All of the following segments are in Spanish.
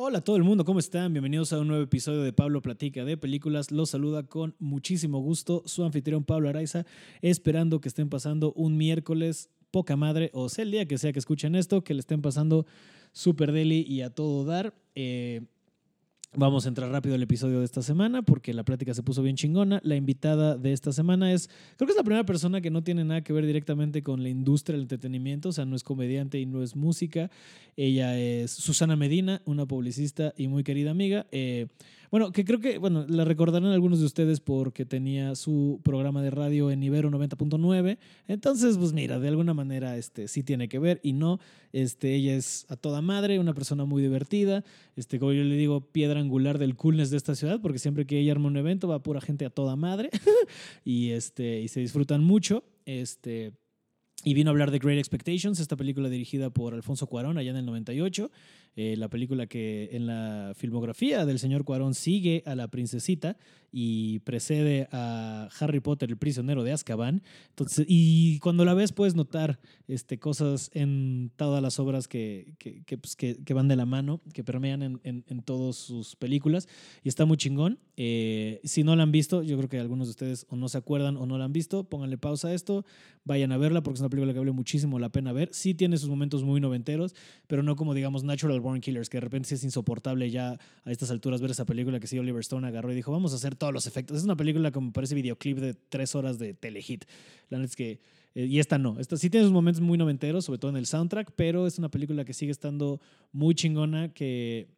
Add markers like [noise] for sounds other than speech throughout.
Hola a todo el mundo, ¿cómo están? Bienvenidos a un nuevo episodio de Pablo Platica de Películas. Los saluda con muchísimo gusto su anfitrión Pablo Araiza, esperando que estén pasando un miércoles poca madre, o sea, el día que sea que escuchen esto, que le estén pasando super deli y a todo dar. Eh, Vamos a entrar rápido al episodio de esta semana porque la plática se puso bien chingona. La invitada de esta semana es, creo que es la primera persona que no tiene nada que ver directamente con la industria del entretenimiento, o sea, no es comediante y no es música. Ella es Susana Medina, una publicista y muy querida amiga. Eh, bueno, que creo que, bueno, la recordarán algunos de ustedes porque tenía su programa de radio en Ibero 90.9. Entonces, pues mira, de alguna manera este, sí tiene que ver y no. Este, ella es a toda madre, una persona muy divertida. Este, como yo le digo, piedra angular del coolness de esta ciudad, porque siempre que ella arma un evento va pura gente a toda madre [laughs] y, este, y se disfrutan mucho. Este, y vino a hablar de Great Expectations, esta película dirigida por Alfonso Cuarón allá en el 98. Eh, la película que en la filmografía del señor Cuarón sigue a la princesita y precede a Harry Potter, el prisionero de Azkaban. Entonces, y cuando la ves puedes notar este, cosas en todas las obras que, que, que, pues, van de la mano, que permean en, en, en todas sus películas. Y está muy chingón. Eh, si no la han visto, yo creo que algunos de ustedes o no se acuerdan o no la han visto, pónganle pausa a esto, vayan a verla porque es una película que vale muchísimo la pena ver. Sí tiene sus momentos muy noventeros, pero no como digamos Natural Killers, que de repente sí es insoportable ya a estas alturas ver esa película que sí Oliver Stone agarró y dijo, vamos a hacer todos los efectos. Es una película como parece videoclip de tres horas de telehit. La neta es que, eh, y esta no, esta sí tiene sus momentos muy noventeros, sobre todo en el soundtrack, pero es una película que sigue estando muy chingona, que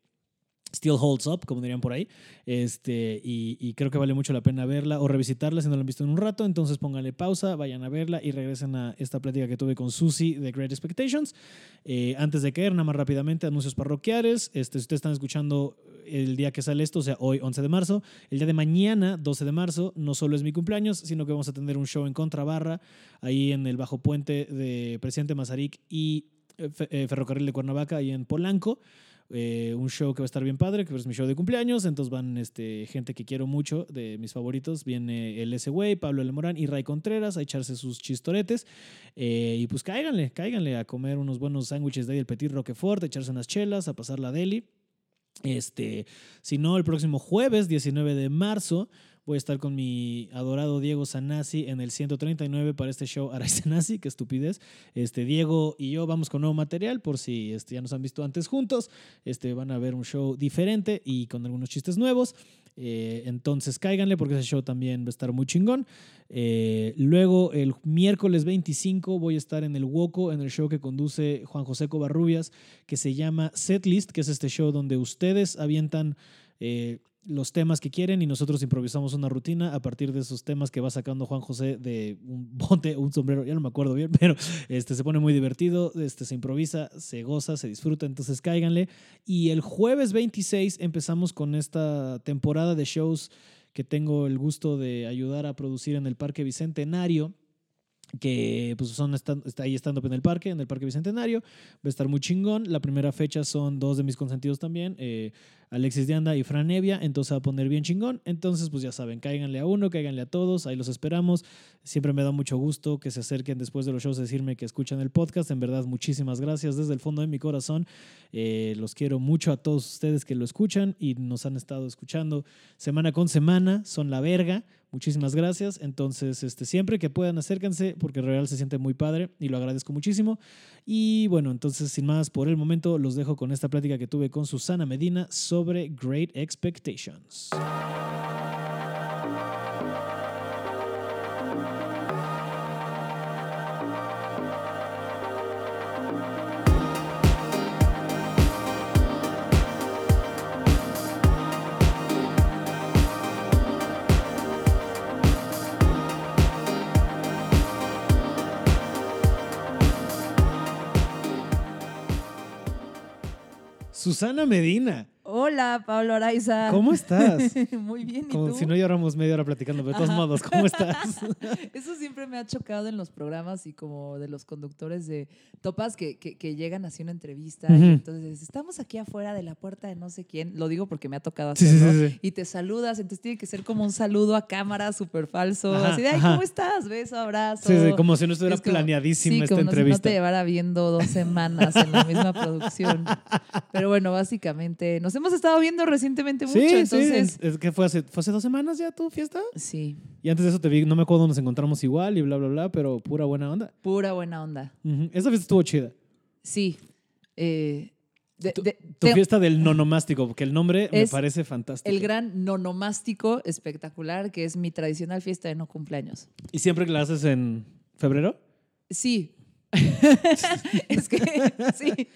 Still holds up, como dirían por ahí. Este, y, creo que vale mucho la pena verla o revisitarla si no la han visto en un rato. Entonces pónganle pausa, vayan a verla y regresen a esta plática que tuve con Susie de Great Expectations. Eh, antes de caer, nada más rápidamente, anuncios parroquiales. Este, si ustedes están escuchando el día que sale esto, o sea, hoy 11 de marzo, el día de mañana, 12 de marzo, no solo es mi cumpleaños, sino que vamos a tener un show en Contrabarra, ahí en el Bajo Puente de Presidente Mazarik y eh, eh, Ferrocarril de Cuernavaca, ahí en Polanco. Eh, un show que va a estar bien padre, que es mi show de cumpleaños. Entonces van este, gente que quiero mucho, de mis favoritos. Viene el S-Way, Pablo L. Morán y Ray Contreras a echarse sus chistoretes. Eh, y pues cáiganle, cáiganle a comer unos buenos sándwiches de ahí, el Petit Roquefort, a echarse unas chelas, a pasar la deli. Este, si no, el próximo jueves, 19 de marzo, Voy a estar con mi adorado Diego Sanasi en el 139 para este show Aray [laughs] Sanasi, qué estupidez. Este, Diego y yo vamos con nuevo material, por si este, ya nos han visto antes juntos. Este, van a ver un show diferente y con algunos chistes nuevos. Eh, entonces cáiganle porque ese show también va a estar muy chingón. Eh, luego el miércoles 25 voy a estar en el Woco, en el show que conduce Juan José Covarrubias, que se llama Setlist, que es este show donde ustedes avientan... Eh, los temas que quieren y nosotros improvisamos una rutina a partir de esos temas que va sacando Juan José de un [laughs] bote, un sombrero, ya no me acuerdo bien, pero este, se pone muy divertido, este, se improvisa, se goza, se disfruta, entonces cáiganle. Y el jueves 26 empezamos con esta temporada de shows que tengo el gusto de ayudar a producir en el Parque Bicentenario que pues son está, ahí estando en el parque, en el Parque Bicentenario. Va a estar muy chingón. La primera fecha son dos de mis consentidos también, eh, Alexis de Anda y Fran Nevia, entonces va a poner bien chingón. Entonces, pues ya saben, cáiganle a uno, cáiganle a todos, ahí los esperamos. Siempre me da mucho gusto que se acerquen después de los shows a decirme que escuchan el podcast. En verdad, muchísimas gracias desde el fondo de mi corazón. Eh, los quiero mucho a todos ustedes que lo escuchan y nos han estado escuchando semana con semana. Son la verga. Muchísimas gracias. Entonces, este, siempre que puedan, acérquense porque Real se siente muy padre y lo agradezco muchísimo. Y bueno, entonces, sin más, por el momento los dejo con esta plática que tuve con Susana Medina sobre Great Expectations. Susana Medina. Hola, Pablo Araiza. ¿Cómo estás? [laughs] Muy bien, ¿y Como tú? si no lleváramos media hora platicando, pero de todos Ajá. modos, ¿cómo estás? [laughs] Eso siempre me ha chocado en los programas y como de los conductores de topas que, que, que llegan así una entrevista y entonces estamos aquí afuera de la puerta de no sé quién, lo digo porque me ha tocado sí, hacerlo, sí, sí. y te saludas, entonces tiene que ser como un saludo a cámara súper falso, Ajá, así de, ay, ajá. ¿cómo estás? Beso, abrazo. Sí, sí, como si no estuviera Es como- planeadísima sí, esta como si no entrevista. te llevara viendo dos semanas en la misma producción. [laughs] Pero bueno, básicamente nos hemos estado viendo recientemente mucho, sí, entonces... sí. Es que fue hace, fue hace dos semanas ya tu fiesta. Sí, Y antes de eso te vi, no me acuerdo dónde nos encontramos igual y bla, bla, bla, pero pura buena onda. pura buena onda. Ujú. Esa fiesta estuvo chida. Sí. eh, de- Tu- de- Tu te- fiesta del nonomástico, porque el nombre me parece fantástico. el gran nonomástico espectacular, que es mi tradicional fiesta de no cumpleaños. ¿Y siempre que la haces en febrero? Sí. [laughs] es que, sí.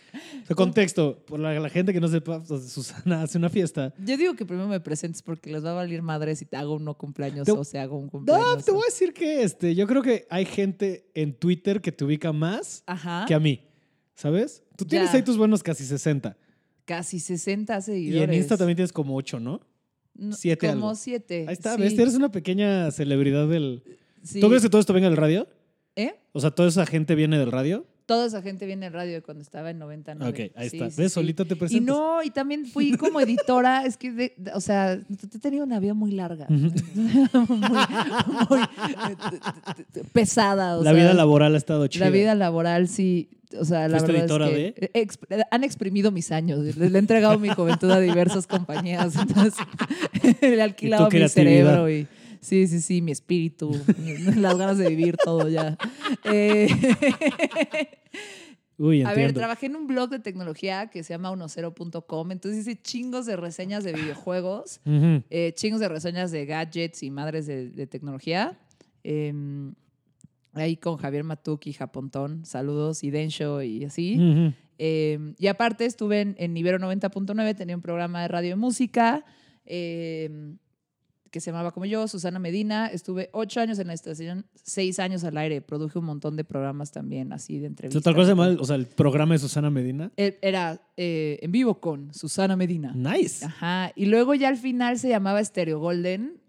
Contexto, por la, la gente que no sepa, Susana hace una fiesta. Yo digo que primero me presentes porque les va a valer madre si te hago un no cumpleaños Te- o se hago un No, cumpleaños. te voy a decir que este, yo creo que hay gente en Twitter que te ubica más Ajá. que a mí. ¿Sabes? Tú tienes Ya. ahí tus buenos casi 60. Casi 60 Y seguidores. en Insta también tienes como 8, ¿no? No, siete Como algo. siete. Ahí está, sí, ¿ves? Eres una pequeña celebridad del... sí. ¿Tú crees que todo esto venga del radio? O sea, ¿toda esa gente viene del radio? Toda esa gente viene al radio cuando estaba en 99. Ok, ahí Sí, está. sí, ¿Ves? sí. Solita te Y presentas. no, y también fui como editora, [laughs] es que, de- de- o sea, he tenido una vida muy larga, [laughs] muy, muy, pesada. O La sea, vida laboral ha estado chida. La vida laboral sí, o sea, la ¿Fuiste verdad editora es que exp- han exprimido mis años, le he entregado mi juventud a diversas compañías, [laughs] entonces le he alquilado mi cerebro y sí, sí, sí, mi espíritu, [laughs] las ganas de vivir todo ya. Eh, [laughs] Uy, a ver, trabajé en un blog de tecnología que se llama 10.com, entonces hice chingos de reseñas de videojuegos, eh, chingos de reseñas de gadgets y madres de, de tecnología. Eh, ahí con Javier Matuk y Japontón, saludos, y Densho y así. Eh, y aparte estuve en, en Ibero 90.9, tenía un programa de radio y música eh, que se llamaba como yo, Susana Medina. Estuve ocho años en la estación, seis años al aire. Produje un montón de programas también, así de entrevistas. ¿Tal cual se llama el- o sea, el programa de Susana Medina? Eh, Era eh, en vivo con Susana Medina. Nice. Ajá. Y luego ya al final se llamaba Stereo Golden,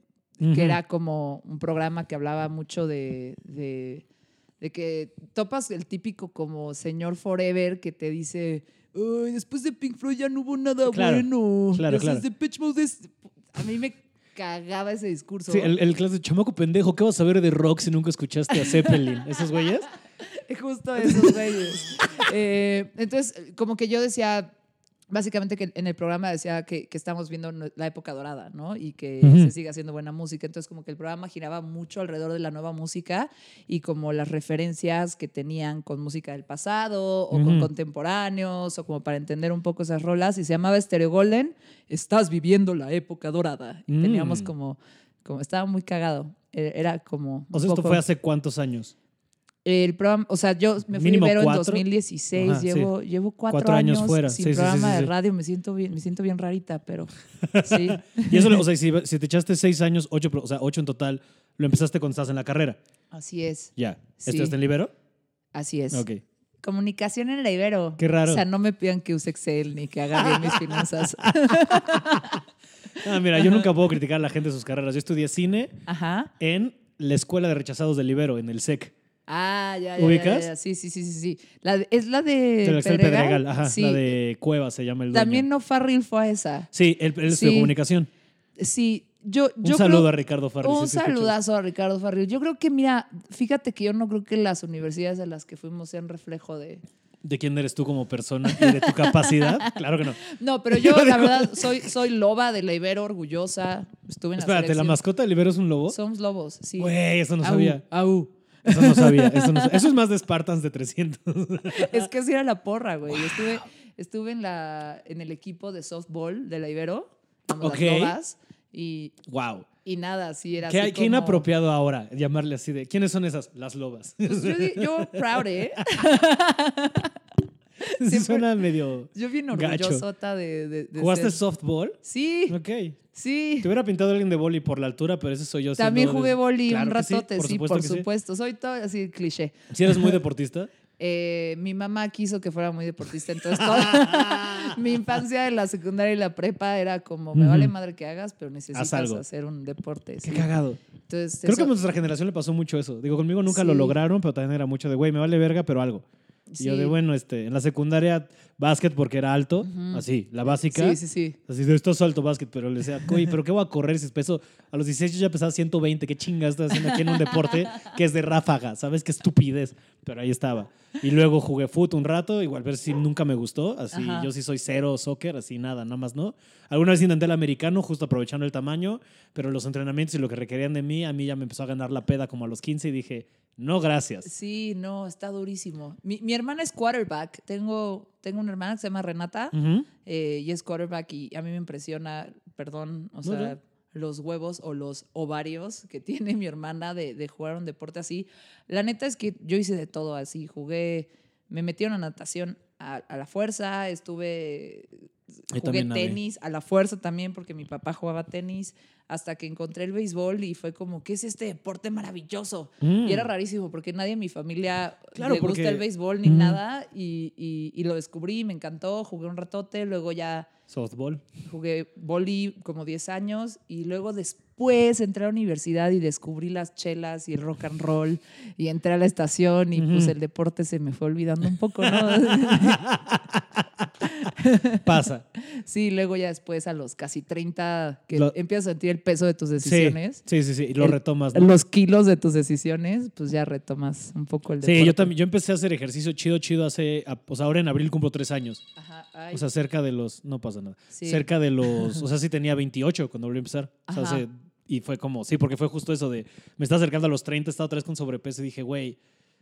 que era como un programa que hablaba mucho de, de, de que topas el típico como señor Forever que te dice, "Ay, después de Pink Floyd ya no hubo nada Claro, bueno. claro, sabes, claro. Depeche Mode es-". A mí me cagaba ese discurso. Sí, el, el clase de chamaco pendejo, ¿qué vas a ver de rock si nunca escuchaste a Zeppelin? [laughs] ¿Esos güeyes? Justo esos güeyes. Eh, entonces, como que yo decía, básicamente que en el programa decía que, que estamos viendo la época dorada, ¿no? Y que se sigue haciendo buena música. Entonces, como que el programa giraba mucho alrededor de la nueva música y como las referencias que tenían con música del pasado o con contemporáneos o como para entender un poco esas rolas. Y se llamaba Stereo Golden, Estás viviendo la época dorada. Y Mm. teníamos como, como, estaba muy cagado. Eh, Era como... O sea, esto fue hace cuántos años? El programa, o sea, yo me fui Ibero en cuatro. 2016, Ajá, sí. llevo, llevo cuatro, Cuatro años años, fuera. sin Sí, programa sí, de radio, me siento bien, me siento bien rarita, pero [laughs] sí. Y eso, o sea, si, si te echaste seis años, ocho, o sea, ocho en total, lo empezaste cuando estás en la carrera. Así es, Ya. ¿Estudiaste en Libero? así es. Ok. Comunicación en la Ibero. Qué raro. O sea, no me pidan que use Excel ni que haga bien mis finanzas. [laughs] Ah, mira, yo nunca puedo criticar a la gente de sus carreras. Yo estudié cine Ajá. en la Escuela de Rechazados del Libero, en el SEC. Ah, ya, ya, ¿Ubicas? ya, ya. Sí, sí, sí, sí, sí. La de- es la de De la Excel Pedregal. Pedregal, ajá. Sí. La de Cueva se llama el dueño. También no Farril fue a esa. Sí, él, él estudió Sí. comunicación. Sí, yo, Un yo saludo creo- a Ricardo Farri. Un si saludazo a Ricardo Farril. Yo creo que, mira, fíjate que yo no creo que las universidades a las que fuimos sean reflejo de... ¿De quién eres tú como persona y de tu capacidad? [laughs] Claro que no. No, pero yo, [laughs] la verdad, soy, soy loba de la Ibero, orgullosa. Estuve en la Espérate, ¿la selección. mascota del Libero es un lobo? Somos lobos, sí. Güey, eso no Au, sabía. au. Eso no sabía. Eso, no sabía. Eso es más de Spartans de 300. [laughs] Es que así era la porra, güey. Estuve, estuve en, la, en el equipo de softball de la Ibero, las lobas, y, wow. y nada, sí era ¿Qué, así qué como- inapropiado ahora llamarle así de. ¿Quiénes son esas? Las lobas. Pues yo, yo proud, ¿eh? [laughs] [laughs] Siempre- suena medio. Yo bien orgullosota de, de, de ¿Jugaste ser- softball? Sí, Ok. sí. Te hubiera pintado alguien de boli por la altura, pero ese soy yo. También jugué de- boli Claro un sí, ratote, sí, por supuesto. Soy todo así cliché. ¿Sí eres muy [laughs] deportista? Eh, mi mamá quiso que fuera muy deportista, entonces toda [laughs] mi infancia de la secundaria y la prepa era como, me vale madre que hagas, pero necesitas algo. hacer un deporte. Qué sí. cagado. Entonces, Creo que a nuestra generación le pasó mucho eso. Digo, conmigo nunca lo lograron, pero también era mucho de, güey, me vale verga, pero algo. Y yo de, bueno, este, en la secundaria, básquet porque era alto, así, la básica. Sí, sí, sí. Así de, esto es alto básquet, pero le decía, oye, ¿pero qué voy a correr si peso? A los 16 yo ya pesaba 120, ¿qué chingas estás haciendo aquí en un deporte que es de ráfaga? ¿Sabes qué estupidez? Pero ahí estaba. Y luego jugué fútbol un rato, igual ver si nunca me gustó, así, Ajá. yo sí soy cero soccer, así nada, nada más no. Alguna vez intenté el americano, justo aprovechando el tamaño, pero los entrenamientos y lo que requerían de mí, a mí ya me empezó a ganar la peda como a los 15 y dije, no, gracias. Sí, no, está durísimo. Mi, mi hermana es quarterback. Tengo, tengo una hermana que se llama Renata eh, y es quarterback y a mí me impresiona, perdón, o sea, los huevos o los ovarios que [laughs] tiene mi hermana de, de jugar un deporte así. La neta es que yo hice de todo así. Jugué, me metieron a natación a, a la fuerza, estuve, Jugué tenis a la fuerza también porque mi papá jugaba tenis hasta que encontré el béisbol y fue como, ¿qué es este deporte maravilloso? Mm. Y era rarísimo porque nadie en mi familia Claro, le porque- gusta el béisbol ni nada y, y- y lo descubrí, me encantó, jugué un ratote, luego ya Softball. jugué boli como 10 años y luego después entré a la universidad y descubrí las chelas y el rock and roll y entré a la estación y pues el deporte se me fue olvidando un poco, ¿no? [laughs] Pasa. sí, luego ya después a los casi 30 que Lo- empiezas a sentir el peso de tus Sí, decisiones. sí, sí, sí, y lo El- retomas. ¿no? Los kilos de tus decisiones, pues ya retomas un poco el deporte. Sí, yo también, yo empecé a hacer ejercicio chido, chido hace, a- pues ahora en abril cumplo tres años. Ajá, ay, O sea, cerca de los, no pasa nada. Sí. Cerca de los, o sea, [laughs] sí tenía 28 cuando volví a empezar. O sea, hace- y fue como, sí, porque fue justo eso de, me estaba acercando a los 30, estaba otra vez con sobrepeso y dije, güey,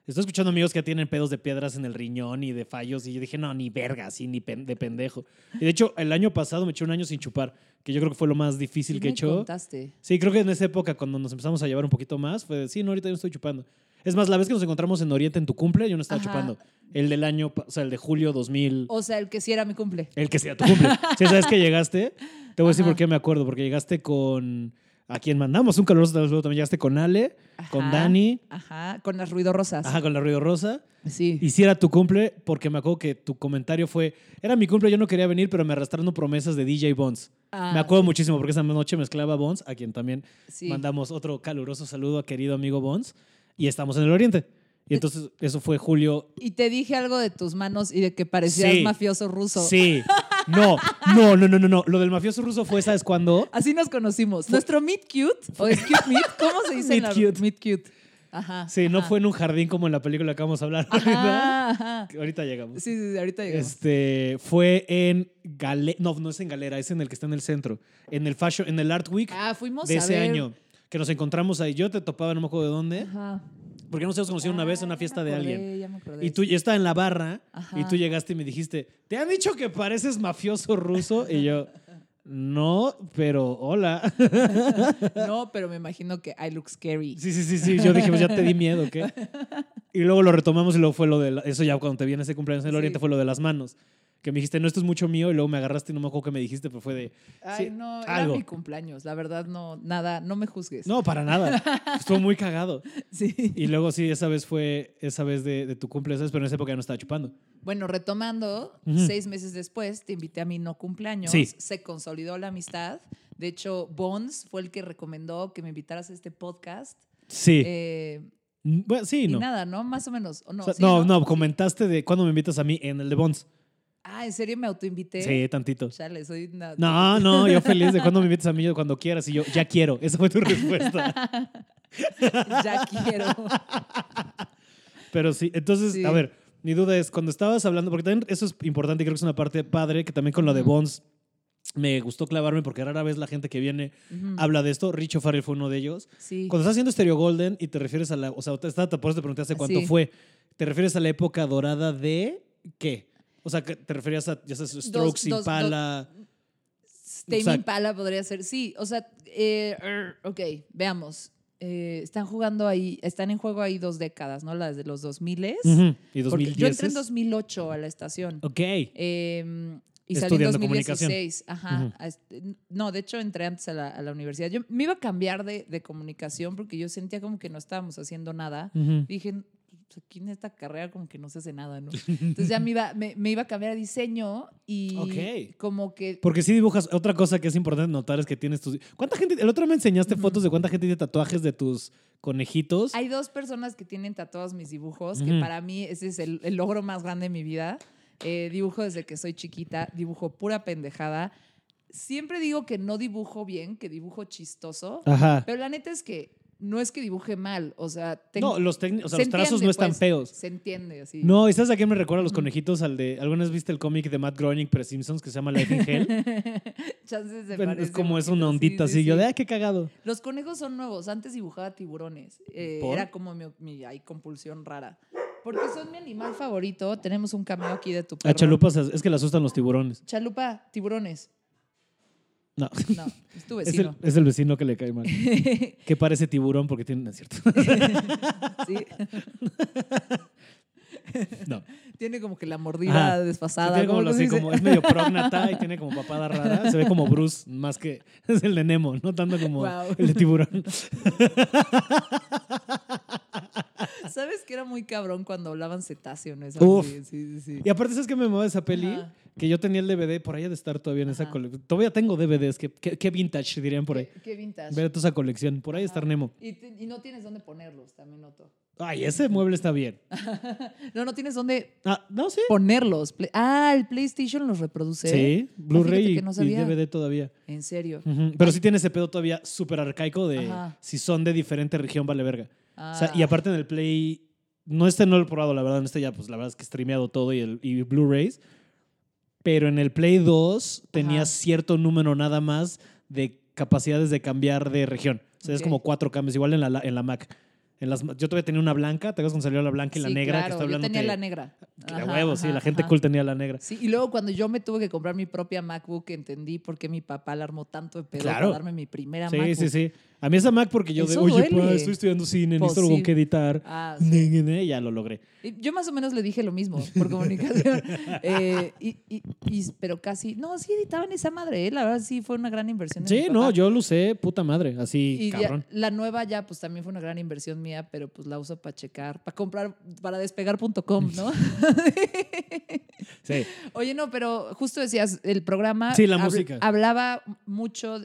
estoy escuchando amigos que tienen pedos de piedras en el riñón y de fallos y yo dije, no, ni verga, así, ni pen- de pendejo. Y de hecho, el año pasado me eché un año sin chupar, que yo creo que fue lo más difícil Sí que he hecho. contaste. Sí, creo que en esa época, cuando nos empezamos a llevar un poquito más, fue de, sí, no, ahorita yo no estoy chupando. Es más, la vez que nos encontramos en Oriente en tu cumple, yo no estaba Ajá. chupando. El del año, o sea, el de julio 2000. O sea, el que sí era mi cumple. El que sea tu cumple. Si sabes que llegaste, te voy a decir Ajá. por qué me acuerdo. Porque llegaste con. A quien mandamos un caluroso saludo también. Llegaste con Ale, con Dani, Ajá, con las ruidorosas. ajá, con la Ruido Rosa. Sí. Y si era tu cumple, porque me acuerdo que tu comentario fue: Era mi cumple, yo no quería venir, pero me arrastraron promesas de DJ Bones. Ah, me acuerdo muchísimo porque esa noche mezclaba Bones, a quien también sí. mandamos otro caluroso saludo a querido amigo Bones. Y estamos en el Oriente. Y entonces, eso fue julio Y te dije algo de tus manos y de que parecías Sí. mafioso ruso. Sí. No, no, no, no, no, no. Lo del mafioso ruso fue, ¿sabes cuándo? Así nos conocimos. Nuestro meet cute, o es cute meet, ¿cómo se dice Meet la cute. meet cute? Ajá. Sí, no fue en un jardín como en la película que vamos a hablar. ahorita. Ajá. Ahorita llegamos. Sí, sí, sí, ahorita llegamos. Este fue en Galera. No, no es en Galera, es en el que está en el centro. En el Fashion, en el Art Week ah, fuimos de a ese ver. año. Que nos encontramos ahí. Yo te topaba, no me acuerdo de dónde. Ajá. Porque nos hemos conocido una vez en una fiesta de acordé, alguien. ya me acordé. Y tú ya estaba en la barra Ajá. y tú llegaste y me dijiste, ¿te han dicho que pareces mafioso ruso? Y yo, no, pero hola. [laughs] No, pero me imagino que I look scary. Sí, sí, sí, sí. Yo dije, pues ya te di miedo, ¿qué? [laughs] Y luego lo retomamos y luego fue lo de... la- eso ya cuando te vi en ese cumpleaños en el Sí. Oriente fue lo de las manos. Que me dijiste, no, esto es mucho mío. Y luego me agarraste y no me acuerdo qué me dijiste, pero fue de... Ay, sí, no, era algo. mi cumpleaños. La verdad, no, nada, no me juzgues. No, para nada. Estuvo muy cagado. [laughs] Sí. Y luego sí, esa vez fue esa vez de, de tu cumpleaños, pero en esa época ya no estaba chupando. Bueno, retomando, seis meses después te invité a mi no cumpleaños. Sí. Se consolidó la amistad. De hecho, Bones fue el que recomendó que me invitaras a este podcast. Sí. Eh, bueno, sí, y no. nada, ¿no? Más o menos. ¿o no? O sea, Sí, no, no, comentaste de cuándo me invitas a mí en el de Bonds. Ah, ¿en serio me autoinvité? Sí, tantito. Chale, soy una... No, no, yo feliz de cuándo me invitas a mí, yo cuando quieras. Y yo, ya quiero. Esa fue tu respuesta. [laughs] ya quiero. Pero sí, entonces, Sí. a ver, mi duda es, cuando estabas hablando, porque también eso es importante y creo que es una parte padre, que también con lo de. Bonds me gustó clavarme porque rara vez la gente que viene habla de esto. Richo Farrell fue uno de ellos. Sí. Cuando estás haciendo Stereo Golden y te refieres a la, o sea, te, por eso te pregunté hace cuánto Sí. fue, ¿te refieres a la época dorada de qué? O sea, que ¿te referías a, ya sabes, Strokes, dos- Impala? Tame o sea- Impala podría ser. Sí, o sea, eh, er, ok, veamos. Eh, están jugando ahí, están en juego ahí dos décadas, ¿no? Las de los 2000 Ujú, Y Porque 2010. Yo entré en 2008 a la estación. Ok. Eh, y salí en Estudiando comunicación. 2016. Ajá. No, de hecho entré antes a la, a la universidad. Yo me iba a cambiar de, de comunicación porque yo sentía como que no estábamos haciendo nada. Dije, pues aquí en esta carrera como que no se hace nada, ¿no? Entonces ya me iba, me, me iba a cambiar a diseño y Ok. como que... Porque si dibujas, otra cosa que es importante notar es que tienes tus... ¿Cuánta gente? El otro me enseñaste fotos de cuánta gente tiene tatuajes de tus conejitos. Hay dos personas que tienen tatuados mis dibujos, que Ujú. para mí ese es el, el logro más grande de mi vida. Eh, dibujo desde que soy chiquita, dibujo pura pendejada. Siempre digo que no dibujo bien, que dibujo chistoso, Ajá. pero la neta es que no es que dibuje mal, o sea, tengo- No, los, o sea, se los trazos entiende, no están pues, feos. Se entiende así. No, ¿y sabes a qué me recuerda los conejitos? Al de. ¿Alguna vez viste el cómic de Matt Groening pre Simpsons que se llama Life in [laughs] Hell? Chances se Bueno, es como es una ondita sí, así. sí, Yo de, ¡ay, qué cagado! Los conejos son nuevos. Antes dibujaba tiburones. Eh, era como mi, mi ay, compulsión rara. Porque son mi animal favorito. Tenemos un cameo aquí de tu perro. A chalupas es que le asustan los tiburones. Chalupa, tiburones. No. No, es tu [laughs] Es el, vecino. es el vecino que le cae mal. [laughs] que parece tiburón porque tiene. es cierto. [laughs] Sí. No. Tiene como que la mordida Ajá. desfasada. Tiene como, ¿cómo lo- así, como- es medio prógnata y tiene como papada rara. Se ve como Bruce, más que es el de Nemo, no tanto como el de tiburón. [laughs] ¿Sabes que era muy cabrón cuando hablaban cetáceo? ¿no? Esa- Uf. Sí, sí, sí. Y aparte, ¿sabes qué me mueve esa peli? Ajá. Que yo tenía el DVD, por ahí ha de estar todavía en esa colección. Todavía tengo DVDs, que, que, que vintage dirían por ahí. Qué, vintage. Ver toda esa colección. Por ahí Ajá. está Nemo. Y, te- y no tienes dónde ponerlos, también noto. Ay, ese mueble está bien. [laughs] No, no tienes dónde Ah, no, sí. ponerlos. Ah, el PlayStation los reproduce. Sí, Blu-ray fíjate y, que no y sabía. DVD todavía. En serio. Pero sí tiene ese pedo todavía súper arcaico de si son de diferente región, vale verga. O sea, y Ah. aparte en el Play, no este no lo he probado, la verdad, en este ya, pues la verdad es que he streameado todo y, el, y Blu-rays. Pero en el Play 2 tenía Ajá. cierto número nada más de capacidades de cambiar de región. O sea, es Ok. como cuatro cambios, igual en la, en la Mac. En las, yo todavía tenía una blanca, ¿te acuerdas cuando salió la blanca y la Sí, negra? claro, que yo tenía que, la negra. que Ajá, a huevo, sí, ajá, la gente ajá. cool tenía la negra. Sí, y luego cuando yo me tuve que comprar mi propia MacBook, entendí por qué mi papá la armó tanto de pedo Claro. para darme mi primera Sí, MacBook. sí, sí. A mí esa Mac porque yo de, oye, pa, estoy estudiando cine, Pues necesito algo que editar. Ah, sí. ya lo logré. Yo más o menos le dije lo mismo por comunicación. [laughs] Eh, y, y- y- pero casi, no, sí editaban esa madre, ¿eh? la verdad sí fue una gran inversión. Sí, no, yo lo usé, puta madre, así, Y ya- cabrón. la nueva ya, pues también fue una gran inversión mía, pero pues la uso para checar, para comprar, para despegar.com, ¿no? [laughs] Sí. Oye, no, pero justo decías, el programa Sí, la música. hablaba mucho.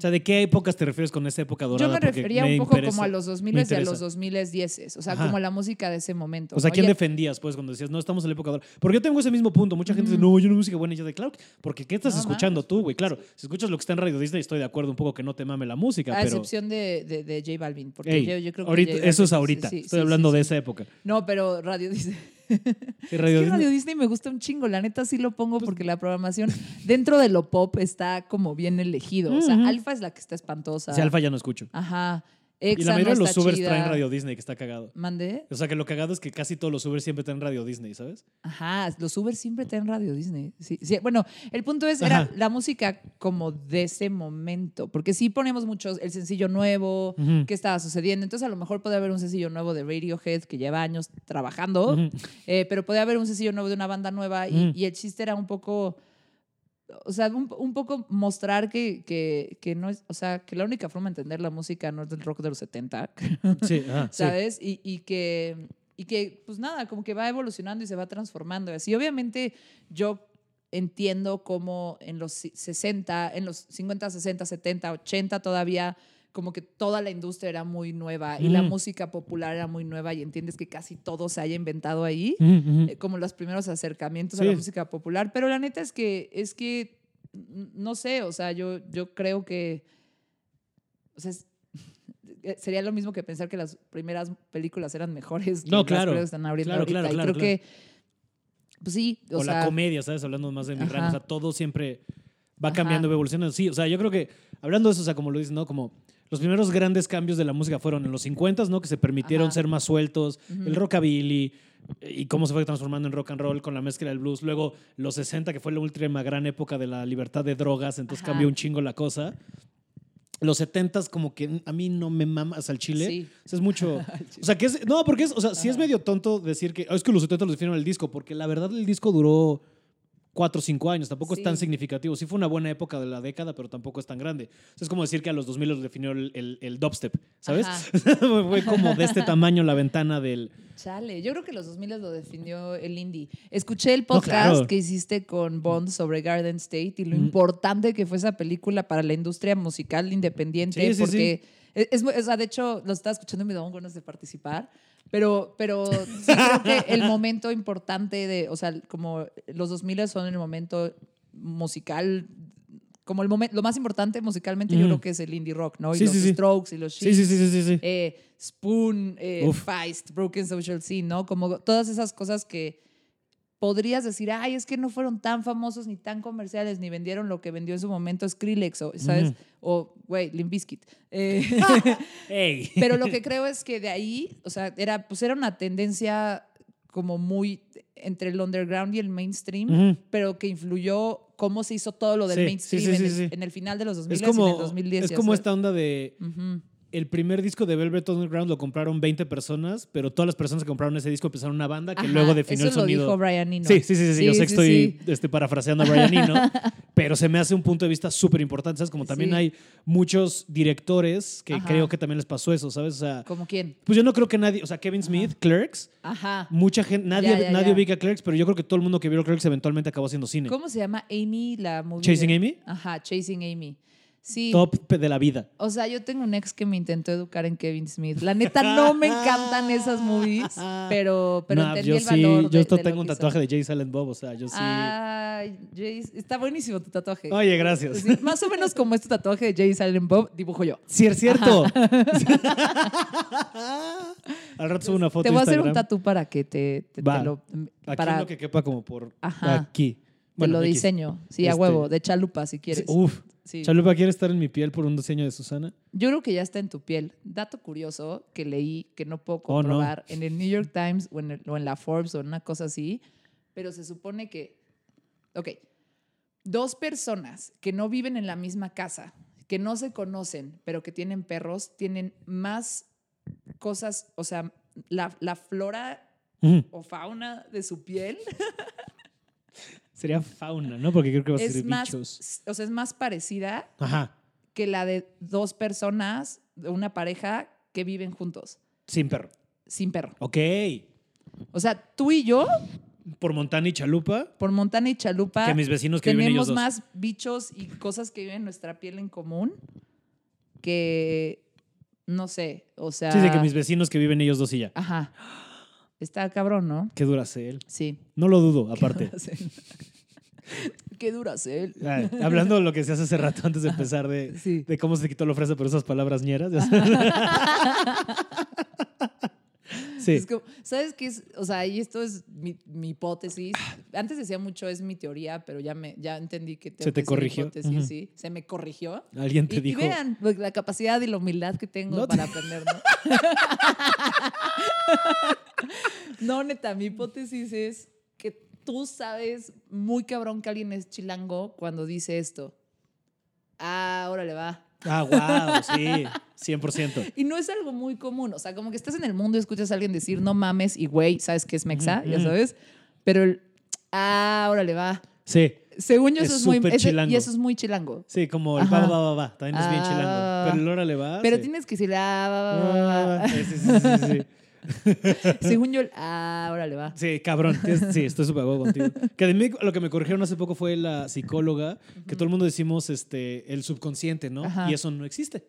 O sea, ¿de qué épocas te refieres con esa época dorada? Yo me refería me un poco interesa. como a los 2000 me y a los 2010, o sea, Ajá. como la música de ese momento. O sea. ¿quién defendías, pues, cuando decías, no, estamos en la época dorada? Porque yo tengo ese mismo punto. Mucha gente dice, no, yo no música buena. Y yo de, claro, que- porque ¿qué estás No escuchando tú, güey? Claro, si escuchas lo que está en Radio Disney, estoy de acuerdo un poco que no te mame la música, A pero... excepción de, de, de J Balvin, porque Ey, yo, yo creo que ahorita, J eso es ahorita. sí, estoy sí, hablando de esa época. No, pero Radio Disney. Sí, Es Radio que Disney- Radio Disney me gusta un chingo, la neta sí lo pongo porque la programación dentro de lo pop está como bien elegido. O sea. Alfa es la que está espantosa. Sí, Alfa ya no escucho. Ajá. Y la mayoría no de los Ubers chida. traen Radio Disney, que está cagado. ¿Mandé? O sea, que lo cagado es que casi todos los Ubers siempre traen Radio Disney, ¿sabes? Ajá, los Uber siempre traen Radio Disney. Sí, sí. Bueno, el punto es, era Ajá. la música como de ese momento, porque sí poníamos muchos, el sencillo nuevo, Ujú. qué estaba sucediendo. Entonces, a lo mejor puede haber un sencillo nuevo de Radiohead que lleva años trabajando, eh, pero puede haber un sencillo nuevo de una banda nueva y, y el chiste era un poco, o sea, un, un poco mostrar que, que, que no es, o sea, que la única forma de entender la música no es del rock de los 70, [laughs] Sí, sí. ¿sabes? Y, y que, y que, pues nada, como que va evolucionando y se va transformando. y Así, obviamente, yo entiendo cómo en los si- 60, en los 50, 60, 70, 80 todavía como que toda la industria era muy nueva y la Mm. música popular era muy nueva y entiendes que casi todo se haya inventado ahí, Ujú, ujú. eh, como los primeros acercamientos a Sí. la música popular, pero la neta es que es que n- no sé, o sea, yo yo creo que o sea, es- [laughs] eh, sería lo mismo que pensar que las primeras películas eran mejores que No, las claro. películas que están ahorita. Claro, claro, ahorita. Y claro, creo que pues sí, o, O, la sea, comedia, ¿sabes? Hablando más de mi rango. O sea, todo siempre va cambiando, va evolucionando. Sí, o sea, yo creo que, hablando de eso, o sea, como lo dices, ¿no? Como los primeros grandes cambios de la música fueron en los 50, ¿no? Que se permitieron Ajá. ser más sueltos. El rockabilly eh, y cómo se fue transformando en rock and roll con la mezcla del blues. Luego los 60, que fue la última gran época de la libertad de drogas, entonces Ajá. cambió un chingo la cosa. Los 70 como que a mí no me mamas al chile. Sí. O sea, es mucho. [laughs] O sea, que es. No, porque es. O sea, sí es medio tonto decir que. "Ah, Es que los 70 los definieron el disco, porque la verdad el disco duró 4 o 5 años, tampoco Sí. es tan significativo. Sí fue una buena época de la década, pero tampoco es tan grande. O sea, es como decir que a los 2000 los definió el, el- el dubstep, ¿sabes? [laughs] Fue como de este tamaño la ventana del... Chale, yo creo que los 2000 lo definió el indie. Escuché el No, podcast claro. que hiciste con Bond sobre Garden State y lo Ujú. importante que fue esa película para la industria musical independiente, Sí, sí, porque es, es muy- o sea, de hecho, lo estaba escuchando y me daban ganas de participar. Pero, pero sí creo que el momento importante de, o sea, como los 2000 son el momento musical, como el momento, lo más importante musicalmente, yo Ujú. creo que es el indie rock, ¿no? Y Sí, los sí, sí. Strokes y los Sí, sí, sí, sí, eh, Spoon, eh. Feist, Broken Social Scene, ¿no? Como todas esas cosas que podrías decir, ay, es que no fueron tan famosos ni tan comerciales, ni vendieron lo que vendió en su momento Skrillex, o, ¿sabes? O, güey, Limp Bizkit. Eh, [laughs] pero lo que creo es que de ahí, o sea, era, pues era una tendencia como muy entre el underground y el mainstream, pero que influyó cómo se hizo todo lo del Sí, mainstream sí, sí, en, el, en el final de los 2000 Es y en el como, 2010. es como esta onda de. El primer disco de Velvet Underground lo compraron 20 personas, pero todas las personas que compraron ese disco empezaron una banda que Ajá, luego definió eso el sonido. lo dijo Brian Eno. Sí, sí, sí, sí, sí, yo sé que estoy este, parafraseando a Brian Eno, [laughs] pero se me hace un punto de vista súper importante, ¿sabes? Como también hay muchos directores que Ajá. creo que también les pasó eso, ¿sabes? O sea, ¿Como quién? pues yo no creo que nadie, o sea, Kevin Smith, Clerks, Ajá. mucha gente, nadie, Ya, ya, nadie ya. ubica Clerks, pero yo creo que todo el mundo que vio Clerks eventualmente acabó haciendo cine. ¿Cómo se llama Amy la movie? ¿Chasing de- Amy? Ajá, Chasing Amy. Sí. Top de la vida. O sea, yo tengo un ex que me intentó educar en Kevin Smith. La neta, no me encantan esas movies, pero, pero No, entendí yo el valor. sí, de- yo esto de tengo un tatuaje hizo. de Jay Silent Bob, o sea, yo sí. Ay, Jay, está buenísimo tu tatuaje. Oye, gracias. Sí, más o menos como este tatuaje de Jay Silent Bob, dibujo yo. Sí, es cierto. [laughs] Al rato subo una foto Te voy a hacer un tatu para que te, te- te lo. Aquí Para, lo que quepa como por Ajá. aquí. Te Bueno, lo diseño. Sí, a Este- huevo, de chalupa si quieres. Uf. Sí. Chalupa quiere estar en mi piel por un diseño de Susana. Yo creo que ya está en tu piel. Dato curioso que leí que no puedo Oh, no. comprobar en el New York Times o en, el- o en la Forbes o en una cosa así, pero se supone que, ok, dos personas que no viven en la misma casa, que no se conocen, pero que tienen perros, tienen más cosas, o sea, la, la flora Ujú. o fauna de su piel [laughs] Sería fauna, ¿no? Porque creo que va a es ser más, bichos. o sea, es más parecida Ajá. que la de dos personas, de una pareja que viven juntos, Sin perro. sin perro. Ok. O sea, tú y yo, Por Montana y Chalupa, por Montana y Chalupa, que mis vecinos que viven ellos tenemos dos. más bichos y cosas que viven en nuestra piel en común que, no sé, o sea... Sí, sí, que mis vecinos que viven ellos dos y ya. Ajá. Está cabrón, ¿no? Qué Duracel. Sí. No lo dudo, aparte. Qué Duracel. Ay, hablando de lo que se hace hace rato antes de empezar de, Sí. de cómo se quitó la frase por esas palabras ñeras. [laughs] [laughs] sí. Es como, ¿Sabes qué es? O sea, y esto es mi, mi hipótesis. Antes decía mucho es mi teoría, pero ya me ya entendí que tengo Se te que corrigió. hipótesis, sí. Se me corrigió. Alguien te y, y dijo. vean pues, la capacidad y la humildad que tengo No te- para aprender, ¿no? [laughs] no, neta, mi hipótesis es que tú sabes muy cabrón que alguien es chilango cuando dice esto. Ah, órale, va. Ah, wow, sí, [laughs] 100%. Y no es algo muy común. O sea, como que estás en el mundo y escuchas a alguien decir no mames y güey, ¿sabes qué es mexa? Ya sabes. Pero el ah, órale, va. Sí, Según yo, Es eso es muy. ese- y eso es muy chilango. sí, como el Ajá. va, va, va, va. También es bien Ah. chilango. Pero el órale va. Pero sí. tienes que decir ah, va, va, Ah, va, va. Sí, sí, sí. [laughs] Según yo, ah, órale, va. Sí, cabrón. Sí, estoy súper huevo contigo. Que de mí lo que me corrigieron hace poco fue la psicóloga, que todo el mundo decimos este, el subconsciente, ¿no? Ajá. Y eso no existe.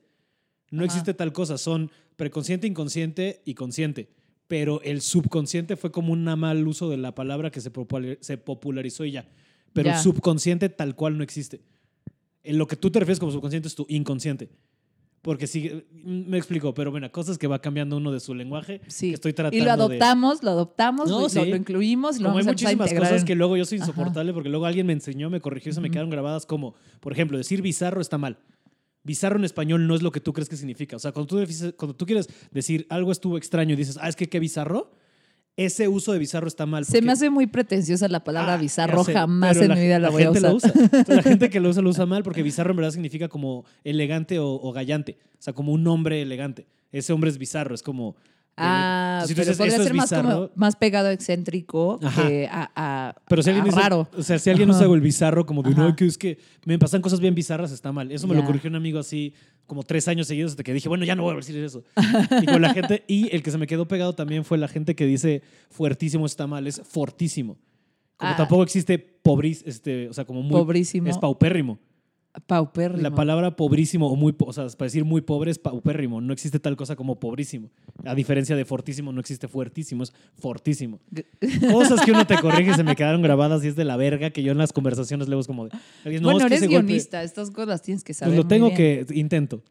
No Ajá. existe tal cosa. Son preconsciente, inconsciente y consciente. Pero el subconsciente fue como un mal uso de la palabra que se, popula- se popularizó y ya. Pero Ya. el subconsciente tal cual no existe. En lo que tú te refieres como subconsciente es tu inconsciente. Porque sí, me explico, pero bueno, cosas que va cambiando uno de su lenguaje. Sí. que estoy tratando Y lo de- adoptamos, lo adoptamos, No, lo, sí. lo incluimos, lo como hay muchísimas cosas que luego yo soy Ajá. insoportable porque luego alguien me enseñó, me corrigió y se me quedaron grabadas como, por ejemplo, decir bizarro está mal. Bizarro en español no es lo que tú crees que significa. O sea, cuando tú, dices- cuando tú quieres decir algo estuvo extraño y dices, ah, es que qué bizarro, ese uso de bizarro está mal. Se me hace muy pretenciosa la palabra Ah, bizarro, sé, jamás en mi vida la, voy a usar. lo usa. Entonces, la gente que lo usa lo usa mal porque bizarro en verdad significa como elegante o, o gallante. O sea, como un hombre elegante. Ese hombre es bizarro, es como Ah, Si tú pero dices, podría "Eso es ser más, como, bizarro". más pegado excéntrico Ajá. que a, a- Pero si alguien a dice, raro. o sea, si alguien usa el bizarro como de, Ajá. no, que es que me pasan cosas bien bizarras, está mal. Eso me lo corrigió un amigo así como tres años seguidos hasta que dije, bueno, ya no voy a decir eso. y con la [laughs] gente, y el que se me quedó pegado también fue la gente que dice fuertísimo está mal, es fortísimo. Como Ah. tampoco existe pobris, este, o sea, como muy Pobrísimo. es paupérrimo. Paupérrimo. La palabra pobrísimo o muy, o sea, para decir muy pobre es paupérrimo. No existe tal cosa como pobrísimo. A diferencia de fortísimo, no existe fuertísimo, es fortísimo. Cosas que uno te [laughs] corrige se me quedaron grabadas y es de la verga que yo en las conversaciones leo es como de. "No, bueno, es que eres ese golpe-". guionista, estas cosas las tienes que saber. Pues lo tengo que, intento.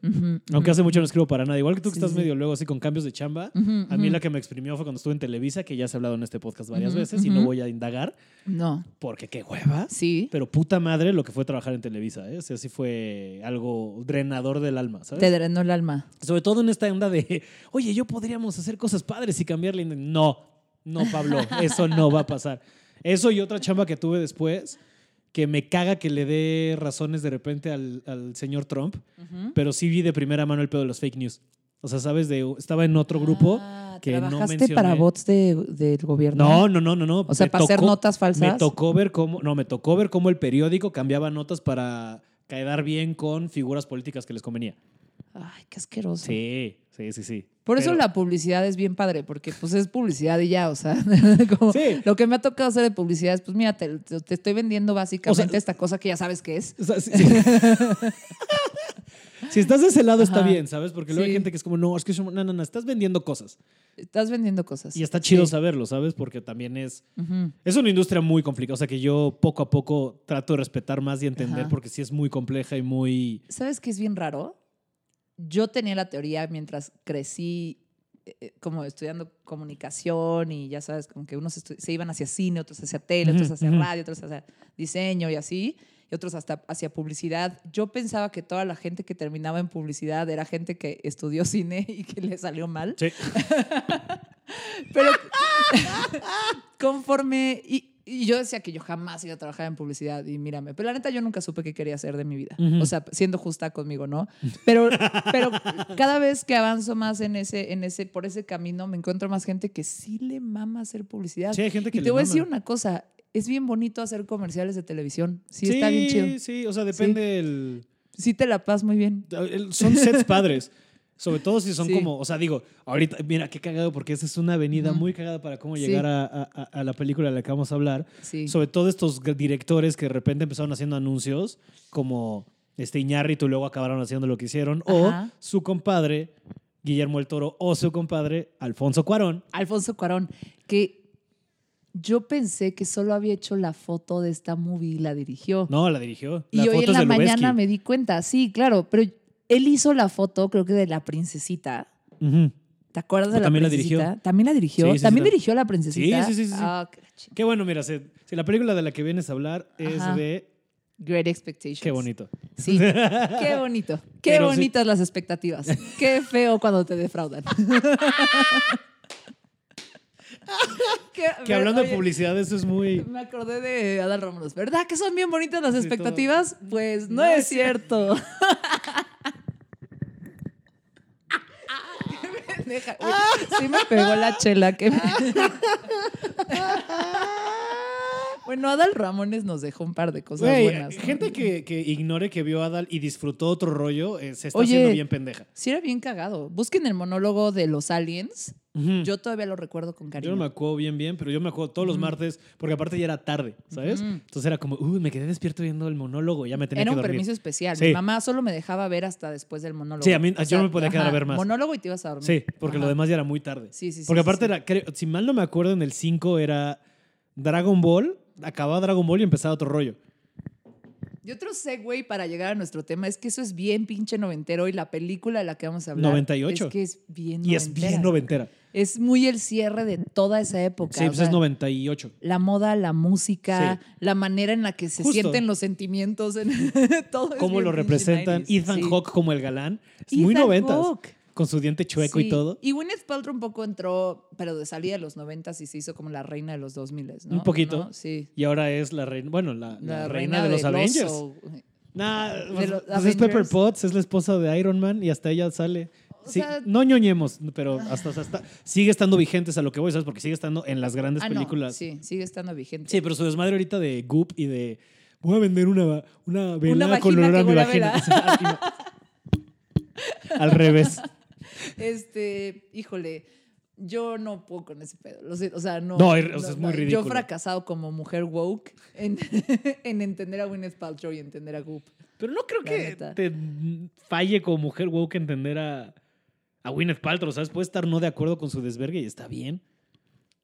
Aunque hace mucho no escribo para nada. Igual que tú que Sí, estás sí. medio luego así con cambios de chamba. A mí la que me exprimió fue cuando estuve en Televisa, que ya se ha hablado en este podcast varias veces y no voy a indagar, No, porque qué hueva. sí. Pero puta madre lo que fue trabajar en Televisa, ¿eh? Sea, sí fue algo drenador del alma, ¿sabes? Te drenó el alma. Sobre todo en esta onda de, oye, yo podríamos hacer cosas padres y cambiarle. No, no, Pablo, [laughs] eso no va a pasar. Eso y otra chamba que tuve después, que me caga que le dé razones de repente al, al señor Trump, pero sí vi de primera mano el pedo de los fake news. O sea, ¿sabes? De, estaba en otro grupo Ah, que no ¿Trabajaste mencioné. para bots de, del gobierno? No, no, no, no, no. O sea, Me para hacer notas falsas. Me tocó ver cómo, no, me tocó ver cómo el periódico cambiaba notas para quedar bien con figuras políticas que les convenía. Ay, qué asqueroso. Sí, sí, sí, sí. Por eso la publicidad es bien padre, porque pues es publicidad y ya, o sea, [laughs] como Sí. lo que me ha tocado hacer de publicidad es, pues mira, te, te estoy vendiendo básicamente O sea- esta cosa que ya sabes qué es. O sea, sí- sí. [laughs] si estás de ese lado está bien, ¿sabes? Porque luego hay gente que es como, no, es que no, no, no, estás vendiendo cosas. Estás vendiendo cosas. Y está chido saberlo, ¿sabes? Porque también es... Es una industria muy complicada, o sea que yo poco a poco trato de respetar más y entender Ajá. porque sí es muy compleja y muy... ¿Sabes qué es bien raro? Yo tenía la teoría mientras crecí eh, eh, como estudiando comunicación y ya sabes, como que unos se iban hacia cine, otros hacia tele, otros Ujú, hacia ujú. radio, otros hacia diseño y así, y otros hasta hacia publicidad. Yo pensaba que toda la gente que terminaba en publicidad era gente que estudió [laughs] cine y que le salió mal. Sí. [laughs] Pero [laughs] conforme... Y, y yo decía que yo jamás iba a trabajar en publicidad y mírame. Pero la neta yo nunca supe qué quería hacer de mi vida. O sea, siendo justa conmigo, ¿no? Pero, pero cada vez que avanzo más en ese, en ese, por ese camino, me encuentro más gente que sí le mama hacer publicidad. Sí, hay gente que y le te voy a decir una cosa. Es bien bonito hacer comerciales de televisión. Sí, está bien chido. Sí, o sea, depende el... Sí te la pasas muy bien. Son sets [laughs] padres. Sobre todo si son Sí. como, o sea, digo, ahorita, mira, qué cagado, porque esa es una avenida muy cagada para cómo llegar a, a- a- a la película de la que vamos a hablar. Sí. Sobre todo estos directores que de repente empezaron haciendo anuncios, como este Iñárritu, y luego acabaron haciendo lo que hicieron, o su compadre, Guillermo el Toro, o su compadre, Alfonso Cuarón. Alfonso Cuarón, que yo pensé que solo había hecho la foto de esta movie y la dirigió. No, la dirigió. y hoy en la mañana me di cuenta, sí, claro, pero él hizo la foto, creo que de la princesita. ¿Te acuerdas de la también la dirigió. ¿También la dirigió? Sí, sí, sí, ¿También tam- dirigió la princesita? Sí, sí, sí, sí, sí. Ah, qué. Qué bueno, mira, si la película de la que vienes a hablar es Ajá. de... Great Expectations. Qué bonito. Sí, qué [laughs] bonito. Qué Pero sí. bonitas las expectativas. Qué feo cuando te defraudan. [laughs] Que hablando de publicidad, eso es muy... Me acordé de Adal Romanos. ¿Verdad que son bien bonitas las Sí, expectativas? Pues no, No es es cierto. [laughs] Qué pendeja. Uy, sí me pegó la chela. Que me- [laughs] bueno, Adal Ramones nos dejó un par de cosas buenas. ¿no? gente que, que ignore que vio a Adal y disfrutó otro rollo, eh, se está Oye. haciendo bien pendeja. Sí era bien cagado. Busquen el monólogo de los aliens. Yo todavía lo recuerdo con Yo cariño. no me acuerdo bien, bien, pero yo me acuerdo todos los martes, porque aparte ya era tarde, ¿sabes? Entonces era como, uy, me quedé despierto viendo el monólogo, ya me tenía Era que un dormir. permiso especial. Sí. Mi mamá solo me dejaba ver hasta después del monólogo. Sí, a mí- yo no me podía quedar a ver más. Monólogo y te ibas a dormir. Sí, porque lo demás ya era muy tarde. Sí, sí, sí. porque sí, aparte sí. era, creo- si mal no me acuerdo, en el 5 era Dragon Ball, acababa Dragon Ball y empezaba otro rollo. Y otro segue para llegar a nuestro tema es que eso es bien pinche noventero y la película de la que vamos a hablar 98. es que es bien Y es bien noventera. Es muy el cierre de toda esa época. Sí, o pues sea, es 98. La moda, la música, Sí. la manera en la que se Justo. sienten los sentimientos, en [laughs] todo Cómo lo representan. 90s, Ethan sí. Hawke como el galán. Es muy Ethan noventas. Hawke. Con su diente chueco y Sí. todo. Y Gwyneth Paltrow un poco entró, pero de salida de los 90 y se hizo como la reina de los 2000, ¿no? Un poquito. ¿No? Sí. Y ahora es la reina, bueno, la, la reina, de los Avengers. Nah, De pues, los pues es Pepper. Potts, es la esposa de Iron Man y hasta ella sale. O Sí, sea, no ñoñemos, pero hasta, hasta sigue estando vigentes a lo que voy, ¿sabes? Porque sigue estando en las grandes ah, películas. Sí. sí, sigue estando vigente. pero su desmadre ahorita de Goop y de voy a vender una, una con vagina olor a mi vagina. vela. [laughs] Al revés. [laughs] [laughs] Este, híjole, yo no puedo con ese pedo. Lo sé, o sea, no. No, es- o sea, es muy Yo ridículo. he fracasado como mujer woke en, [laughs] en entender a Gwyneth Paltrow y entender a Goop. Pero no creo La que neta. te falle como mujer woke entender a, a Gwyneth Paltrow, ¿sabes? Puede estar no de acuerdo con su desvergue y está bien.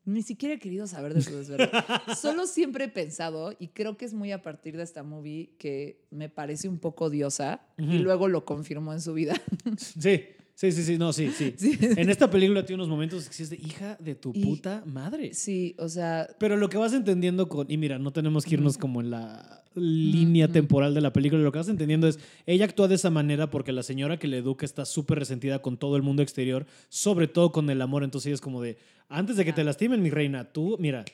Ni siquiera he querido saber de su desvergue. [laughs] Solo siempre he pensado, y creo que es muy a partir de esta movie que me parece un poco odiosa, y Ujú. luego lo confirmó en su vida. Sí, sí, sí, sí, no, sí, sí. [laughs] Sí. En esta película tiene unos momentos que es de hija de tu Y- puta madre. Sí, o sea, Pero lo que vas entendiendo con. Y mira, no tenemos que irnos como en la línea temporal de la película. Lo que vas entendiendo es. Ella actúa de esa manera porque la señora que le educa está súper resentida con todo el mundo exterior, sobre todo con el amor. Entonces ella es como de. Antes de que te lastimen, mi reina, tú, mira.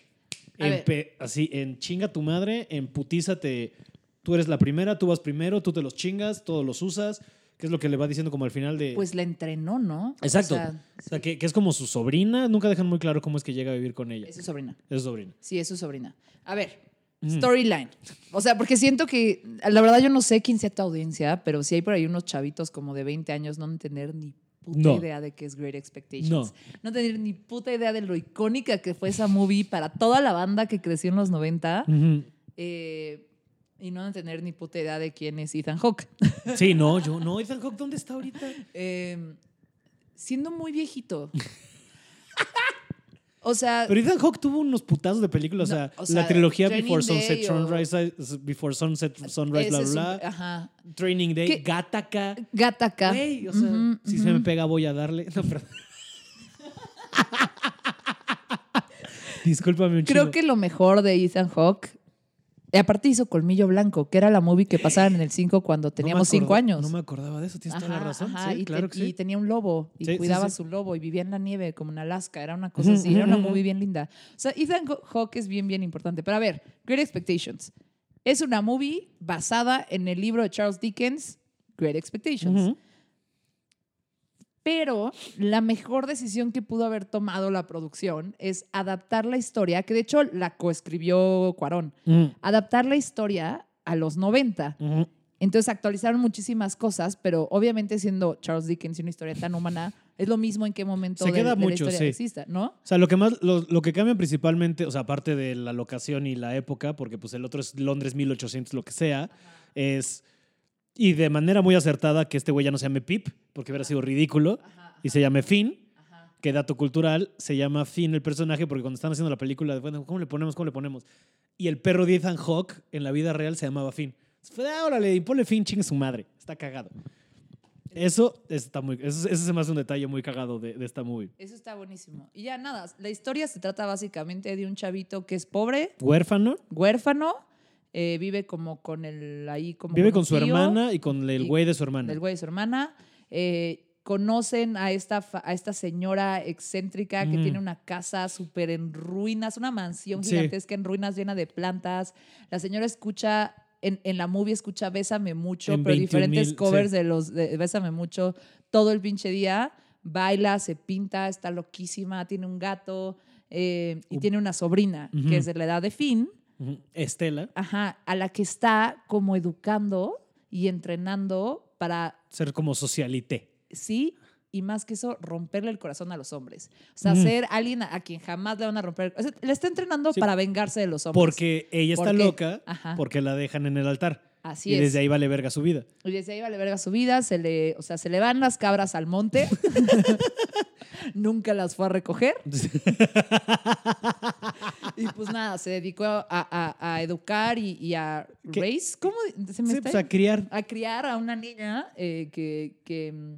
En así, en chinga tu madre, en putízate. Tú eres la primera, tú vas primero, tú te los chingas, todos los usas. Que es lo que le va diciendo como al final de. pues la entrenó, ¿no? O Exacto. sea, O sea, que, que es como su sobrina. Nunca dejan muy claro cómo es que llega a vivir con ella. es su sobrina. Es su sobrina. Sí, es su sobrina. A ver, storyline. O sea, porque siento que, la verdad yo no sé quién sea tu audiencia, pero si hay por ahí unos chavitos como de 20 años no tener ni puta No. idea de qué es Great Expectations. No. No tener ni puta idea de lo icónica que fue esa movie para toda la banda que creció en los 90. Ujú. eh, y no tener ni puta idea de quién es Ethan Hawke. [laughs] Sí, no, yo no. Ethan Hawke, ¿dónde está ahorita? Eh, siendo muy viejito. [laughs] O sea, Pero Ethan Hawke tuvo unos putazos de películas. No, o, sea, o sea, la trilogía Before Day Sunset, o- Sunrise, Before Sunset, Sunrise, bla, bla, bla. ajá. Training Day, ¿Qué? Gataca. Güey, o sea, si se me pega voy a darle. [laughs] No, perdón. Discúlpame un Creo que lo mejor de Ethan Hawke. Y aparte hizo Colmillo Blanco, que era la movie que pasaban en el 5 cuando teníamos 5 acordaba- años. No me acordaba de eso, tienes toda la razón. ajá, sí, y, claro te- que y sí. tenía un lobo y Sí, cuidaba a su lobo y vivía en la nieve como en Alaska. Era una cosa así. Era una movie bien linda. O sea, Ethan Hawke es bien, bien importante. Pero a ver, Great Expectations. Es una movie basada en el libro de Charles Dickens, Great Expectations. Ujú. Pero la mejor decisión que pudo haber tomado la producción es adaptar la historia, que de hecho la coescribió Cuarón, Ujú, adaptar la historia a los 90. ujú. Entonces actualizaron muchísimas cosas, pero obviamente siendo Charles Dickens y una historia tan humana, es lo mismo en qué momento Se de, queda de la mucho, historia sí. exista, ¿no? O sea, lo que más, lo, lo que cambia principalmente, o sea, aparte de la locación y la época, porque pues el otro es Londres 1800, lo que sea, es, y de manera muy acertada que este güey ya no se llame Pip, porque hubiera sido ridículo, y se llame Finn, que dato cultural, se llama Finn el personaje, porque cuando están haciendo la película, bueno, ¿cómo le ponemos? ¿Cómo le ponemos? Y el perro de Ethan Hawke en la vida real se llamaba Finn. Fue, ah, órale, y ponle Finn, chingue su madre, está cagado. Eso está muy, eso, ese se me hace un detalle muy cagado de, de esta movie. Eso está buenísimo. Y ya nada, la historia se trata básicamente de un chavito que es pobre, Huérfano, huérfano, eh, vive como con el ahí como Vive con su tío, hermana y con el y- güey de su hermana. del güey de su hermana. eh, conocen a esta, a esta señora excéntrica que Mm. tiene una casa súper en ruinas, una mansión Sí. gigantesca en ruinas llena de plantas. La señora escucha, en, en la movie escucha Bésame Mucho, En pero 21,000, diferentes covers sí. de los de Bésame Mucho todo el pinche día. Baila, se pinta, está loquísima, tiene un gato eh, y tiene una sobrina que es de la edad de Finn. Estela, Ajá, a la que está como educando y entrenando para, ser como socialité. sí, y más que eso, romperle el corazón a los hombres. O sea, ser alguien a, a quien jamás le van a romper. o sea, le está entrenando Sí. para vengarse de los hombres. Porque ella está loca Ajá. porque la dejan en el altar. Así y es. desde ahí vale verga su vida. Y desde ahí vale verga su vida, se le, o sea, se le van las cabras al monte. [laughs] Nunca las fue a recoger. [laughs] Y pues nada, se dedicó a, a- a educar y, y a ¿Qué? raise. ¿Cómo se me Sí, está pues a criar. a criar a una niña eh, que, que, mm,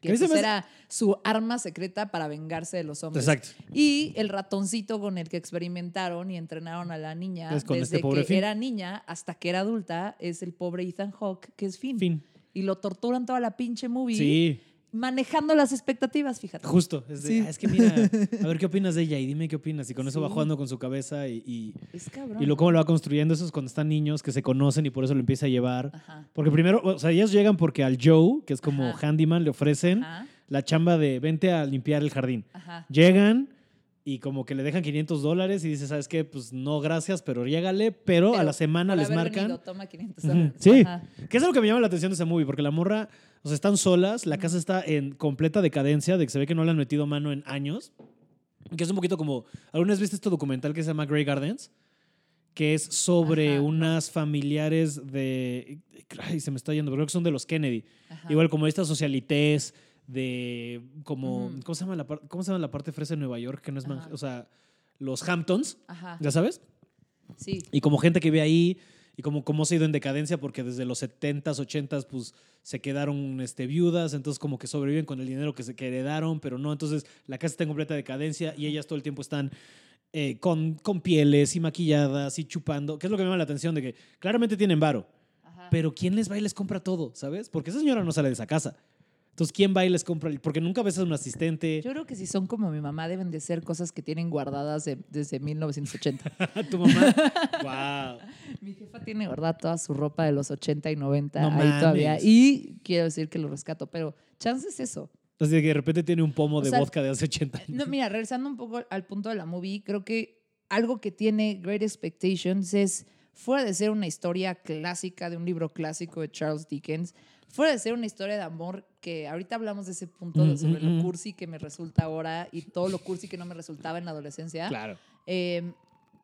que pues era su arma secreta para vengarse de los hombres. Exacto. Y el ratoncito con el que experimentaron y entrenaron a la niña desde este que Finn. era niña hasta que era adulta es el pobre Ethan Hawke, que es Finn. Fin. Y lo torturan toda la pinche movie Sí, manejando las expectativas, fíjate. justo. Es, de, Sí. "Ah, es que mira, a ver qué [laughs] opinas de ella y dime qué opinas. Y con eso va jugando con su cabeza y, y, Es cabrón. y luego cómo lo va construyendo. Eso es cuando están niños que se conocen y por eso lo empieza a llevar. Ajá. Porque primero, o sea, ellos llegan porque al Joe, que es como Ajá. handyman, le ofrecen Ajá. la chamba de vente a limpiar el jardín. Ajá. Llegan y como que le dejan 500 dólares y dice, ¿sabes qué? Pues no, gracias, pero llégale. Pero, a Pero la semana les marcan. venido, toma 500 Ujú, dólares. sí. Ajá. ¿Qué es lo que me llama la atención de ese movie? Porque la morra, o sea, están solas, la casa está en completa decadencia, de que se ve que no le han metido mano en años. Que es un poquito como. ¿Alguna vez viste este documental que se llama Grey Gardens? Que es sobre Ajá, unas familiares de. Ay, se me está yendo, pero creo que son de los Kennedy. Ajá. Igual como estas socialites de. como. Ujú. ¿cómo, se llama la ¿Cómo se llama la parte fresa de Nueva York? Que no es. O sea, los Hamptons, Ajá. ¿ya sabes? Sí. Y como gente que vive ahí y como cómo se ha ido en decadencia porque desde los 70s, 80s pues se quedaron este, viudas, entonces como que sobreviven con el dinero que se que heredaron, pero no, entonces la casa está en completa decadencia y ellas todo el tiempo están eh, con, con pieles y maquilladas y chupando, que es lo que me llama la atención de que claramente tienen varo, Ajá. pero ¿quién les va y les compra todo, sabes? Porque esa señora no sale de esa casa. Entonces, ¿quién va y les compra? Porque nunca ves a un asistente. Yo creo que si son como mi mamá, deben de ser cosas que tienen guardadas de- desde 1980. [laughs] tu mamá. [laughs] wow. mi jefa tiene guardada toda su ropa de los 80 y 90 No ahí todavía. Y quiero decir que lo rescato, pero chance es eso. Así que de repente tiene un pomo O de sea, vodka de hace 80 años. No, mira, regresando un poco al punto de la movie, creo que algo que tiene Great Expectations es, fuera de ser una historia clásica de un libro clásico de Charles Dickens, fuera de ser una historia de amor, que ahorita hablamos de ese punto de Mm, sobre mm, lo mm. cursi que me resulta ahora y todo lo cursi que no me resultaba en la adolescencia. Claro. Eh,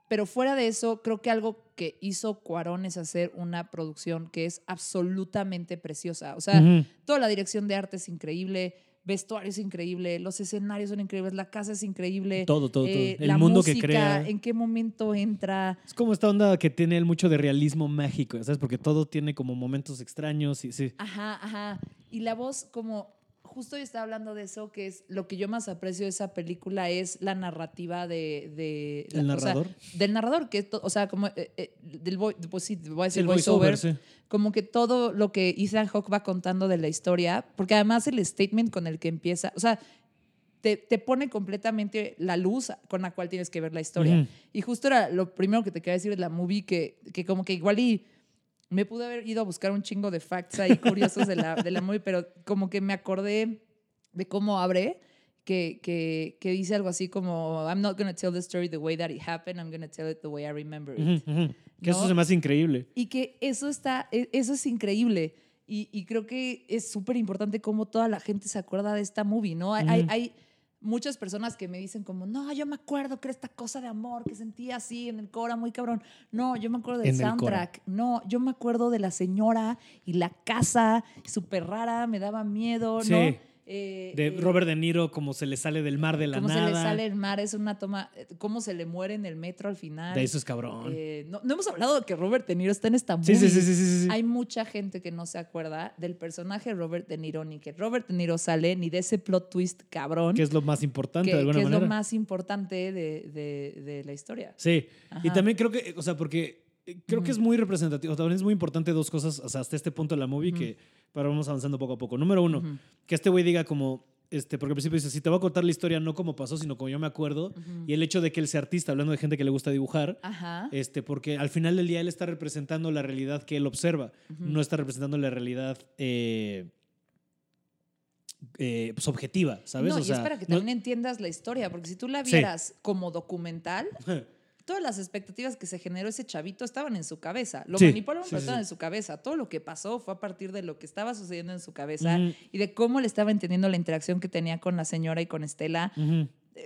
pero fuera de eso, creo que algo que hizo Cuarón es hacer una producción que es absolutamente preciosa. O sea, toda la dirección de arte es increíble, vestuario es increíble, los escenarios son increíbles, la casa es increíble. Todo, todo, todo. eh, El la mundo que crea. en qué momento entra. Es como esta onda que tiene él mucho de realismo mágico, ¿sabes? Porque todo tiene como momentos extraños y sí. Ajá, ajá. Y la voz, como justo yo estaba hablando de eso, que es lo que yo más aprecio de esa película es la narrativa de... de ¿El la- o sea, narrador? del narrador, que o sea, como eh, eh, del pues sí, voy a decir El voiceover, sí. como que todo lo que Ethan Hawke va contando de la historia, porque además el statement con el que empieza, o sea, te, te pone completamente la luz con la cual tienes que ver la historia. Ujú. Y justo era lo primero que te quería decir de la movie, que, que como que igual y me pude haber ido a buscar un chingo de facts ahí curiosos de la, de la movie, pero como que me acordé de cómo abre, que, que, que dice algo así como, I'm not going to tell the story the way that it happened, I'm going to tell it the way I remember it. Ujú, ujú. Que eso ¿No? se me hace increíble. Y que eso está, e- eso es increíble. Y, y creo que es súper importante cómo toda la gente se acuerda de esta movie, ¿no? Hay, hay, Ujú. hay muchas personas que me dicen como, no, yo me acuerdo que era esta cosa de amor que sentía así en el Cora, muy cabrón. No, yo me acuerdo del En soundtrack. No, yo me acuerdo de la señora y la casa, súper rara, me daba miedo, Sí. ¿no? Eh, De eh, Robert De Niro, como se le sale del mar de la cómo nada. se le sale el mar, es una toma, eh, cómo se le muere en el metro al final. De eso es cabrón. Eh, no, no hemos hablado de que Robert De Niro está en esta sí, movie. sí, sí. Hay mucha gente que no se acuerda del personaje de Robert De Niro, ni que Robert De Niro sale, ni de ese plot twist cabrón, Que es lo más importante que, de alguna que es lo más importante de, de- de la historia. Sí. Y también creo que, o sea, porque eh, creo que es muy representativo. También es muy importante dos cosas, o sea, hasta este punto de la movie que para vamos avanzando poco a poco. Número uno, que este güey diga como, este, porque al principio dice, si te voy a contar la historia no como pasó, sino como yo me acuerdo. Y el hecho de que él sea artista, hablando de gente que le gusta dibujar, Ajá. este, porque al final del día él está representando la realidad que él observa, no está representando la realidad eh, eh, pues, objetiva, ¿sabes? No, o y sea, es para que no- también entiendas la historia, porque si tú la Sí. vieras como documental, todas las expectativas que se generó ese chavito estaban en su cabeza. Lo Sí, manipularon, sí, pero estaban sí. en su cabeza. Todo lo que pasó fue a partir de lo que estaba sucediendo en su cabeza Ujú, y de cómo le estaba entendiendo la interacción que tenía con la señora y con Estela.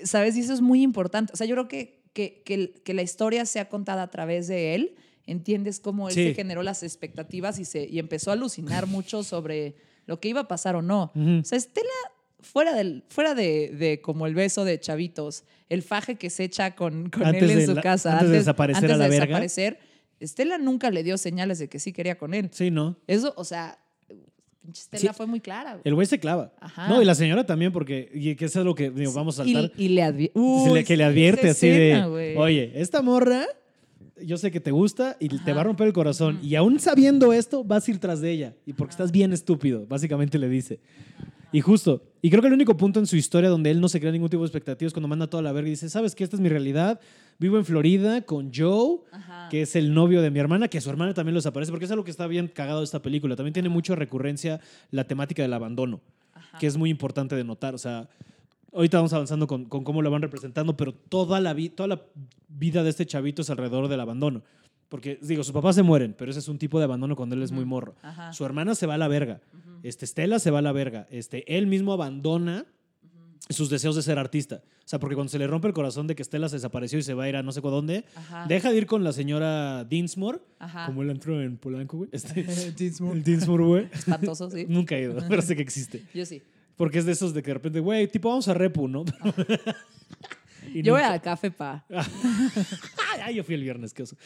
¿Sabes? Y eso es muy importante. O sea, yo creo que, que, que, que la historia sea contada a través de él. Entiendes cómo él se generó las expectativas y, se, y empezó a alucinar mucho sobre lo que iba a pasar o no. O sea, Estela, fuera, del, fuera de, de como el beso de chavitos, el faje que se echa con, con él en su la- casa, antes de desaparecer antes a la de verga. desaparecer, Estela nunca le dio señales de que sí quería con él. Sí, ¿no? Eso, o sea, pinche Estela Sí. fue muy clara. güey. El güey se clava. Ajá. No, y la señora también, porque, y que eso es lo que digo, vamos a saltar. y le le- que le advierte así de, güey. oye, esta morra, yo sé que te gusta y te va a romper el corazón. Y aún sabiendo esto, vas a ir tras de ella. Y porque estás bien estúpido, básicamente le dice. Y justo, y creo que el único punto en su historia donde él no se crea ningún tipo de expectativas cuando manda toda la verga y dice, ¿sabes qué? Esta es mi realidad. Vivo en Florida con Joe, Ajá. que es el novio de mi hermana, que a su hermana también los aparece, porque es algo que está bien cagado de esta película. También tiene mucha recurrencia la temática del abandono. Ajá. que es muy importante de notar. O sea, ahorita vamos avanzando con, con cómo lo van representando, pero toda la, toda la vida de este chavito es alrededor del abandono. Porque, digo, sus papás se mueren, pero ese es un tipo de abandono cuando él es muy Ujú. morro. Ajá. Su hermana se va a la verga. Ujú. Este, Stella se va a la verga. Este, él mismo abandona sus deseos de ser artista. O sea, porque cuando se le rompe el corazón de que Stella se desapareció y se va a ir a no sé dónde, Ajá. deja de ir con la señora Dinsmore, Ajá. como él entró en Polanco, güey. Este, [laughs] Dinsmore. el Dinsmore, güey. Espantoso, sí. [laughs] Nunca he ido, pero sé que existe. Yo sí. Porque es de esos de que de repente, güey, tipo vamos a Repu, ¿no? [laughs] Y Yo voy nunca- al café pa. [laughs] Ay, yo fui el viernes, qué oso.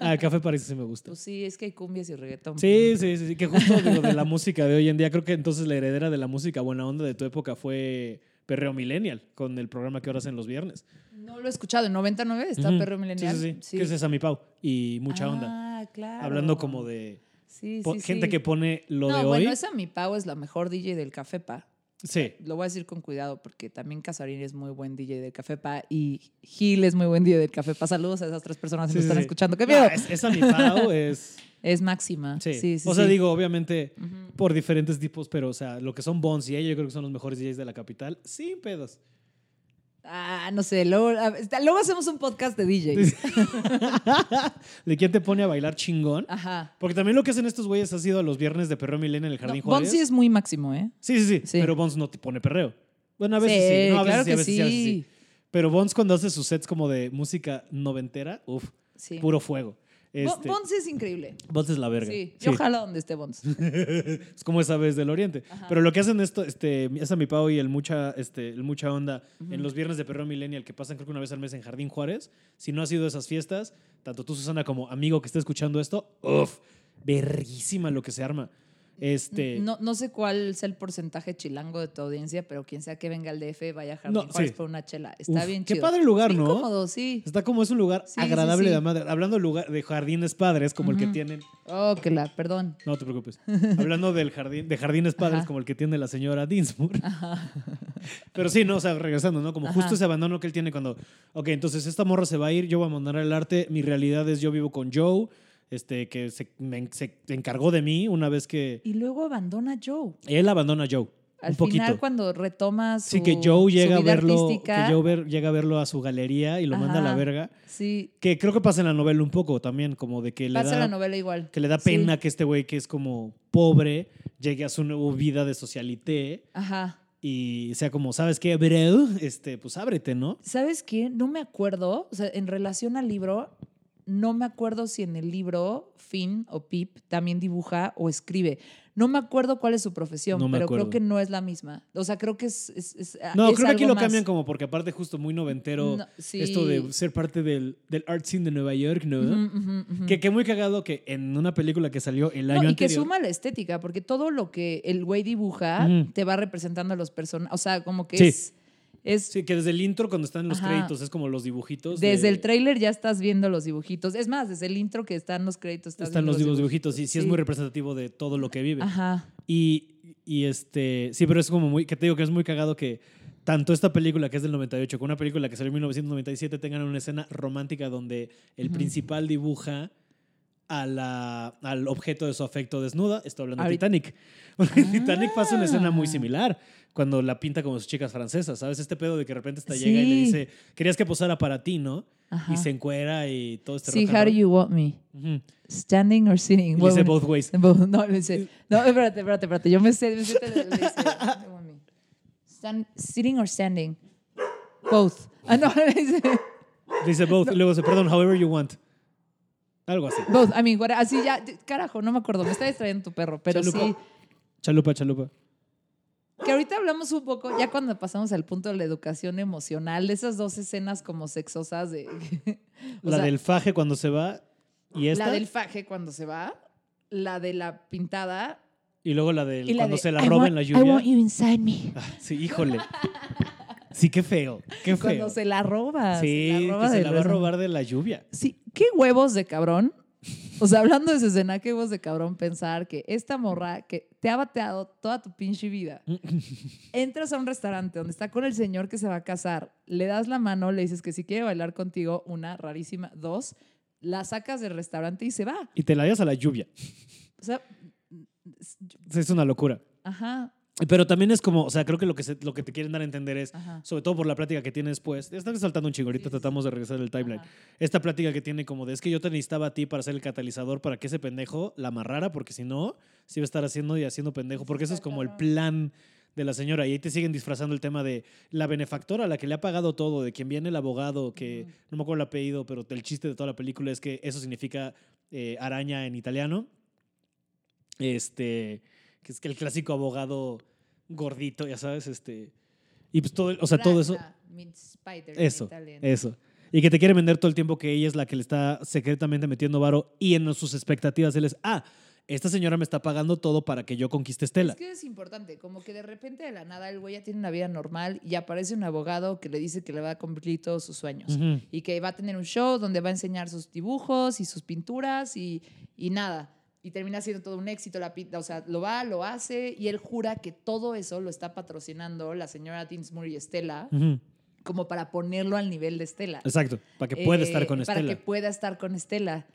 Ah, Café París sí me gusta. Pues sí, es que hay cumbias y reggaetón. Sí, sí, sí, sí, que justo digo, de la música de hoy en día, creo que entonces la heredera de la música buena onda de tu época fue Perreo Millennial, con el programa que ahora hacen los viernes. No lo he escuchado. En 99 está Ujú. Perro Millennial. Sí, sí, sí. Que es a mi Pau. Y mucha onda. Ah, claro. Hablando como de Sí, po- sí, gente sí. que pone lo no, de bueno, hoy. esa mi Pau es la mejor DJ del Café Pa. Sí. Lo voy a decir con cuidado porque también Casarín es muy buen DJ del Café Pa y Gil es muy buen DJ del Café Pa. Saludos a esas tres personas que Sí, nos están sí. escuchando. ¡Qué No, miedo! es- esa mi Pau es. Es máxima. Sí. Sí, sí, o sea, sí. digo, obviamente, por diferentes tipos, pero, o sea, lo que son Bones y ella, yo creo que son los mejores DJs de la capital. Sin pedos. Ah, no sé. Luego, luego hacemos un podcast de DJs. [laughs] ¿De quién te pone a bailar chingón? Ajá. Porque también lo que hacen estos güeyes ha sido a los viernes de perreo Milena en el Jardín No, Juárez. Bonzi es muy máximo, ¿eh? Sí, sí, sí, Sí. Pero Bones no te pone perreo. Bueno, a veces sí. Sí, No, a veces claro sí, a veces sí, a veces sí. sí. Pero Bones cuando hace sus sets como de música noventera, uff, Sí. puro fuego. Este, Bonzi es increíble. Bones es la verga. Sí. Sí. Yo ojalá donde esté Bonzi. [laughs] es como esa vez del Oriente. Ajá. Pero lo que hacen esto, este, esa mi Pau y el mucha, este, el mucha onda en los viernes de Perreo Millennial que pasan creo que una vez al mes en Jardín Juárez. Si no has ido a esas fiestas, tanto tú, Susana, como amigo que esté escuchando esto, uff, verguísima lo que se arma. Este, No, no sé cuál es el porcentaje chilango de tu audiencia, pero quien sea que venga al DF vaya a Jardín No, Juárez sí. por una chela. Está uf, bien Qué chido. padre lugar, Bien ¿no? cómodo, sí. Está como es un lugar Sí, agradable sí. de madre. Hablando de, lugar, de jardines padres, como el que tienen. Oh, que la, perdón. No te preocupes. [laughs] Hablando del jardín, de jardines padres, Ajá. como el que tiene la señora Dinsmore. [laughs] Pero sí, no, o sea, regresando, ¿no? Como Ajá. justo ese abandono que él tiene cuando, ok, entonces esta morra se va a ir, yo voy a abandonar el arte, mi realidad es yo vivo con Joe, este, que se, me- se encargó de mí una vez que Y luego abandona a Joe. él abandona a Joe. Al un poquito. final, cuando retoma su, sí, que Joe llega a verlo, artística, que Joe ver- llega a verlo a su galería y lo manda a la verga. sí, Que creo que pasa en la novela un poco también, como de que le pasa da la novela igual. que le da Sí. pena que este güey que es como pobre llegue a su nueva vida de socialité Ajá. y sea como, ¿sabes qué, bro? Este, pues ábrete, ¿no? ¿Sabes qué? No me acuerdo, o sea, en relación al libro, no me acuerdo si en el libro Finn o Pip también dibuja o escribe. No me acuerdo cuál es su profesión, No pero acuerdo. creo que no es la misma. O sea, creo que es... es- es- No, es creo que aquí lo cambian como porque aparte justo muy noventero No, sí. esto de ser parte del, del art scene de Nueva York, ¿no? Que, que muy cagado que en una película que salió el No, año y que anterior. suma la estética, porque todo lo que el güey dibuja te va representando a los personajes. O sea, como que Sí. es. Es Sí, que desde el intro cuando están los Ajá. créditos es como los dibujitos. desde de- el tráiler ya estás viendo los dibujitos. Es más, desde el intro que están los créditos. Estás están los dibujitos. Y sí, es Sí. muy representativo de todo lo que vive. Ajá. Y, y este, sí, pero es como muy, que te digo que es muy cagado que tanto esta película que es del 98 como una película que salió en 1997 tengan una escena romántica donde el principal dibuja a la, al objeto de su afecto desnuda. Estoy hablando de Titanic. [laughs] Titanic pasa una escena muy Ah. similar cuando la pinta como sus chicas francesas, ¿sabes? Este pedo de que de repente esta llega y le Sí. dice, querías que posara para ti, ¿no? Ajá. Y se encuera y todo este Sí, how do you want me? Ujú. Standing or sitting? Y dice both ways. [laughs] both. No, le dice. No, espérate, espérate, espérate. Yo me sé. Me sé le dice, "How do you want me? Stand- sitting or standing? Both. Ah, no, [laughs] le dice. Dice both. Y luego dice, perdón, however you want. Algo así. Both. I mean, what- así ya. Carajo, no me acuerdo. Me está distrayendo tu perro. Pero Chalupa. sí. Chalupa, chalupa. Que ahorita hablamos un poco, ya cuando pasamos al punto de la educación emocional, de esas dos escenas como sexosas de. [laughs] la sea, del faje cuando se va y esta. La del faje cuando se va, la de la pintada. y luego la del la cuando de, se la "I roba en la I lluvia. want you inside me. Ah, sí, híjole. Sí, qué feo. Qué feo. Cuando se la roba. sí, se la roba que se la va a robar de la lluvia. Sí, qué huevos de cabrón. O sea, hablando de esa escena, qué huevos de cabrón pensar que esta morra que te ha bateado toda tu pinche vida, entras a un restaurante donde está con el señor que se va a casar, le das la mano, le dices que si quiere bailar contigo, una rarísima, dos, la sacas del restaurante y se va. Y te la llevas a la lluvia. O sea, Es una locura. ajá. Pero también es como, o sea, creo que lo que, se- lo que te quieren dar a entender es, Ajá. sobre todo por la plática que tiene después, están saltando un chingo, ahorita Sí, tratamos de regresar el timeline. Ajá. Esta plática que tiene como de, es que yo te necesitaba a ti para ser el catalizador para que ese pendejo la amarrara, porque si no, se iba a estar haciendo y haciendo pendejo, porque eso es como el plan de la señora. Y ahí te siguen disfrazando el tema de la benefactora, la que le ha pagado todo, de quien viene el abogado, que no me acuerdo el apellido, pero el chiste de toda la película es que eso significa eh, araña en italiano. Este, que es que el clásico abogado gordito, ya sabes, este. Y pues todo, o sea, todo eso. Spider Eso, eso. Y que te quiere vender todo el tiempo que ella es la que le está secretamente metiendo varo y en sus expectativas él es, ah, esta señora me está pagando todo para que yo conquiste Estela. Es que es importante, como que de repente de la nada el güey ya tiene una vida normal y aparece un abogado que le dice que le va a cumplir todos sus sueños. Ujú. Y que va a tener un show donde va a enseñar sus dibujos y sus pinturas y, y nada. Y termina siendo todo un éxito. La, pin- o sea, lo va, lo hace y él jura que todo eso lo está patrocinando la señora Dinsmore y Estela como para ponerlo al nivel de Estela. Exacto, para que pueda Eh, estar con Para Estela. que pueda estar con Estela.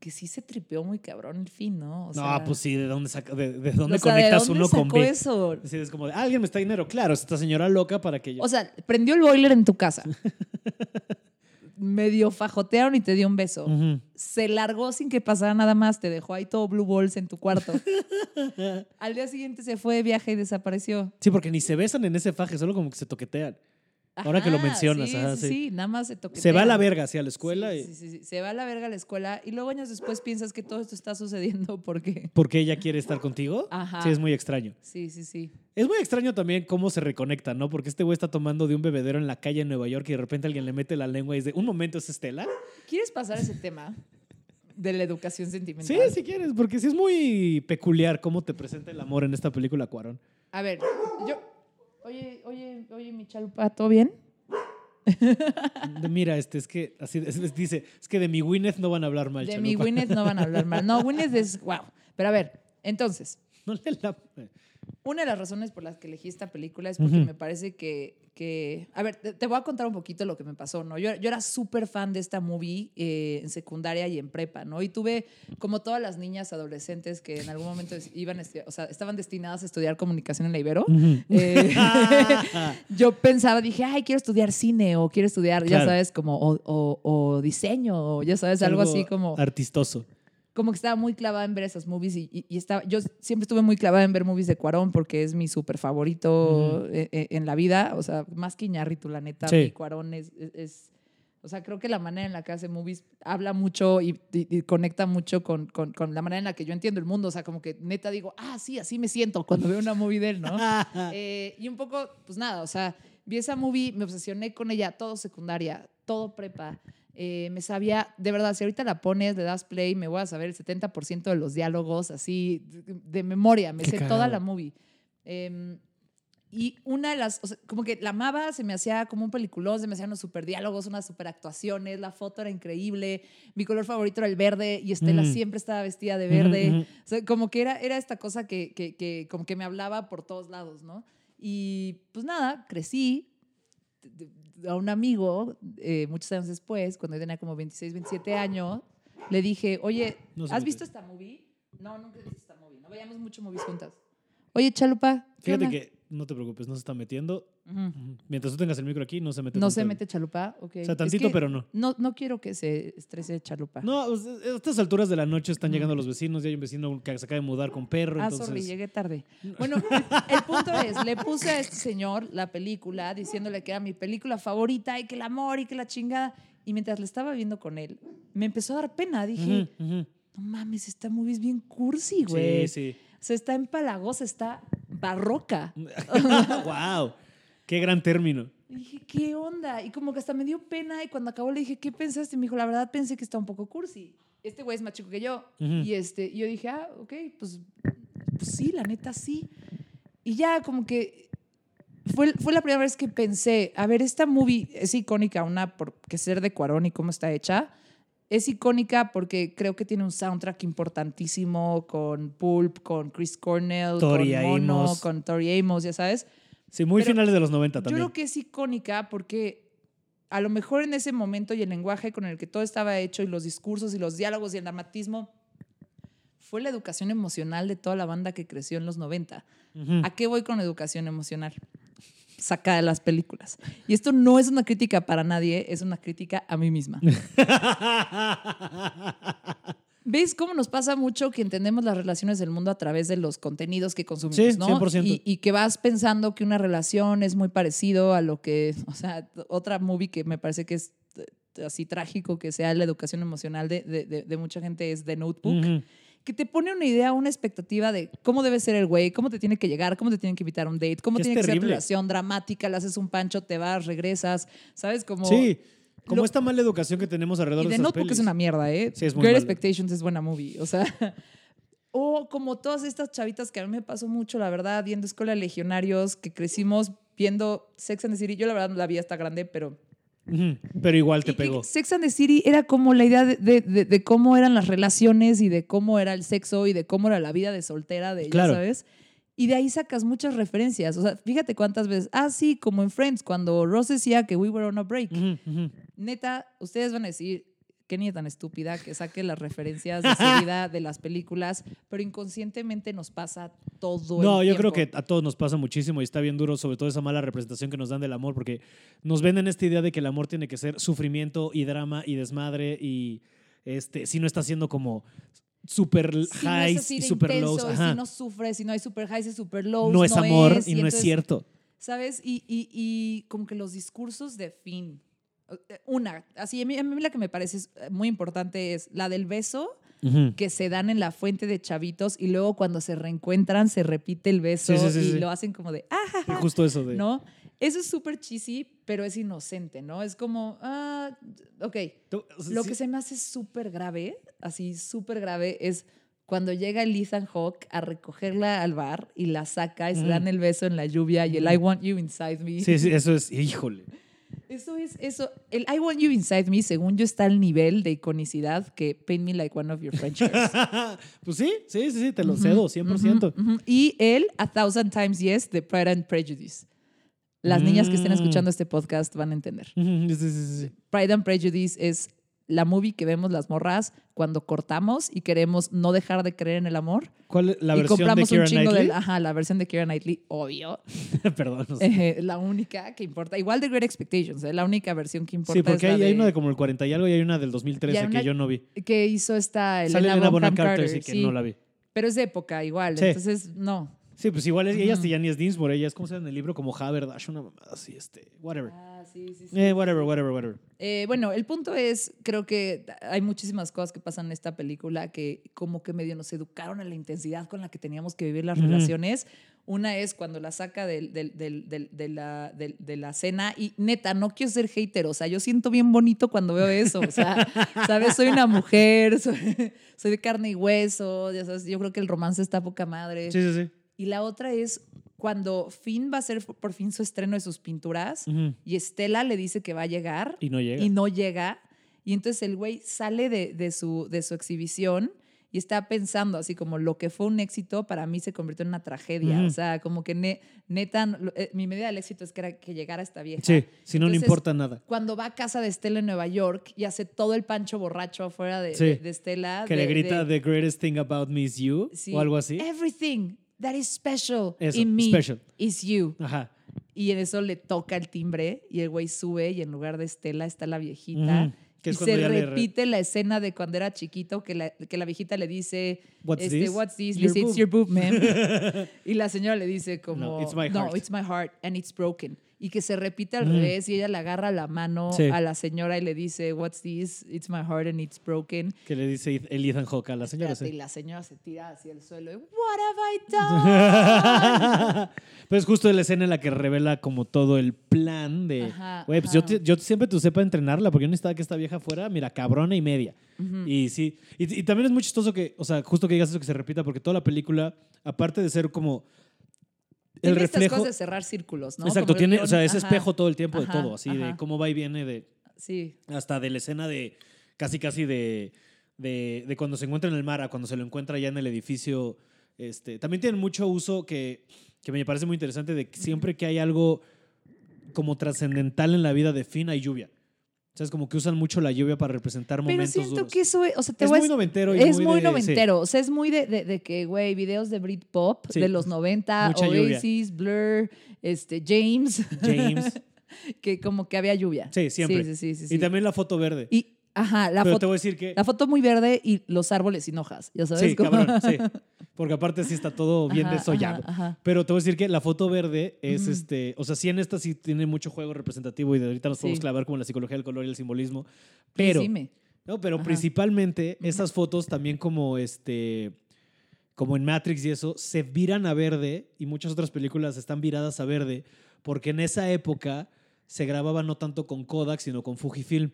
Que sí se tripeó muy cabrón el fin, ¿no? O no, sea, pues sí, ¿de dónde, saca, de, de dónde o sea, ¿de conectas dónde uno con sacó B? eso? Así es como, de, alguien me está dinero. Claro, es esta señora loca para que yo... O sea, prendió el boiler en tu casa. [laughs] Medio fajotearon y te dio un beso. Se largó sin que pasara nada más. Te dejó ahí todo blue balls en tu cuarto. [laughs] Al día siguiente se fue de viaje y desapareció. Sí, porque ni se besan en ese faje, solo como que se toquetean. Ahora que lo mencionas, sí, ajá, sí, sí. sí, nada más se toquetean. Se va a la verga hacia la escuela Sí, y- sí, sí, sí. Se va a la verga a la escuela y luego años después piensas que todo esto está sucediendo porque... porque ella quiere estar contigo. Ajá. Sí, es muy extraño. Sí, sí, sí. Es muy extraño también cómo se reconecta, ¿no? Porque este güey está tomando de un bebedero en la calle en Nueva York y de repente alguien le mete la lengua y dice, un momento, ¿es Estela? ¿Quieres pasar ese tema de la educación Sí, sentimental? si quieres, porque sí es muy peculiar cómo te presenta el amor en esta película, Cuarón. A ver, yo... Oye, oye, oye, mi chalupa, ¿todo bien? Mira, este, es que, así es- es- dice, es que de mi Gwyneth no van a hablar mal, De chalupa. mi Gwyneth no van a hablar mal. No, Gwyneth es wow. Pero a ver, entonces, [laughs] No le la- una de las razones por las que elegí esta película es porque me parece que, que- a ver, te, te voy a contar un poquito lo que me pasó, ¿no? Yo, yo era súper fan de esta movie eh, en secundaria y en prepa, ¿no? Y tuve, como todas las niñas adolescentes que en algún momento iban a estudiar, o sea, estaban destinadas a estudiar comunicación en la Ibero. Eh, [laughs] [laughs] yo pensaba, dije, ay, quiero estudiar cine o quiero estudiar, ya sabes, como, o, o- o diseño, o ya sabes, algo, así como Artistoso. Como que estaba muy clavada en ver esas movies y, y- y estaba, yo siempre estuve muy clavada en ver movies de Cuarón porque es mi súper favorito eh, eh, en la vida, o sea, más que Iñárritu, la neta, Sí. mi Cuarón es, es- es- o sea, creo que la manera en la que hace movies habla mucho y, y- y conecta mucho con, con- con la manera en la que yo entiendo el mundo, o sea, como que neta digo, ah, sí, así me siento cuando veo una movie de él, ¿no? [laughs] Eh, y un poco, pues nada, o sea, vi esa movie, me obsesioné con ella, todo secundaria, todo prepa. Eh, me sabía, de verdad, si ahorita la pones, le das play, me voy a saber el 70% de los diálogos así de, memoria, me Qué sé toda la movie. Em, y una de las, o sea, como que la amaba, se me hacía como un peliculón, se me hacían unos super diálogos, unas super actuaciones, la foto era increíble, mi color favorito era el verde y Estela Mm. siempre estaba vestida de verde. Ujú, ujú. O sea, como que era, era esta cosa que, que, que como que me hablaba por todos lados, ¿no? Y pues nada, crecí. A un amigo, eh, muchos años después, cuando yo tenía como 26, 27 años, le dije, oye, No ¿has visto esta movie? No, nunca he visto esta movie. No veíamos mucho movies juntas. Oye, Chalupa, ¿qué Fíjate que, no te preocupes, no se está metiendo. Ujú. Ujú. Mientras tú tengas el micro aquí, no se mete. No se mete Chalupa, ok. O sea, Es tantito, que pero no. No, no quiero que se estrese Chalupa. No, a estas alturas de la noche están llegando los vecinos y hay un vecino que se acaba de mudar con perro. Ah, entonces... sorry, llegué tarde. [laughs] Bueno, el, punto es, le puse a este señor la película diciéndole que era mi película favorita y que el amor y que la chingada. Y mientras le estaba viendo con él, me empezó a dar pena. Dije, Ujú, ujú. no mames, esta movie es bien cursi, güey. Sí, sí. O sea, está empalagosa, está barroca. [laughs] wow. Qué gran término. Y dije, ¿qué onda? Y como que hasta me dio pena y cuando acabó le dije, ¿qué pensaste? Y me dijo, la verdad pensé que está un poco cursi. Este güey es más chico que yo. Ujú. Y este, y yo dije, ah, ok, pues, pues sí, la neta sí. Y ya como que fue, fue la primera vez que pensé, a ver, esta movie es icónica, una porque ser de Cuarón y cómo está hecha. Es icónica porque creo que tiene un soundtrack importantísimo con Pulp, con Chris Cornell, Tori con Mono, Amos. con Tori Amos, ya sabes. Sí, muy Pero finales de los 90 Yo también. creo que es icónica porque a lo mejor en ese momento y el lenguaje con el que todo estaba hecho y los discursos y los diálogos y el dramatismo fue la educación emocional de toda la banda que creció en los 90. Ujú. ¿A qué voy con educación emocional? Saca de las películas. Y esto no es una crítica para nadie, es una crítica a mí misma. [laughs] ¿Ves cómo nos pasa mucho que entendemos las relaciones del mundo a través de los contenidos que consumimos, Sí, ¿no? 100%. Y, y que vas pensando que una relación es muy parecido a lo que, [laughs] o sea, otra movie que me parece que es eh, así trágico que sea la educación emocional de, de- de- de mucha gente es The Notebook, que te pone una idea, una expectativa de cómo debe ser el güey, cómo te tiene que llegar, cómo te tienen que invitar a un date, cómo Que tiene que ser tu relación dramática, le haces un pancho, te vas, regresas, ¿sabes? Como... Sí, como Lo- esta mala educación que tenemos alrededor Y de The Notebook pelis. es una mierda, ¿eh? Sí, es muy Great mala. Expectations es buena movie. O sea, [laughs] o como todas estas chavitas que a mí me pasó mucho, la verdad, viendo Escuela de Legionarios, que crecimos viendo Sex and the City. Yo, la verdad, no la vi hasta grande, pero. Pero igual te Y- y pegó. Sex and the City era como la idea de, de- de- de cómo eran las relaciones y de cómo era el sexo y de cómo era la vida de soltera de ella, Claro. ¿sabes? Y de ahí sacas muchas referencias. O sea, fíjate cuántas veces. Ah, sí, como en Friends, cuando Ross decía que we were on a break neta, ustedes van a decir, qué niña tan estúpida que saque las referencias de seguida de las películas, pero inconscientemente nos pasa todo el No, yo creo que a todos nos pasa muchísimo y está bien duro, sobre todo esa mala representación que nos dan del amor, porque nos venden esta idea de que el amor tiene que ser sufrimiento y drama y desmadre y este, si no está siendo como super Si no es highs así y super intenso, lows. y ajá. si no sufres, si no hay super highs y super lows, no es amor es, y, no es entonces, cierto. ¿Sabes? Y, y- y como que los discursos de fin. eh, Una, así, a mí, a mí la que me parece es, eh, muy importante es la del beso Ujú. que se dan en la fuente de chavitos y luego cuando se reencuentran se repite el beso Sí, sí, sí, y lo hacen como de, ah, Y justo eso de... ¿no? Eso es súper cheesy, pero es inocente, ¿no? Es como, ah, ok. Lo que se me hace súper grave, así súper grave, es cuando llega el Ethan Hawke a recogerla al bar y la saca y se dan el beso en la lluvia y el I want you inside me. Sí, sí, eso es, híjole. Eso es, eso. El I want you inside me, según yo, está al nivel de iconicidad que Paint Me Like One of Your French [laughs] pues sí, sí, sí, sí, te lo cedo, 100%. Ujú, ujú. Y el A Thousand Times Yes de Pride and Prejudice. Las niñas que estén Mm. escuchando este podcast van a entender. [laughs] Sí, sí, sí. Pride and Prejudice es la movie que vemos las morras cuando cortamos y queremos no dejar de creer en el amor. ¿Cuál es la y versión de compramos un Keira chingo Knightley? de ajá, la versión de Keira Knightley, obvio. [laughs] Perdón. no sé. Eh, la única que importa. Igual de Great Expectations, eh, la única versión que importa Sí, porque es hay, la hay de- una de como el 40 y algo y hay una del Y 2013 hay que yo no vi. que hizo esta Sale Elena Elena Bonham Bonham Carter, Carter, sí, que sí. no la vi. Pero es de época igual, Sí. entonces no. Sí, pues igual es, ella hasta ya ni es Dinsmore, ella es como se en el libro como Haberdash, una mamada así, este, whatever. Ah, sí, sí, sí. Eh, whatever, whatever, whatever. Eh, bueno, el punto es, creo que hay muchísimas cosas que pasan en esta película que como que medio nos educaron a la intensidad con la que teníamos que vivir las relaciones. Una es cuando la saca del- del- del- del- de, la, del- de la cena y neta, no quiero ser hater, o sea, yo siento bien bonito cuando veo eso, o sea, [laughs] ¿sabes? Soy una mujer, soy, soy de carne y hueso, ya sabes, yo creo que el romance está poca madre. Sí, sí, sí. Y la otra es cuando Finn va a hacer por fin su estreno de sus pinturas Ujú. y Estela le dice que va a llegar Y no llega. y no llega. Y entonces el güey sale de, de su, de su exhibición y está pensando así como lo que fue un éxito para mí se convirtió en una tragedia. O sea, como que ne- neta, eh, mi medida del éxito es que era que llegara esta vieja. Sí, si no, no importa nada. Cuando va a casa de Estela en Nueva York y hace todo el pancho borracho afuera de, Sí. de- de Estela. Que de- le grita The greatest thing about me is you sí, o algo así. Everything that is special Eso, in me special. is you. Ajá. Y en eso le toca el timbre y el güey sube y en lugar de Estela está la viejita. Ujú. Que es y se re- repite la escena de cuando era chiquito que la, que la viejita le dice, What's este, this? What's this? Le dice, boob." it's your boob, man. [laughs] y la señora le dice como, No, it's my heart." it's my heart and it's broken. Y que se repite al Ujú. revés y ella le agarra la mano Sí. a la señora y le dice, What's this? It's my heart and it's broken. Que le dice el Ethan Hawke a la señora. Espérate, sí. Y la señora se tira hacia el suelo y, What have I done? [laughs] Pero es justo la escena en la que revela como todo el plan de, Ajá, güey, pues yo, te- yo siempre te usé para entrenarla porque yo necesitaba que esta vieja fuera, mira, cabrona y media. Ujú. Y sí, y, y también es muy chistoso que, o sea, justo que digas eso que se repita porque toda la película, aparte de ser como el estas reflejo... cosas de cerrar círculos, ¿no? Exacto, Como tiene, o sea, es ajá. espejo todo el tiempo de todo, así, ajá. de cómo va y viene de, Sí. hasta de la escena de casi casi de, de, de cuando se encuentra en el mar a cuando se lo encuentra ya en el edificio. Este, también tienen mucho uso que, que me parece muy interesante de que siempre que hay algo como trascendental en la vida de Finn hay lluvia. O sea, es como que usan mucho la lluvia para representar Pero momentos siento duros. que eso, es- o sea, te es voy a muy noventero y es muy, muy de- sí. noventero. O sea, es muy de, de- de que, güey, videos de Britpop Sí. de los 90, Mucha lluvia. Oasis, Blur, este, James. James. [laughs] que como que había lluvia. Sí, siempre. Sí, sí, sí. sí, Y también la foto verde. Y, ajá, la Pero foto, te voy a decir que... la foto muy verde y los árboles sin hojas. Ya sabes Sí, cabrón, sí. [laughs] Porque aparte sí está todo bien Ajá, desollado. ajá, ajá. Pero te voy a decir que la foto verde es este. O sea, sí en esta sí tiene mucho juego representativo y de ahorita nos podemos Sí. clavar como la psicología del color y el simbolismo. Pero. No, pero principalmente esas fotos también como este. Como en Matrix y eso, se viran a verde y muchas otras películas están viradas a verde porque en esa época se grababa no tanto con Kodak, sino con Fujifilm.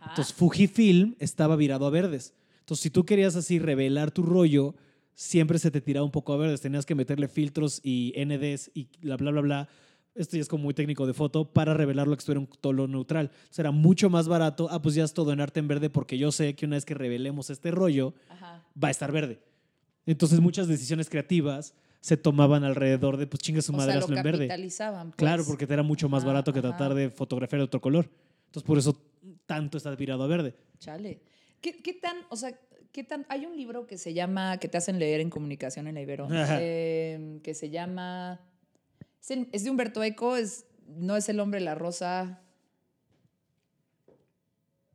Ajá. Entonces Fujifilm estaba virado a verdes. Entonces si tú querías así revelar tu rollo, siempre se te tiraba un poco a verdes. Tenías que meterle filtros y NDs y bla, bla, bla, bla. Esto ya es como muy técnico de foto para revelarlo que estuviera un tono neutral. O sea, era mucho más barato. Ah, pues ya es todo en arte en verde porque yo sé que una vez que revelemos este rollo, Ajá. va a estar verde. Entonces muchas decisiones creativas se tomaban alrededor de, pues chinga su madre, lo hazlo en verde. pues. Claro, porque te era mucho más barato que ajá. tratar de fotografiar de otro color. Entonces por eso tanto está virado a verde. Chale. ¿Qué, qué tan, o sea, qué tan... Hay un libro que se llama, que te hacen leer en comunicación en la Ibero, eh, que se llama... Es, de Humberto Eco, es, no es El hombre la rosa.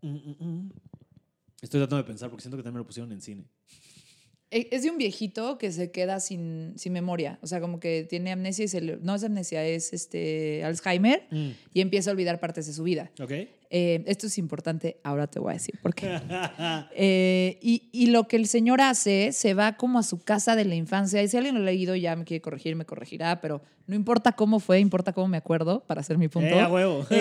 Mm, mm, mm. Estoy tratando de pensar porque siento que también me lo pusieron en cine. E- Es de un viejito que se queda sin, sin memoria. O sea, como que tiene amnesia y se le- No es amnesia, es este Alzheimer y empieza a olvidar partes de su vida. ¿Ok? Eh, esto es importante, ahora te voy a decir por qué. [laughs] Eh, y, y lo que el señor hace, se va como a su casa de la infancia. Y si alguien lo ha leído, ya me quiere corregir, me corregirá, pero no importa cómo fue, importa cómo me acuerdo, para hacer mi punto. Eh, a huevo. [laughs]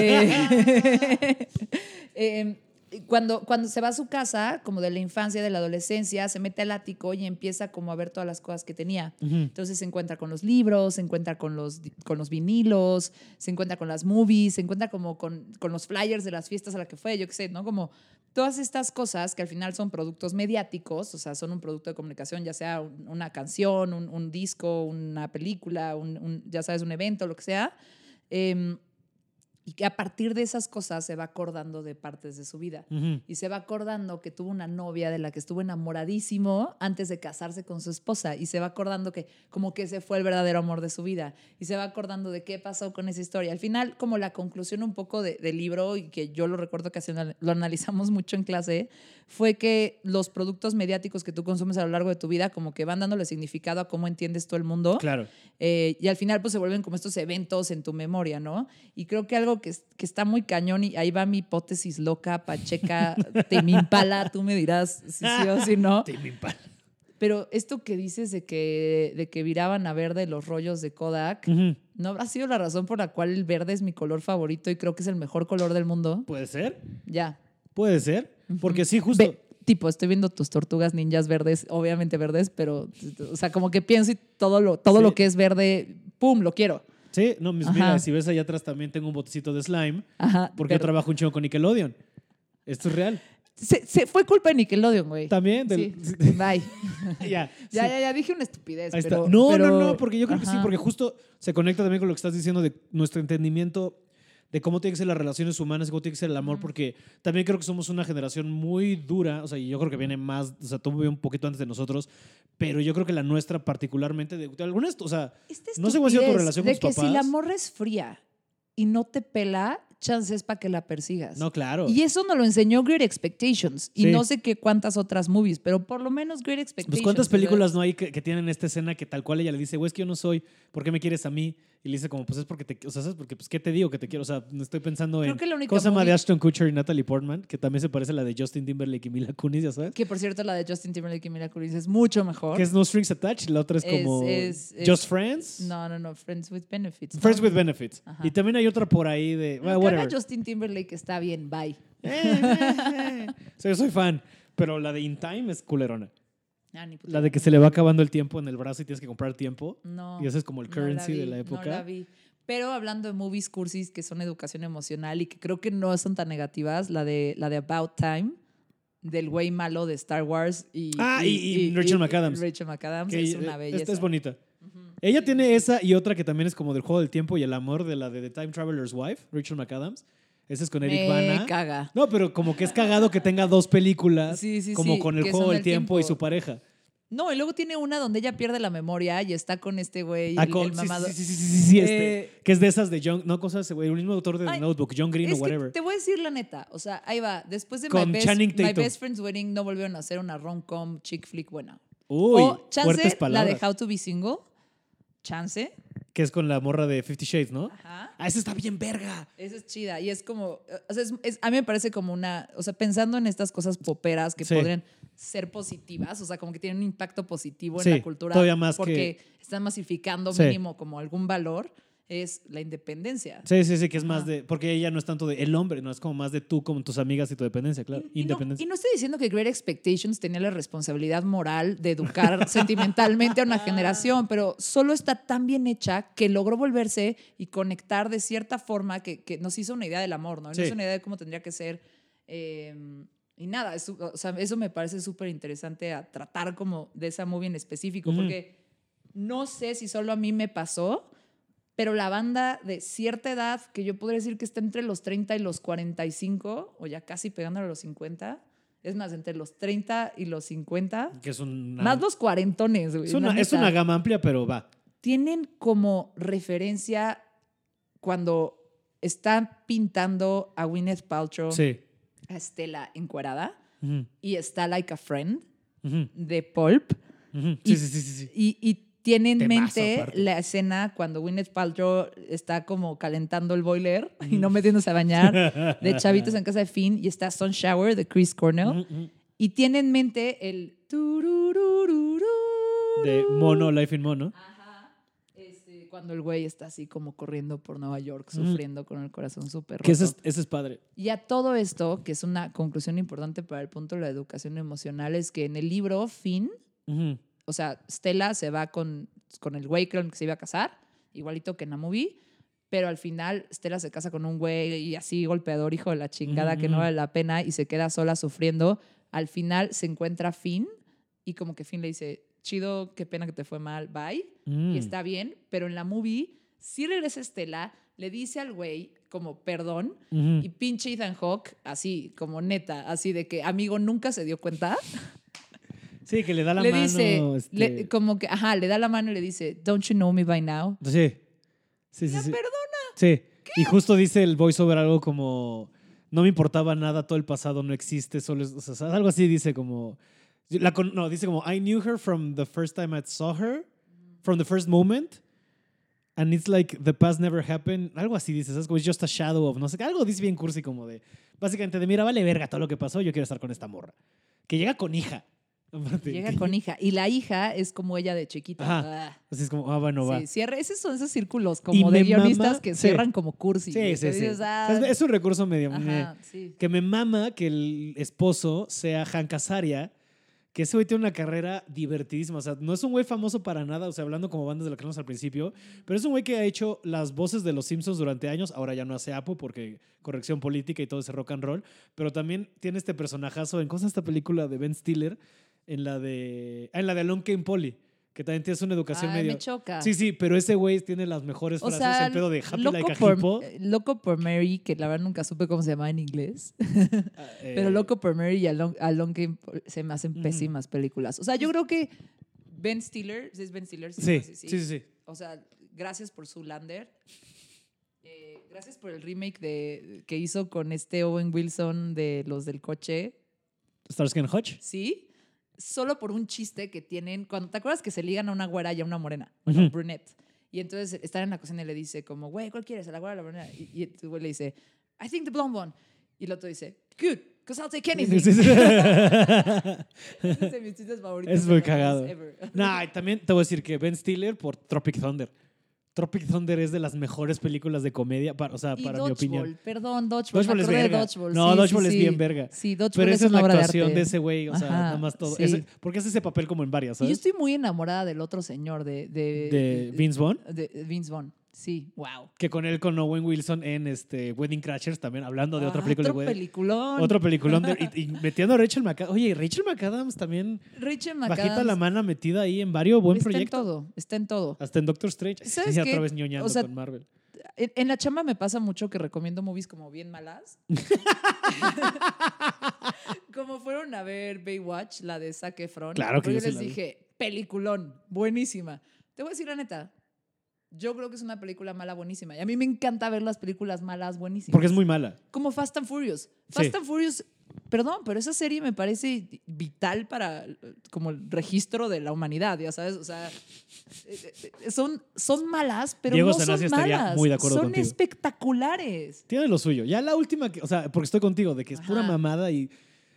[laughs] Cuando, cuando se va a su casa, como de la infancia, de la adolescencia, se mete al ático y empieza como a ver todas las cosas que tenía. Entonces se encuentra con los libros, se encuentra con los, con los vinilos, se encuentra con las movies, se encuentra como con, con los flyers de las fiestas a las que fue, yo qué sé, ¿no? Como todas estas cosas que al final son productos mediáticos, o sea, son un producto de comunicación, ya sea un- una canción, un, un disco, una película, un, un- ya sabes, un evento, lo que sea. em, y que a partir de esas cosas se va acordando de partes de su vida y se va acordando que tuvo una novia de la que estuvo enamoradísimo antes de casarse con su esposa y se va acordando que como que ese fue el verdadero amor de su vida y se va acordando de qué pasó con esa historia. Al final, como la conclusión un poco de- del libro y que yo lo recuerdo que lo analizamos [laughs] mucho en clase, fue que los productos mediáticos que tú consumes a lo largo de tu vida como que van dándole significado a cómo entiendes todo el mundo. Claro. Eh, y al final pues se vuelven como estos eventos en tu memoria, ¿no? Y creo que algo que, es- que está muy cañón y ahí va mi hipótesis loca, pacheca, te me impala, tú me dirás si sí o si no. Pero esto que dices de que, de que viraban a verde los rollos de Kodak. ¿no habrá sido la razón por la cual el verde es mi color favorito y creo que es el mejor color del mundo? ¿Puede ser? Ya. Puede ser. Porque sí, justo. Ve, tipo, estoy viendo tus tortugas ninjas verdes, obviamente verdes, pero, o sea, como que pienso y todo lo, todo Sí. lo que es verde, ¡pum!, lo quiero. Sí, no, mis- mira, si ves allá atrás también tengo un botecito de slime Ajá. porque yo trabajo un chingo con Nickelodeon. Esto es real. Se, se- fue culpa de Nickelodeon, güey. También. del- Sí. Bye. [laughs] ya. Ya, sí. ya, ya dije una estupidez. Pero- No, pero- no, no, porque yo creo que sí, porque justo se conecta también con lo que estás diciendo de nuestro entendimiento de cómo tienen que ser las relaciones humanas, cómo tiene que ser el amor, porque también creo que somos una generación muy dura, o sea, y yo creo que viene más, o sea, todo viene un poquito antes de nosotros, pero yo creo que la nuestra particularmente, de, de algunas, o sea, Esta no sé cómo ha sido tu relación de con tus que si la morra es fría y no te pela, chance es para que la persigas. no, claro. Y eso nos lo enseñó Great Expectations. Y Sí. no sé qué cuántas otras movies, pero por lo menos Great Expectations. Pues cuántas o sea, películas no hay que, que tienen esta escena que tal cual ella le dice, güey, es que yo no soy, ¿por qué me quieres a mí? Y le dice como, pues es porque te, o sea, ¿sabes? Porque, pues, ¿qué te digo que te quiero? O sea, no estoy pensando Creo en, que la única ¿cómo se llama de movie- Ashton Kutcher y Natalie Portman? Que también se parece a la de Justin Timberlake y Mila Kunis, ya sabes. Que por cierto, la de Justin Timberlake y Mila Kunis es mucho mejor. Que es No Strings Attached, la otra es como es- es- Just Friends. No, no, no. Friends with Benefits. Friends ¿no? with Benefits. Ajá. Y también hay otra por ahí de, Lo whatever. Justin Timberlake está bien, bye. Eh, eh, eh. O sea, yo soy fan, pero la de In Time es culerona. Ah, ni puta La de que se le va acabando el tiempo en el brazo y tienes que comprar tiempo. No. Y ese es como el no currency de la época. No la vi. Pero hablando de movies cursis que son educación emocional y que creo que no son tan negativas, la de, la de About Time, del güey malo de Star Wars y, Ah, y- y Rachel McAdams. Rachel McAdams que es una belleza. Esta es bonita. Ella tiene esa y otra que también es como del juego del tiempo y el amor de la de The Time Traveler's Wife, Rachel McAdams. Ese es con Eric Bana. caga. No, pero como que es cagado que tenga dos películas, Sí, sí, como sí, con el juego del el tiempo, y su pareja. No, y luego tiene una donde ella pierde la memoria y está con este güey, Ah, el, con- el mamado. sí, sí, sí, sí, este, Eh, que es de esas de John, no cosas, güey, el mismo autor de The Notebook, John Green o whatever. te voy a decir la neta, o sea, ahí va. Después de Con My, best, My. Best Friend's Wedding no volvieron a hacer una rom-com chick flick buena. Uy, o chance, la de How to Be Single. Chance. Que es con la morra de Fifty Shades, ¿no? Ajá. Ah, esa está bien verga. Esa es chida. Y es como, o sea, es- es- a mí me parece como una, o sea, pensando en estas cosas poperas que Sí. podrían ser positivas, o sea, como que tienen un impacto positivo en la cultura. todavía más Porque están masificando Sí. mínimo como algún valor, es la independencia. Sí, sí, sí, que es más Ajá. de. Porque ella no es tanto de el hombre, no es como más de tú, como tus amigas y tu dependencia, claro. Y- y, no, Independencia. y no estoy diciendo que Great Expectations tenía la responsabilidad moral de educar [laughs] sentimentalmente a una generación, pero solo está tan bien hecha que logró volverse y conectar de cierta forma que, que nos hizo una idea del amor, ¿no? Y Sí. Nos hizo una idea de cómo tendría que ser. eh, y nada, es- o sea, eso me parece súper interesante a tratar como de esa movie en específico, Ujú. porque no sé si solo a mí me pasó, pero la banda de cierta edad, que yo podría decir que está entre los 30 y los 45, o ya casi pegándole a los 50, es más, entre los 30 y los 50, Que es una. más los cuarentones, güey. es, una, es gama amplia, pero va. Tienen como referencia cuando están pintando a Gwyneth Paltrow, Sí. a Estela encuerada, y está Like a Friend de Pulp. Y- Sí, sí, sí, sí, sí. Y, y tiene en Temazo, mente aparte. la escena cuando Gwyneth Paltrow está como calentando el boiler [laughs] y no metiéndose a bañar de [laughs] chavitos en casa de Finn y está Sun Shower de Chris Cornell Ujú, ujú. y tiene en mente el. De Mono, Life in Mono. Ajá. Este, cuando el güey está así como corriendo por Nueva York sufriendo con el corazón súper roto. Que ese es, ese es padre. Y a todo esto, que es una conclusión importante para el punto de la educación emocional, es que en el libro Finn. O sea, Stella se va con, con el güey con el que se iba a casar, igualito que en la movie, pero al final Stella se casa con un güey y así golpeador, hijo de la chingada, que no vale la pena y se queda sola sufriendo. Al final se encuentra Finn y como que Finn le dice, chido, qué pena que te fue mal, bye. Mm. Y está bien, pero en la movie sí regresa Stella, le dice al güey como perdón y pinche Ethan Hawke, así como neta, así de que amigo nunca se dio cuenta Sí, que le da la le mano. dice, este- le- como que, ajá, le da la mano y le dice, don't you know me by now? Sí. Sí, sí, sí. perdona. Sí. Y justo dice el voiceover algo como. No me importaba nada, todo el pasado no existe, solo es. O sea, algo así dice como. la no, dice como. I knew her from the first time I saw her, from the first moment. And it's like the past never happened. Algo así dice, ¿sabes? Como it's just a shadow of no sé qué. Algo dice bien cursi como de. Básicamente de mira, vale verga todo lo que pasó, yo quiero estar con esta morra. Que llega con hija. Aparte, Llega con hija. Y la hija es como ella de chiquita. Ajá. Ah. Así es como, ah, bueno, va. Sí, cierra. Esos son esos círculos Y como de guionistas mama- que sí. cierran como cursi. Sí, sí, sí. dices, ah, Es, es un recurso medio. me- ajá, que me mama que el esposo sea Hank Azaria, que ese güey tiene una carrera divertidísima. O sea, no es un güey famoso para nada, o sea, hablando como bandas de lo que hablamos al principio, pero es un güey que ha hecho las voces de los Simpsons durante años. Ahora ya no hace Apo porque corrección política y todo ese rock and roll, pero también tiene este personajazo en cosa esta película de Ben Stiller, en la de. Ah, en la de Alon Kane Polly, que también tienes una educación Ay, medio. me choca. Sí, sí, pero ese güey tiene las mejores O frases. sea, el pedo de Happy loco, Like a por, Hippo. eh, loco por Mary, que la verdad nunca supe cómo se llamaba en inglés. [laughs] eh, Pero Loco por Mary y Along Came- se me hacen pésimas películas. O sea, yo creo que Ben Stiller, ¿sí ¿es Ben Stiller? Sí, sí, sí, sí. sí. O sea, gracias por su Lander. Eh, gracias por el remake de, que hizo con este Owen Wilson de los del coche. Starsky and Hutch. Sí. Solo por un chiste que tienen. Cuando, ¿Te acuerdas que se ligan a una güera y a una morena? Bueno, Ujú. brunette. Y entonces están en la cocina y le dice como, güey, ¿cuál quieres? ¿A la güera o a la morena? Y, y el güey le dice, I think the blonde one. Y el otro dice, good, because I'll take anything. Sí, sí, sí. [laughs] Ese es de mis chistes favoritos. Es muy cagado. nah, también te voy a decir que Ben Stiller por Tropic Thunder. Tropic Thunder es de las mejores películas de comedia, para, o sea, Y para mi opinión. Perdón, Dodgeball. Dodgeball es verga. Dodgeball. No, sí, Dodgeball sí, es sí. bien verga. Sí, Dodgeball Pero es esa es una la de actuación de ese güey, o sea, Ajá, nada más todo. porque hace ese papel como en varias, Y yo estoy muy enamorada del otro señor, de... De, De Vince Vaughn, de Vince Vaughn. Sí, wow. que con él con Owen Wilson en este Wedding Crashers también, hablando de otra Ah, película de Otro Wedding. peliculón. Otro peliculón de- y, y [laughs] metiendo a Rachel McAdams. Oye, Rachel McAdams también Rachel bajita McAdams. la mano metida ahí en varios buen está proyectos. en todo, está en todo. Hasta en Doctor Strange. ¿Sabes Sí, qué? otra vez ñoñando O sea, con Marvel. en, en la chamba me pasa mucho que recomiendo movies como bien malas. [laughs] como fueron a ver Baywatch, la de Zac Efron. Claro que yo yo sí les la vi. dije, peliculón, buenísima. Te voy a decir la neta. Yo creo que es una película mala buenísima. Y a mí me encanta ver las películas malas buenísimas. Porque es muy mala. Como Fast and Furious. Fast Sí. and Furious, perdón, pero esa serie me parece vital para como el registro de la humanidad, ya sabes, o sea, eh, eh, son, son malas, pero Diego no son Sanasi estaría malas. muy de acuerdo son contigo. espectaculares. Tiene lo suyo. Ya la última, que, o sea, porque estoy contigo, de que es pura mamada y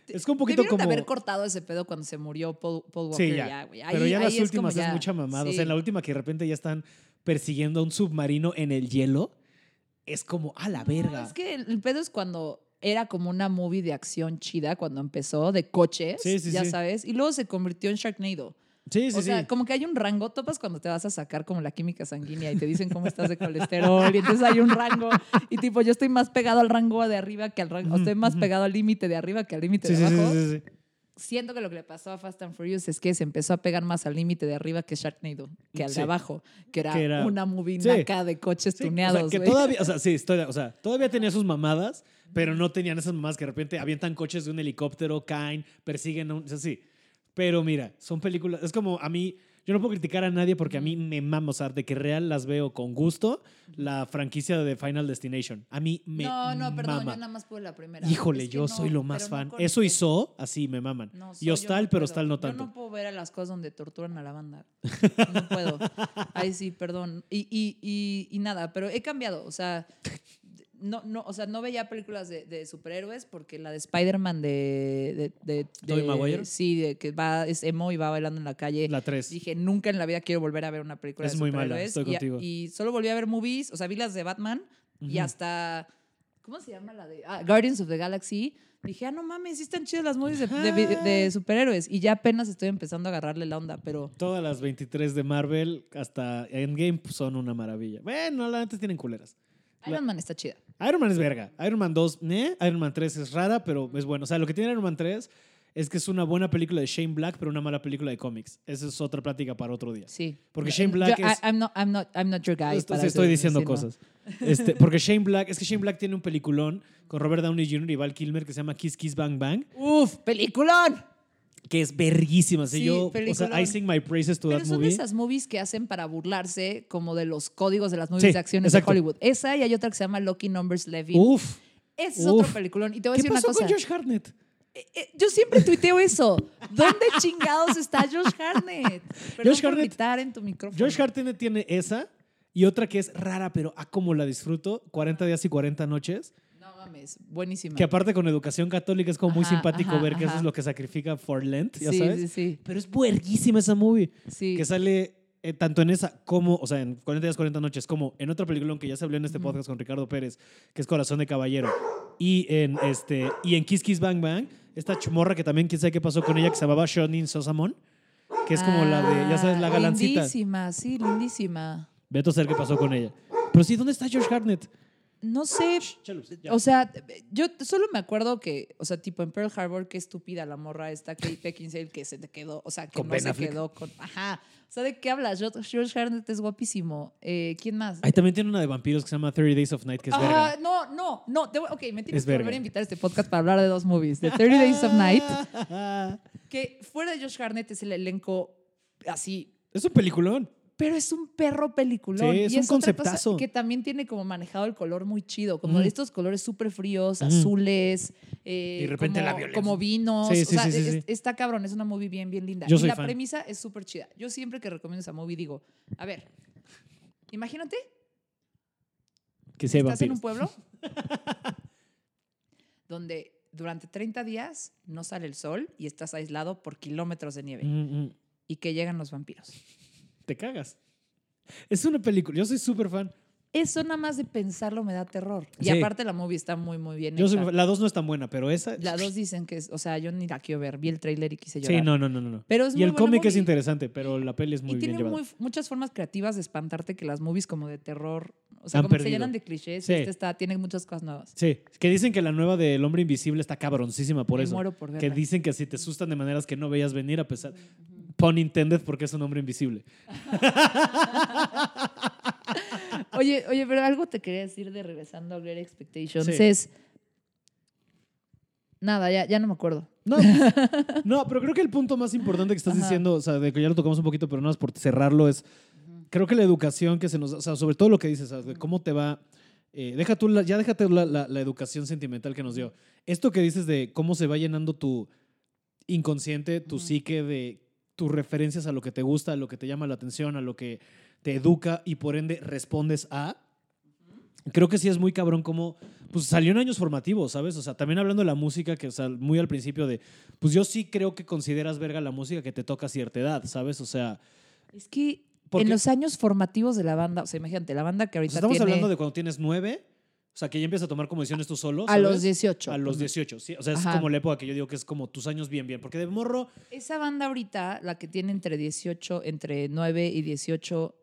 es como un poquito Debieron como... de haber cortado ese pedo cuando se murió Paul, Paul Walker. Sí, ya. güey. Ahí- Pero ya las últimas es, ya- mucha mamada. O sea, en la última que de repente ya están persiguiendo a un submarino en el hielo, es como, a la No, verga. es que el pedo es cuando era como una movie de acción chida cuando empezó, de coches, Sí, sí, ya sí. sabes, y luego se convirtió en Sharknado. Sí, sí, o sea, sí. como que hay un rango, topas cuando te vas a sacar como la química sanguínea y te dicen cómo estás de colesterol y entonces hay un rango y tipo yo estoy más pegado al rango de arriba que al rango, estoy más pegado al límite de arriba que al límite de sí, sí, abajo. Siento que lo que le pasó a Fast and Furious es que se empezó a pegar más al límite de arriba que Sharknado, que al Sí. de abajo, que era, Que era- una movie Sí. naca de coches Sí, o sea, tuneados. que todavía, o sea, sí, estoy, o sea, todavía tenía sus mamadas, pero no tenían esas mamadas que de repente avientan coches de un helicóptero, caen, persiguen, a un, o sea, sí. Pero mira, son películas, es como a mí, yo no puedo criticar a nadie porque a mí me mama, o sea, de que real las veo con gusto, la franquicia de Final Destination. A mí me no, no, perdón, mama. yo nada más pude la primera. Híjole, Es que yo no, soy lo más no fan. Eso y So, así me maman. No, y Hostal, yo pero. Hostal no Yo tanto. no puedo ver a las cosas donde torturan a la banda. [laughs] No puedo. Ahí sí, perdón. Y, y, y, y nada, pero he cambiado. O sea, [laughs] no, no, o sea, no veía películas de, de superhéroes porque la de Spider-Man de, de, de, ¿Tobey de- Maguire? Sí, de que va, es emo y va bailando en la calle. La 3. Dije, nunca en la vida quiero volver a ver una película Es de muy mala, superhéroes. estoy Y- contigo. Y, solo volví a ver movies, o sea, vi las de Batman y hasta, ¿cómo se llama la de? Ah, Guardians of the Galaxy. Dije, ah, no mames, sí están chidas las movies de, de- de- de superhéroes. Y ya apenas estoy empezando a agarrarle la onda, pero Todas las 23 de Marvel hasta Endgame pues, son una maravilla. Bueno, la neta tienen culeras. Iron Man está chida. Iron Man es verga. Iron Man 2, ¿eh? Iron Man 3 es rara, pero es bueno. O sea, lo que tiene Iron Man 3 es que es una buena película de Shane Black, pero una mala película de cómics. Esa es otra plática para otro día. Sí. Porque Shane Black yo- es- I'm, not, I'm, not, I'm not your guy. Esto- para estoy diciendo cosas. Este, porque Shane Black, es que Shane Black tiene un peliculón con Robert Downey Jr. y Val Kilmer que se llama Kiss Kiss Bang Bang, Uf, peliculón. Que es verguísima. O sea, Sí, yo, o sea, I sing my praises to Pero that son movie. esas movies que hacen para burlarse como de los códigos de las movies Sí, de acciones exacto. de Hollywood. Esa y hay otra que se llama Lucky Numbers Levin. Uf. Ese es uf. otro peliculón. Y te voy a ¿Qué decir una pasó cosa. con Josh Hartnett? Eh, eh, Yo siempre tuiteo eso. ¿Dónde [laughs] chingados está Josh Hartnett? Perdón Josh Hartnett- en tu micrófono. Josh Hartnett tiene esa y otra que es rara, pero a cómo la disfruto, 40 días y 40 noches, No mames, buenísima. que aparte con educación católica es como muy Ajá, simpático ajá, ver que eso ajá. es lo que sacrifica for Lent, ya sí, sabes. sí, sí, Pero es buerguísima esa movie, sí. que sale eh, tanto en esa como, o sea, en 40 días, 40 noches, como en otra película que ya se habló en este podcast con Ricardo Pérez, que es Corazón de Caballero, y en, este, y en Kiss Kiss Bang Bang, esta chumorra que también quién sabe qué pasó con ella, que se llamaba Shonin Sosamon, que es como la de, ya sabes, la Ah, galancita. Lindísima, sí, lindísima. Vete a saber qué pasó con ella. Pero sí, ¿dónde está Josh Hartnett? No sé, ya. o sea, yo solo me acuerdo que, o sea, tipo en Pearl Harbor, qué estúpida la morra esta Kate Beckinsale que se te quedó, o sea, que Con no Ben se Affleck. quedó con, ajá, o sea, ¿de qué hablas? George Hartnett es guapísimo. Eh, ¿Quién más? Ahí también tiene una de vampiros que se llama 30 Days of Night, que es Ah, verga. no, no, no. ok, me tienes Es que volver a invitar a este podcast para hablar de dos movies. The 30 Days of Night, [laughs] que fuera de Josh Hartnett es el elenco así, Es un peliculón. Pero es un perro peliculón. Sí, es y un es cosa conceptazo. que también tiene como manejado el color muy chido, como Ujú. estos colores súper fríos, Ujú. azules. eh, Y de repente como, la violencia. Como vinos. Sí, o sea, sí, sí, es- sí. está cabrón, es una movie bien, bien linda. Yo y la fan. premisa es súper chida. Yo siempre que recomiendo esa movie digo, a ver, imagínate Que hay estás en un pueblo [laughs] [laughs] donde durante 30 días no sale el sol y estás aislado por kilómetros de nieve Mm, mm. y que llegan los vampiros. Te cagas. Es una película. Yo soy súper fan. Eso nada más de pensarlo me da terror. Y Sí. aparte la movie está muy, muy bien Yo soy- hecha. la 2 no es tan buena, pero esa. La dos dicen que es, o sea, yo ni la quiero ver. Vi el tráiler y quise Sí, llorar. no, no, no, no, no. Pero es y muy el cómic es interesante, pero la peli es muy y bien tiene muy- muchas formas creativas de espantarte que las movies como de terror, o sea, Han como que se llenan de clichés. Sí. Este está, tiene muchas cosas nuevas. Sí, que dicen que la nueva del Hombre Invisible está cabroncísima por Me eso. muero por Que verla. dicen que si te asustan de maneras que no veías venir, a pesar. Pun intended, porque es un hombre invisible. [laughs] Oye, Oye, pero algo te quería decir de regresando a Great Expectations. Sí. Es. Nada, ya, ya no me acuerdo. No, [laughs] no, pero creo que el punto más importante que estás Ajá. diciendo, o sea, de que ya lo tocamos un poquito, pero no es por cerrarlo, es, creo que la educación que se nos, o sea, sobre todo lo que dices, sea, de cómo te va, eh, deja tú, la- ya déjate la, la- la educación sentimental que nos dio. Esto que dices de cómo se va llenando tu inconsciente, tu psique de tus referencias a lo que te gusta, a lo que te llama la atención, a lo que te educa y por ende respondes a. Creo que sí es muy cabrón como, pues salió en años formativos, ¿sabes? O sea, también hablando de la música, que o sea, muy al principio de, pues yo sí creo que consideras verga la música que te toca a cierta edad, ¿sabes? O sea, Es que Porque- en los años formativos de la banda, o sea, imagínate, la banda que pues, ahorita estamos tiene hablando de cuando tienes nueve, o sea, que ya empiezas a tomar como decisiones tú solo. a ¿sabes? los 18. A los Ujú. 18, sí. O sea, es Ajá. como la época que yo digo que es como tus años bien, bien. Porque de morro, Esa banda ahorita, la que tiene entre 18, entre 9 y 18,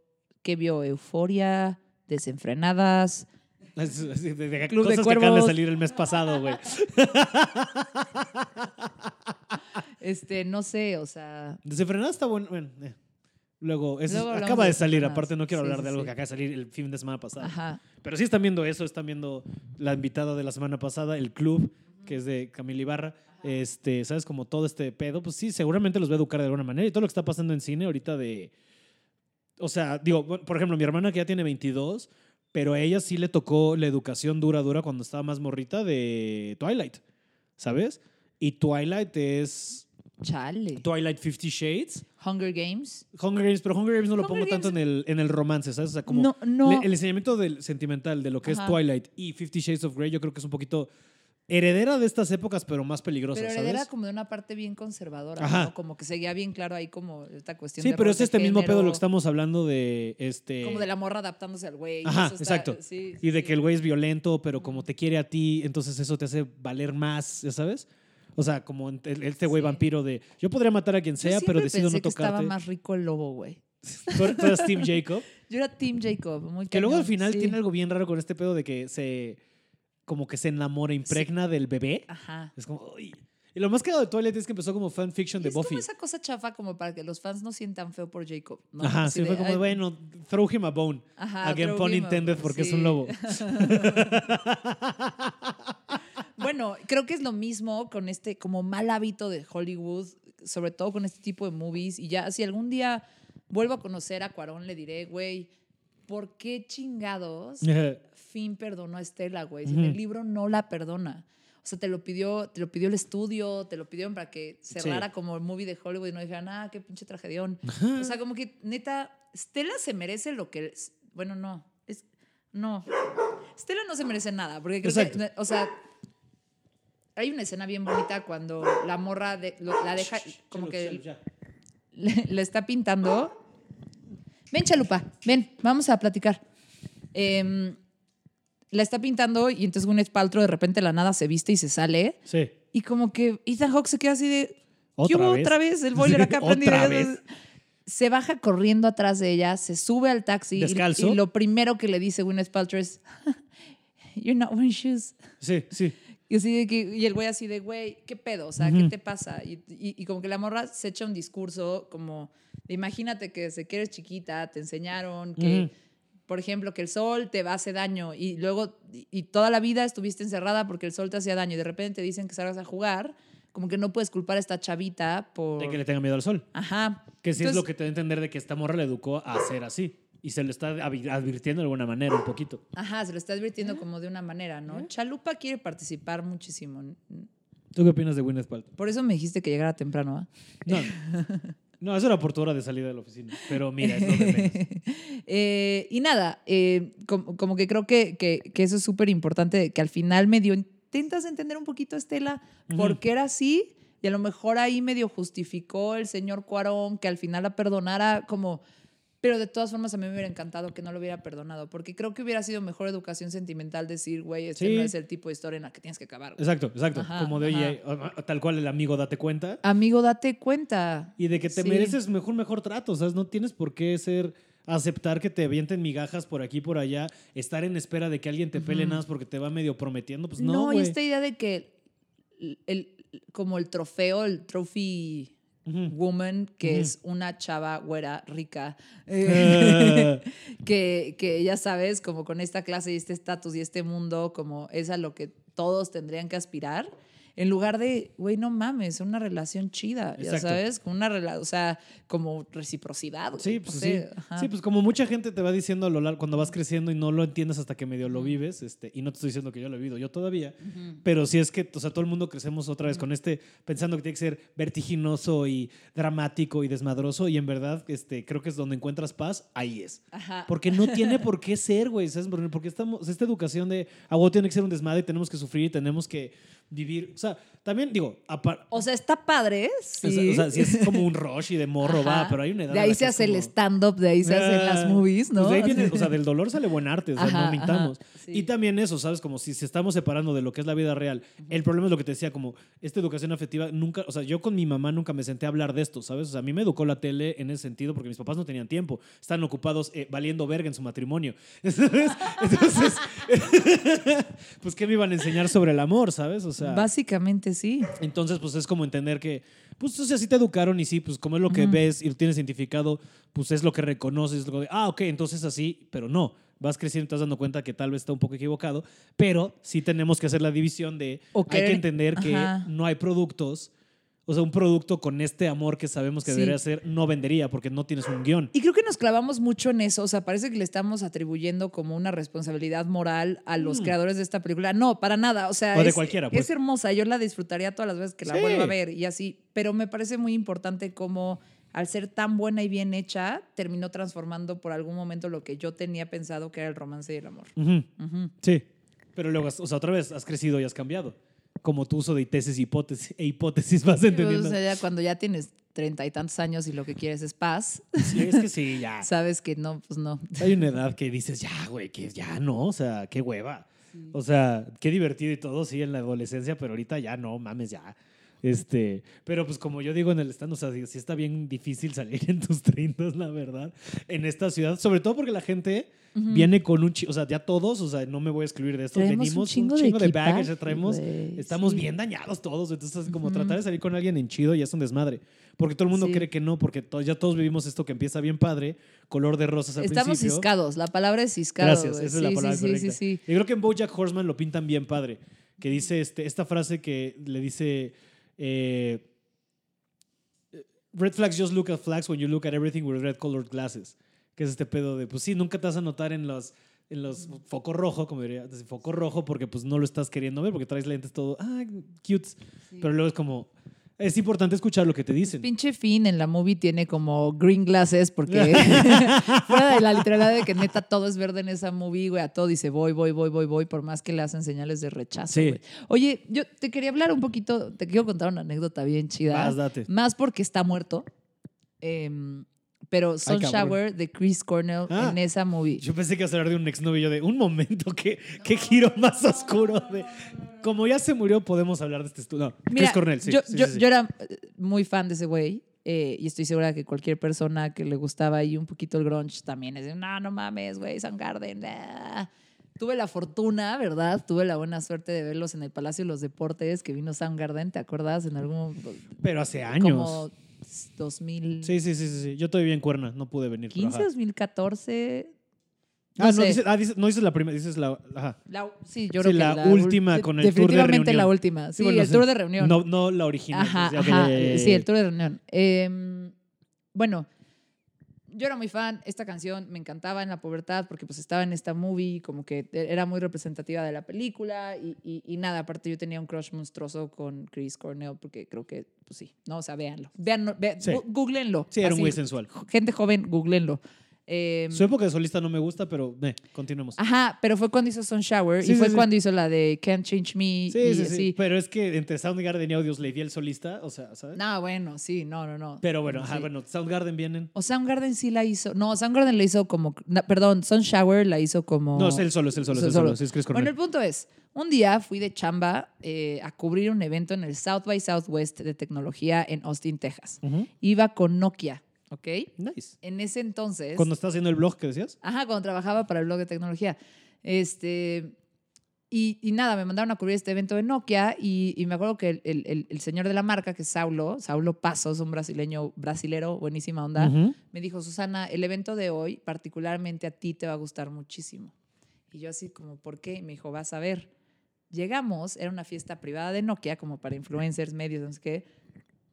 que vio Euforia, Desenfrenadas. [laughs] es- es de, de- Club de cosas que acaban de salir el mes pasado, güey. [laughs] Este, no sé, o sea. Desenfrenada está bueno. bueno, eh. Luego, eso Luego hablamos acaba de salir. Aparte, no quiero Sí, hablar sí, de algo que acaba de salir el fin de semana pasado. Ajá. Pero sí están viendo eso, están viendo la invitada de la semana pasada, el club, que es de Camila Ibarra. Este, ¿sabes? Como todo este pedo, pues sí, seguramente los va a educar de alguna manera. Y todo lo que está pasando en cine ahorita de. O sea, digo, por ejemplo, mi hermana que ya tiene 22, pero a ella sí le tocó la educación dura, dura cuando estaba más morrita de Twilight, ¿sabes? Y Twilight es. Chale. Twilight Fifty Shades. Hunger Games. Hunger Games, pero Hunger Games no lo Hunger pongo tanto en el, en el romance, ¿sabes? O sea, como no, no. le- el enseñamiento del sentimental de lo que Ajá. es Twilight y Fifty Shades of Grey, yo creo que es un poquito heredera de estas épocas, pero más peligrosa, pero ¿sabes? heredera como de una parte bien conservadora, Ajá. ¿no? Como que seguía bien claro ahí como esta cuestión Sí, de pero es este mismo pedo lo que estamos hablando de este Como de la morra adaptándose al güey. Ajá, eso está- exacto. sí, y de sí. que el güey es violento, pero como te quiere a ti, entonces eso te hace valer más, ¿ya sabes? O sea, como este güey Sí. vampiro de yo podría matar a quien Yo sea, pero decido pensé no que estaba tocarte. más rico el lobo, güey. [laughs] Tú eres Team [laughs] Jacob. Yo era Team Jacob, muy Que luego al final sí. tiene algo bien raro con este pedo de que se como que se enamora, impregna del bebé. Ajá. Es como, uy. Y lo más cagado de Twilight es que empezó como fanfiction de es Buffy. como esa cosa chafa como para que los fans no sientan feo por Jacob. ¿no? Ajá, sí, fue como, "Ay, bueno, throw him a bone. Ajá, Again, pun a- intended, porque es un lobo. [laughs] Bueno, creo que es lo mismo con este como mal hábito de Hollywood, sobre todo con este tipo de movies. Y ya, si algún día vuelvo a conocer a Cuarón, le diré, güey, ¿por qué chingados [laughs] Finn perdonó a Estela, güey? Si en el libro no la perdona. O sea, te lo pidió, te lo pidió el estudio, te lo pidieron para que cerrara Sí. como el movie de Hollywood y no dijeran, ah, qué pinche tragedión. O sea, como que neta, Stella se merece lo que. Bueno, no. Es, no. Stella no se merece nada. Porque creo Exacto. que. O sea. Hay una escena bien bonita cuando la morra de- lo- la deja como que le, le está pintando. Ven, Chalupa, ven, vamos a platicar. Em, la está pintando y entonces Gwyneth Paltrow de repente de la nada se viste y se sale. Sí. Y como que Ethan Hawke se queda así de. ¿Qué ¿Otra hubo vez? otra vez? El boiler acá [laughs] ¿Otra prendido. Se baja corriendo atrás de ella, se sube al taxi y- ¿Descalzo? y, lo primero que le dice Gwyneth Paltrow es [laughs] You're not wearing shoes. Sí, sí. Y, así de que, y el güey así de, güey, ¿qué pedo? O sea, ¿qué te pasa? Y, y- y como que la morra se echa un discurso como, de, imagínate que desde que eres chiquita te enseñaron que, Ujú. por ejemplo, que el sol te hace daño y luego, y, toda la vida estuviste encerrada porque el sol te hacía daño y de repente te dicen que salgas a jugar, como que no puedes culpar a esta chavita por... De que le tenga miedo al sol. Ajá. Que sí es lo que te da a entender de que esta morra le educó a ser así. Y se lo está advirtiendo de alguna manera un poquito. Ajá, se lo está advirtiendo como de una manera, ¿no? Chalupa quiere participar muchísimo. ¿Tú qué opinas de Gwyneth Paltrow? Por eso me dijiste que llegara temprano, ¿ah? No. [laughs] No, eso era por tu hora de salida de la oficina. Pero mira, es lo de menos. [laughs] Eh, y nada, eh, com- como, que creo que, que- que eso es súper importante, que al final medio intentas entender un poquito, Estela, por Ujú. qué era así, y a lo mejor ahí medio justificó el señor Cuarón que al final la perdonara como... Pero de todas formas a mí me hubiera encantado que no lo hubiera perdonado, porque creo que hubiera sido mejor educación sentimental decir, güey, este Sí. no es el tipo de historia en la que tienes que acabar. güey". Exacto, exacto. Ajá, Como de, oye, tal cual el amigo, date cuenta. Amigo, date cuenta. Y de que te Sí. mereces mejor, mejor trato. ¿Sabes? No tienes por qué ser aceptar que te avienten migajas por aquí por allá, estar en espera de que alguien te pele Ujú. nada más porque te va medio prometiendo, pues no, No, y esta idea de que el, el- como el trofeo, el trophy Woman, que es una chava güera rica, Eh, [laughs] que, que ya sabes, como con esta clase y este estatus y este mundo, como es a lo que todos tendrían que aspirar. En lugar de, güey, no mames, una relación chida, ya sabes, una relación, o sea, como reciprocidad. Sí, pues sí. Sí, pues como mucha gente te va diciendo a lo largo, cuando vas creciendo y no lo entiendes hasta que medio lo vives, este, y no te estoy diciendo que yo lo he vivido yo todavía, pero sí es que, o sea, todo el mundo crecemos otra vez con este, pensando que tiene que ser vertiginoso y dramático y desmadroso, y en verdad, este, creo que es donde encuentras paz, ahí es. Ajá. Porque no tiene por qué [laughs] ser, güey, ¿sabes? Porque estamos, esta educación de, ah, tiene que ser un desmadre, tenemos que sufrir, tenemos que vivir, o sea, también digo, O sea, está padre, sí. o sea, sí es como un rush y de morro, Ajá. va, pero hay una edad. De ahí se hace el stand-up, de ahí se hacen las movies, ¿no? pues de ahí viene, o sea, [laughs] del dolor sale buen arte, o sea, Ajá, no mintamos. sí. Y también eso, ¿sabes? Como si se estamos separando de lo que es la vida real. El problema es lo que te decía, como esta educación afectiva, nunca, o sea, yo con mi mamá nunca me senté a hablar de esto, ¿sabes? O sea, a mí me educó la tele en ese sentido porque mis papás no tenían tiempo, estaban ocupados eh, valiendo verga en su matrimonio. ¿Sabes? [laughs] Entonces, [laughs] pues, ¿qué me iban a enseñar sobre el amor, ¿sabes? O sea, Básicamente sí. entonces, pues es como entender que, pues, o sea, sí te educaron y sí, pues como es lo que ves y lo tienes identificado, pues es lo que reconoces, es lo de, ah, ok, entonces así, pero no. Vas creciendo y te vas dando cuenta que tal vez está un poco equivocado, pero sí tenemos que hacer la división de, O hay que entender que Ajá. no hay productos, o sea, un producto con este amor que sabemos que Sí. debería ser, no vendería porque no tienes un guion. Y creo que nos clavamos mucho en eso. O sea, parece que le estamos atribuyendo como una responsabilidad moral a los Mm. creadores de esta película. No, para nada. O sea, O de es, cualquiera, pues. es hermosa. Yo la disfrutaría todas las veces que la Sí. vuelva a ver y así. Pero me parece muy importante cómo, al ser tan buena y bien hecha, terminó transformando por algún momento lo que yo tenía pensado que era el romance y el amor. Sí, pero luego, o sea, otra vez has crecido y has cambiado. Como tu uso de tesis hipótesis, e hipótesis vas entendiendo. O sea, ya cuando ya tienes treinta y tantos años y lo que quieres es paz, Sí, es que sí, ya. [laughs] sabes que no, pues no. Hay una edad que dices, ya, güey, que ya no, o sea, qué hueva. O sea, qué divertido y todo, sí, en la adolescencia, pero ahorita ya no, mames, ya. Este, pero pues como yo digo en el stand, o sea, sí está bien difícil salir [laughs] en tus 30, la verdad, en esta ciudad, sobre todo porque la gente viene con un, o sea, ya todos, o sea, no me voy a excluir de esto, Traemos un venimos chingo un de chingo de, baggage, equipaje, traemos, güey, estamos sí. bien dañados todos, entonces como Ujú. tratar de salir con alguien en chido ya es un desmadre, porque todo el mundo Sí. cree que no, porque to- ya todos vivimos esto que empieza bien padre, color de rosas al Estamos principio. ciscados, la palabra es ciscado. Gracias, güey. esa es la palabra correcta. sí, sí. Y creo que en BoJack Horseman lo pintan bien padre, que dice este, esta frase que le dice eh, red flags just look at flags when you look at everything with red colored glasses, que es este pedo de pues sí, nunca te vas a notar en los en los foco rojo, como diría, foco rojo porque pues no lo estás queriendo ver porque traes lentes todo, ah, cute, pero luego es como es importante escuchar lo que te dicen. Pinche Finn en la movie tiene como green glasses porque [laughs] [laughs] fuera de la literalidad de que neta todo es verde en esa movie, güey, a todo dice voy, voy, voy, voy, voy, por más que le hacen señales de rechazo. Sí. Oye, yo te quería hablar un poquito, te quiero contar una anécdota bien chida. Vas, date. Más porque está muerto. Em, pero Sun. Shower de Chris Cornell Ah. en esa movie. Yo pensé que ibas a hablar de un exnovio de un momento, qué, qué giro más oscuro. De, como ya se murió, podemos hablar de este estudio. No, Chris Mira, Cornell, sí. yo, sí, yo- sí, yo era eh, muy fan de ese güey. eh, y estoy segura que cualquier persona que le gustaba ahí un poquito el grunge también es de, no, no mames, güey, Soundgarden. ah". Tuve la fortuna, ¿verdad? Tuve la buena suerte de verlos en el Palacio de los Deportes, que vino Soundgarden, ¿te acuerdas? En algún... Pero hace años. Como 2015, Sí, sí, sí, sí, sí. Yo todavía en Cuerna, no pude venir. pero ajá. 2014. No Ah, no, dices, ah, dices- no dices la primera, dices la. Ajá. La- sí, yo Sí, creo que la última con el tour de Definitivamente la reunión. última. Sí, bueno, el sí. tour de reunión. No, no la original. Ajá, sí, ok, ajá. ya, Sí, el tour de reunión. Em, bueno, yo era muy fan. Esta canción me encantaba en la pubertad porque pues estaba en esta movie, como que era muy representativa de la película y, y- y nada, aparte yo tenía un crush monstruoso con Chris Cornell porque creo que, pues sí, no, o sea, véanlo. Vean, ve- Sí. googleenlo. Sí, era Así, güey sensual. Gente joven, googleenlo. Em, Su época de solista no me gusta, pero eh, continuemos. Ajá, pero fue cuando hizo Sun Shower Sí, y fue sí. cuando hizo la de Can't Change Me. Sí, y sí, sí. Pero es que entre Soundgarden y Audios el solista, o sea, ¿sabes? No, bueno, sí, no, no, no. Pero bueno, ajá, bueno, Soundgarden vienen. O Soundgarden sí la hizo. No, Soundgarden la hizo como. perdón, Sun Shower la hizo como. No, es el solo, es el solo, es el Solo. solo. Es Chris Bueno, el punto es: un día fui de chamba eh, a cubrir un evento en el South by Southwest de tecnología en Austin, Texas. Iba con Nokia, ¿ok? Nice. En ese entonces. Cuando estás haciendo el blog que decías. Ajá, cuando trabajaba para el blog de tecnología. Este. y, y nada, me mandaron a cubrir este evento de Nokia y, y me acuerdo que el, el- el- señor de la marca, que es Saulo, Saulo Pasos, un brasileño, brasilero, buenísima onda, Ujú. me dijo, Susana, el evento de hoy, particularmente a ti, te va a gustar muchísimo. Y yo así como, ¿por qué? Y me dijo, vas a ver. Llegamos, era una fiesta privada de Nokia, como para influencers, medios, no sé qué,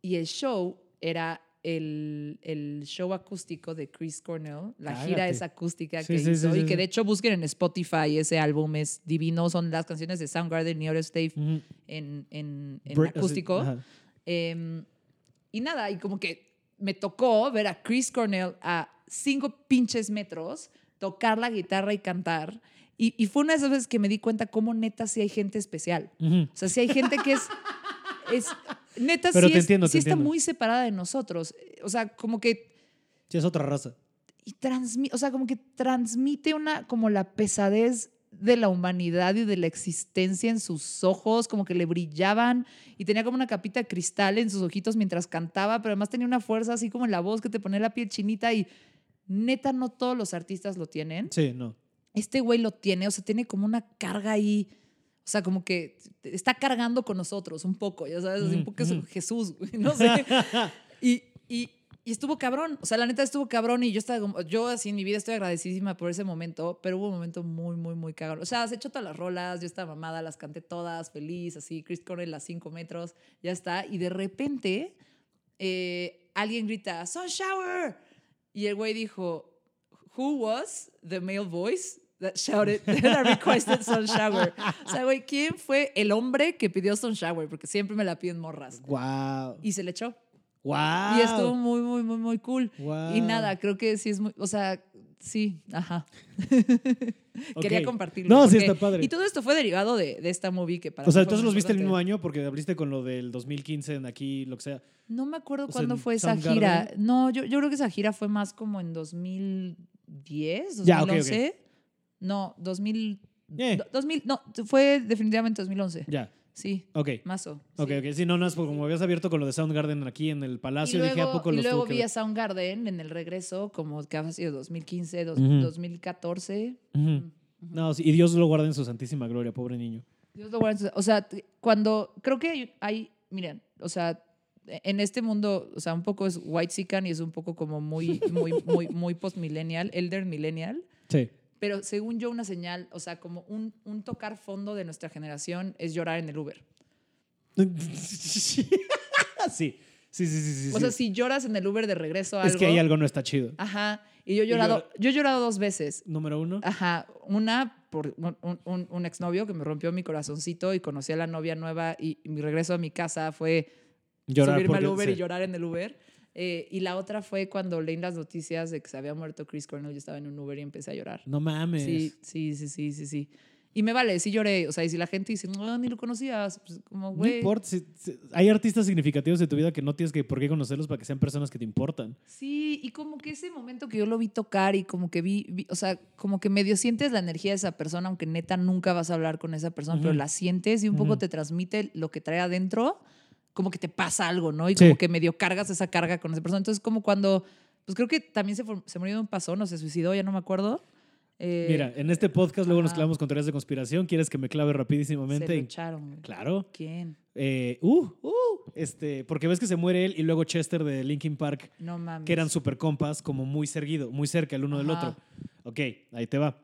y el show era el, el show acústico de Chris Cornell, la gira esa acústica Sí, que sí, hizo, sí, y que de hecho busquen en Spotify, ese álbum es divino, son las canciones de Soundgarden y Aerosmith Ujú. en, en, acústico. Em, y nada, y como que me tocó ver a Chris Cornell a cinco pinches metros tocar la guitarra y cantar. Y, y fue una de esas veces que me di cuenta cómo neta sí hay gente especial. O sea, sí hay gente que es... es neta Pero sí, te es- entiendo, sí te está entiendo. muy separada de nosotros. O sea, como que Sí, es otra raza. y transmite, o sea, como que transmite una, como la pesadez de la humanidad y de la existencia en sus ojos, como que le brillaban y tenía como una capita de cristal en sus ojitos mientras cantaba, pero además tenía una fuerza así como en la voz que te ponía la piel chinita y neta no todos los artistas lo tienen. Sí, no. Este güey lo tiene, o sea, tiene como una carga ahí, o sea, como que está cargando con nosotros un poco, ya sabes, así un poco es Ujú. Jesús, güey, no sé. [laughs] Y, y, y estuvo cabrón, o sea, la neta estuvo cabrón y yo estaba yo así en mi vida estoy agradecidísima por ese momento, pero hubo un momento muy, muy, muy cagado. O sea, se echó todas las rolas, yo estaba mamada, las canté todas, feliz, así, Chris Cornell a cinco metros, ya está. Y de repente eh, alguien grita, Sun Shower. Y el güey dijo, Who was the male voice that shouted, [laughs] that requested Sun Shower? O sea, güey, ¿quién fue el hombre que pidió Sun Shower? Porque siempre me la piden morras. Wow. Y se le echó. Wow. Y estuvo muy, muy, muy, muy cool. Wow. Y nada, creo que sí es muy, o sea, sí, ajá. [laughs] Quería compartirlo. No, sí está padre. Y todo esto fue derivado de, de esta movie que para O sea, entonces los viste el mismo año porque abriste con lo del 2015 en aquí, lo que sea. No me acuerdo O cuándo fue esa gira. No, yo, yo creo que esa gira fue más como en 2010, Ya, ok, ok. 2011. No, 2000, Eh. do- 2000, no, fue definitivamente 2011. Ya. Sí, Ok. mazo. Ok, sí. ok. Sí, no, no, es como habías abierto con lo de Soundgarden aquí en el Y Palacio, luego, dije a poco y los luego que vi ver? a Soundgarden en el regreso, como que ha sido 2015, dos- Ujú. 2014. Ujú. No, sí, y Dios lo guarda en su santísima gloria, pobre niño. Dios lo guarde. O sea, cuando creo que hay, hay- miren, o sea, en este mundo, o sea, un poco es white sican y es un poco como muy, muy, muy, muy post-millennial, elder millennial. Sí. Pero según yo, una señal, o sea, como un, un tocar fondo de nuestra generación es llorar en el Uber. sí. [laughs] Sí, sí, sí, sí. sí, o sea, sí. si lloras en el Uber de regreso a algo. es que ahí algo no está chido. Ajá. Y yo he llorado, yo he llorado dos veces. Número uno. Ajá, una por un, un- un, exnovio que me rompió mi corazoncito y conocí a la novia nueva y mi regreso a mi casa fue Llorar subirme al Uber sí. y llorar en el Uber. Eh, y la otra fue cuando leí las noticias de que se había muerto Chris Cornell. Yo estaba en un Uber y empecé a llorar. No mames. Sí, sí, sí, sí, sí, sí. Y me vale, sí lloré. O sea, y si la gente dice, no, ni lo conocías, pues como, No güey. importa. si- si- hay artistas significativos de tu vida que no tienes que por qué conocerlos para que sean personas que te importan. Sí, y como que ese momento que yo lo vi tocar y como que vi, vi- o sea, como que medio sientes la energía de esa persona, aunque neta nunca vas a hablar con esa persona, pero Ujú. la sientes y un poco Ujú. te transmite lo que trae adentro, como que te pasa algo, ¿no? Y Sí. como que medio cargas esa carga con esa persona. Entonces, como cuando, pues creo que también se, se murió de un pasón o se suicidó, ya no me acuerdo. Eh, Mira, en este podcast luego nos clavamos con teorías de conspiración. ¿Quieres que me clave se rapidísimamente? echaron. güey. Claro. ¿Quién? Eh, uh, uh, este, porque ves que se muere él y luego Chester de Linkin Park, No mames. que eran super compas, como muy seguido, muy cerca el uno del otro. Ok, ahí te va.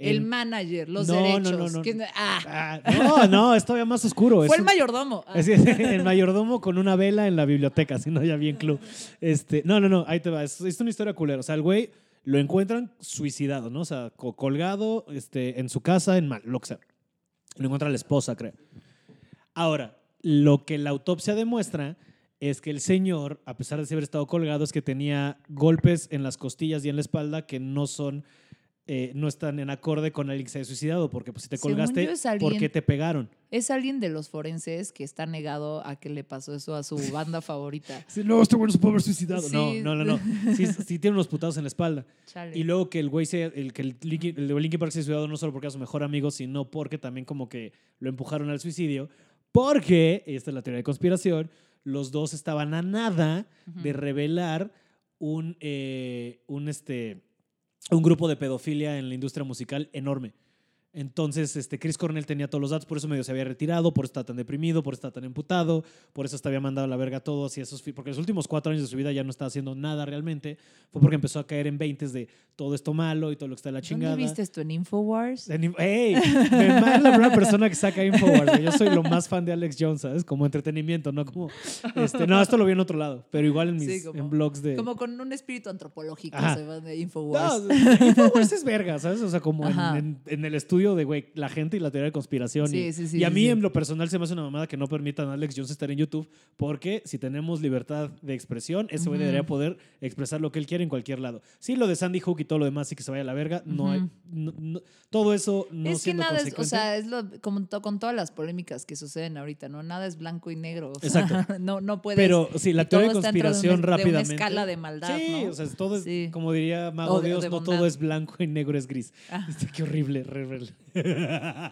El El- manager, los No, no, derechos. no, no. ¿quién- ah, Ah, no, no, es todavía más oscuro. [laughs] fue es el un- mayordomo. Ah. es [laughs] el mayordomo con una vela en la biblioteca, si no, ya bien club. Este, no, no, no, ahí te va. Es, es una historia culera. O sea, el güey lo encuentran suicidado, ¿no? O sea, co- colgado este, en su casa, en mal, lo que sea. Lo encuentra la esposa, creo. Ahora, lo que la autopsia demuestra es que el señor, a pesar de haber estado colgado, es que tenía golpes en las costillas y en la espalda que no son, eh, no están en acorde con alguien que se haya suicidado, porque pues, si te colgaste, alguien- ¿por qué te pegaron? Es alguien de los forenses que está negado a que le pasó eso a su banda favorita. [laughs] Sí, no, este güey no se puede haber suicidado. Sí. No, no, no, no. Sí, [laughs] sí tiene unos putados en la espalda. Chale. Y luego que el güey el que el Linkin, el de Linkin Park se haya suicidado no solo porque era su mejor amigo, sino porque también como que lo empujaron al suicidio. Porque, y esta es la teoría de conspiración, los dos estaban a nada de revelar un, eh, un, este, un grupo de pedofilia en la industria musical enorme. Entonces, este, Chris Cornell tenía todos los datos, por eso medio se había retirado, por eso estaba tan deprimido, por eso estaba tan emputado, por eso hasta había mandado a la verga a todos y esos, porque los últimos cuatro años de su vida ya no estaba haciendo nada realmente. Fue porque empezó a caer en veintes de todo esto malo y todo lo que está de la chingada. ¿Dónde viste esto? ¿En Infowars? En- ¡Ey! Me mama la primera persona que saca Infowars. Yo soy lo más fan de Alex Jones, ¿sabes? Como entretenimiento, no como. Este, no, esto lo vi en otro lado, pero igual en mis Sí, como- en blogs de. Como con un espíritu antropológico se van de No, Infowars. Infowars es verga, ¿sabes? O sea, como en, en- en el estudio de, güey, la gente y la teoría de conspiración. Sí, y, sí, sí, y a mí, en lo personal, se me hace una mamada que no permitan a Alex Jones estar en YouTube, porque si tenemos libertad de expresión, ese güey debería poder expresar lo que él quiere en cualquier lado. Sí, lo de Sandy Hook y todo lo demás y que se vaya a la verga, no hay. Ujú. no- no- todo eso no es que siendo nada es, o sea, es lo, como to- con todas las polémicas que suceden ahorita, ¿no? Nada es blanco y negro. o sea, Exacto. [laughs] no, no puedes. Pero sí, la teoría de dentro de conspiración una- de una rápidamente. escala de maldad, Sí, ¿no? o sea, todo es, como diría Mago de- Dios, no bondad. todo es blanco y negro es gris. Ah. Este, [laughs] qué horrible re- re- [laughs]